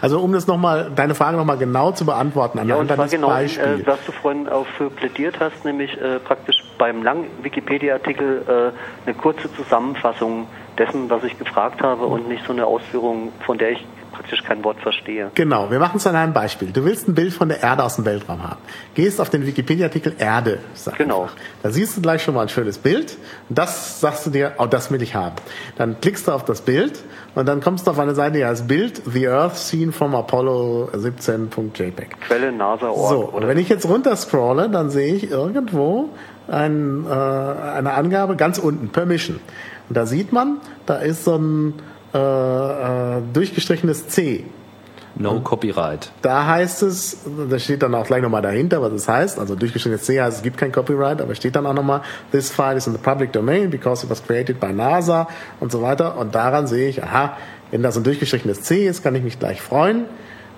Also um das nochmal, deine Frage nochmal genau zu beantworten, an ja, und zwar genau, Beispiel. Äh, was du vorhin auch für plädiert hast, nämlich äh, praktisch beim langen Wikipedia-Artikel äh, eine kurze Zusammenfassung dessen, was ich gefragt habe und nicht so eine Ausführung, von der ich praktisch kein Wort verstehe. Genau, wir machen es an einem Beispiel. Du willst ein Bild von der Erde aus dem Weltraum haben. Gehst auf den Wikipedia-Artikel Erde. Genau. Einfach. Da siehst du gleich schon mal ein schönes Bild. Und das sagst du dir, oh, das will ich haben. Dann klickst du auf das Bild und dann kommst du auf eine Seite, die heißt Bild, The Earth Seen from Apollo 17.jpg. Quelle NASA Ort. So, und wenn ich jetzt runter scrolle, dann sehe ich irgendwo ein, äh, eine Angabe ganz unten, Permission. Und da sieht man, da ist so ein äh, äh, durchgestrichenes C. No Copyright. Da heißt es, da steht dann auch gleich nochmal dahinter, was es heißt. Also durchgestrichenes C heißt, es gibt kein Copyright, aber steht dann auch nochmal, this file is in the public domain because it was created by NASA und so weiter. Und daran sehe ich, aha, wenn das ein durchgestrichenes C ist, kann ich mich gleich freuen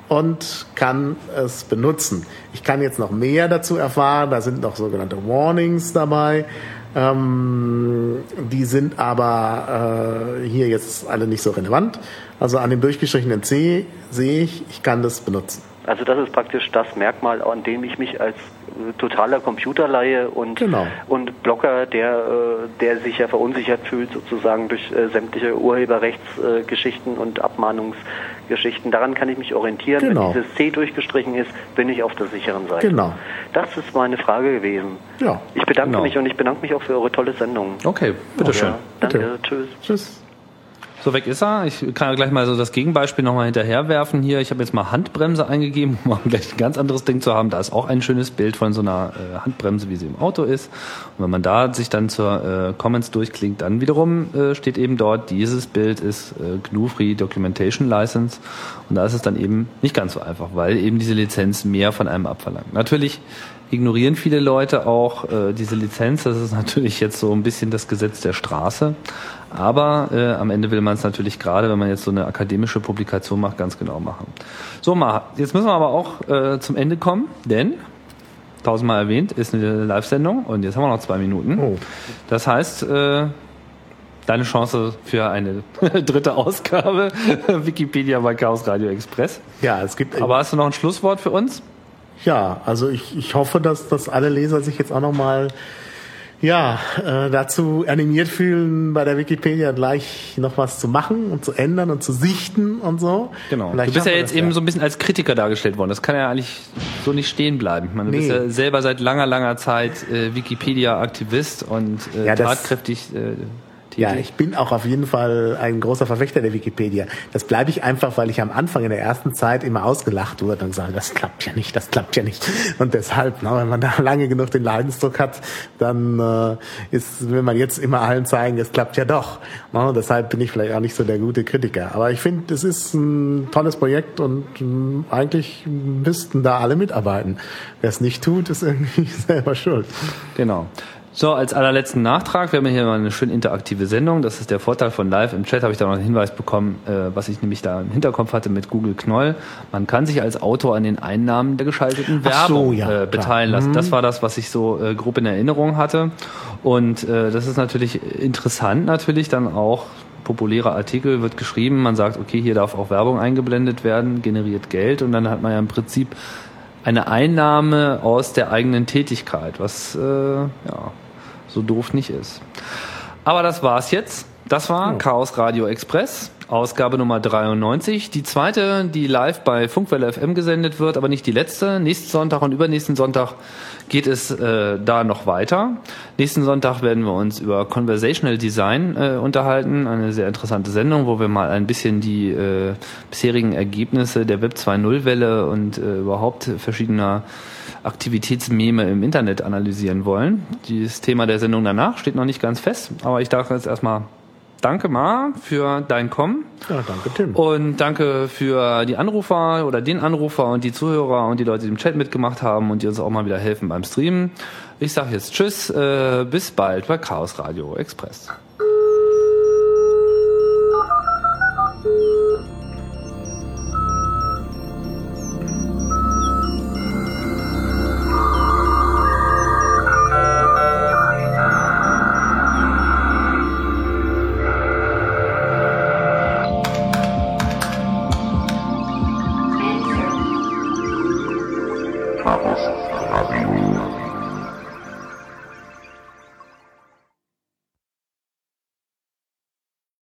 und kann es benutzen. Ich kann jetzt noch mehr dazu erfahren, da sind noch sogenannte Warnings dabei. Ähm, die sind aber äh, hier jetzt alle nicht so relevant. Also an dem durchgestrichenen C sehe ich, ich kann das benutzen. Also das ist praktisch das Merkmal, an dem ich mich als äh, totaler Computerleihe und, genau. und Blocker, der, äh, der sich ja verunsichert fühlt, sozusagen durch äh, sämtliche Urheberrechtsgeschichten und Abmahnungsgeschichten. Daran kann ich mich orientieren. Genau. Wenn dieses C durchgestrichen ist, bin ich auf der sicheren Seite. Genau. Das ist meine Frage gewesen. Ja. Ich bedanke genau. mich und ich bedanke mich auch für eure tolle Sendung. Okay, bitteschön. Ja, danke, Bitte. tschüss. Tschüss. So weg ist er. Ich kann gleich mal so das Gegenbeispiel nochmal hinterherwerfen hier. Ich habe jetzt mal Handbremse eingegeben, um gleich ein ganz anderes Ding zu haben. Da ist auch ein schönes Bild von so einer äh, Handbremse, wie sie im Auto ist. Und wenn man da sich dann zur äh, Comments durchklingt, dann wiederum äh, steht eben dort, dieses Bild ist äh, GNU Free Documentation License. Und da ist es dann eben nicht ganz so einfach, weil eben diese Lizenz mehr von einem abverlangt. Natürlich ignorieren viele Leute auch äh, diese Lizenz. Das ist natürlich jetzt so ein bisschen das Gesetz der Straße. Aber äh, am Ende will man es natürlich gerade, wenn man jetzt so eine akademische Publikation macht, ganz genau machen. So, mal, jetzt müssen wir aber auch äh, zum Ende kommen, denn tausendmal erwähnt, ist eine Live-Sendung und jetzt haben wir noch zwei Minuten. Oh. Das heißt, äh, deine Chance für eine dritte Ausgabe Wikipedia bei Chaos Radio Express. Ja, es gibt. Aber hast du noch ein Schlusswort für uns? Ja, also ich, ich hoffe, dass, dass alle Leser sich jetzt auch nochmal ja, äh, dazu animiert fühlen, bei der Wikipedia gleich noch was zu machen und zu ändern und zu sichten und so. Genau. Vielleicht du bist ja jetzt eben ja. so ein bisschen als Kritiker dargestellt worden. Das kann ja eigentlich so nicht stehen bleiben. Ich meine, du nee. bist ja selber seit langer, langer Zeit äh, Wikipedia-Aktivist und äh, ja, tatkräftig äh. Ja, ich bin auch auf jeden Fall ein großer Verfechter der Wikipedia. Das bleibe ich einfach, weil ich am Anfang in der ersten Zeit immer ausgelacht wurde und gesagt, das klappt ja nicht, das klappt ja nicht. Und deshalb, na, wenn man da lange genug den Leidensdruck hat, dann äh, ist, will man jetzt immer allen zeigen, es klappt ja doch. Na, deshalb bin ich vielleicht auch nicht so der gute Kritiker. Aber ich finde, es ist ein tolles Projekt und äh, eigentlich müssten da alle mitarbeiten. Wer es nicht tut, ist irgendwie selber schuld. Genau. So, als allerletzten Nachtrag, wir haben hier mal eine schön interaktive Sendung. Das ist der Vorteil von Live. Im Chat habe ich da noch einen Hinweis bekommen, äh, was ich nämlich da im Hinterkopf hatte mit Google Knoll. Man kann sich als Autor an den Einnahmen der geschalteten Werbung so, ja, äh, beteiligen lassen. Mhm. Das war das, was ich so äh, grob in Erinnerung hatte. Und äh, das ist natürlich interessant, natürlich dann auch populärer Artikel wird geschrieben, man sagt, okay, hier darf auch Werbung eingeblendet werden, generiert Geld und dann hat man ja im Prinzip eine Einnahme aus der eigenen Tätigkeit, was äh, ja so doof nicht ist. Aber das war's jetzt. Das war Chaos Radio Express, Ausgabe Nummer 93. Die zweite, die live bei Funkwelle FM gesendet wird, aber nicht die letzte. Nächsten Sonntag und übernächsten Sonntag geht es äh, da noch weiter. Nächsten Sonntag werden wir uns über Conversational Design äh, unterhalten. Eine sehr interessante Sendung, wo wir mal ein bisschen die äh, bisherigen Ergebnisse der Web 2.0 Welle und äh, überhaupt verschiedener Aktivitätsmeme im Internet analysieren wollen. Das Thema der Sendung danach steht noch nicht ganz fest, aber ich darf jetzt erstmal danke Ma für dein Kommen. Ja, danke Tim. Und danke für die Anrufer oder den Anrufer und die Zuhörer und die Leute, die im Chat mitgemacht haben und die uns auch mal wieder helfen beim Streamen. Ich sage jetzt Tschüss, äh, bis bald bei Chaos Radio Express.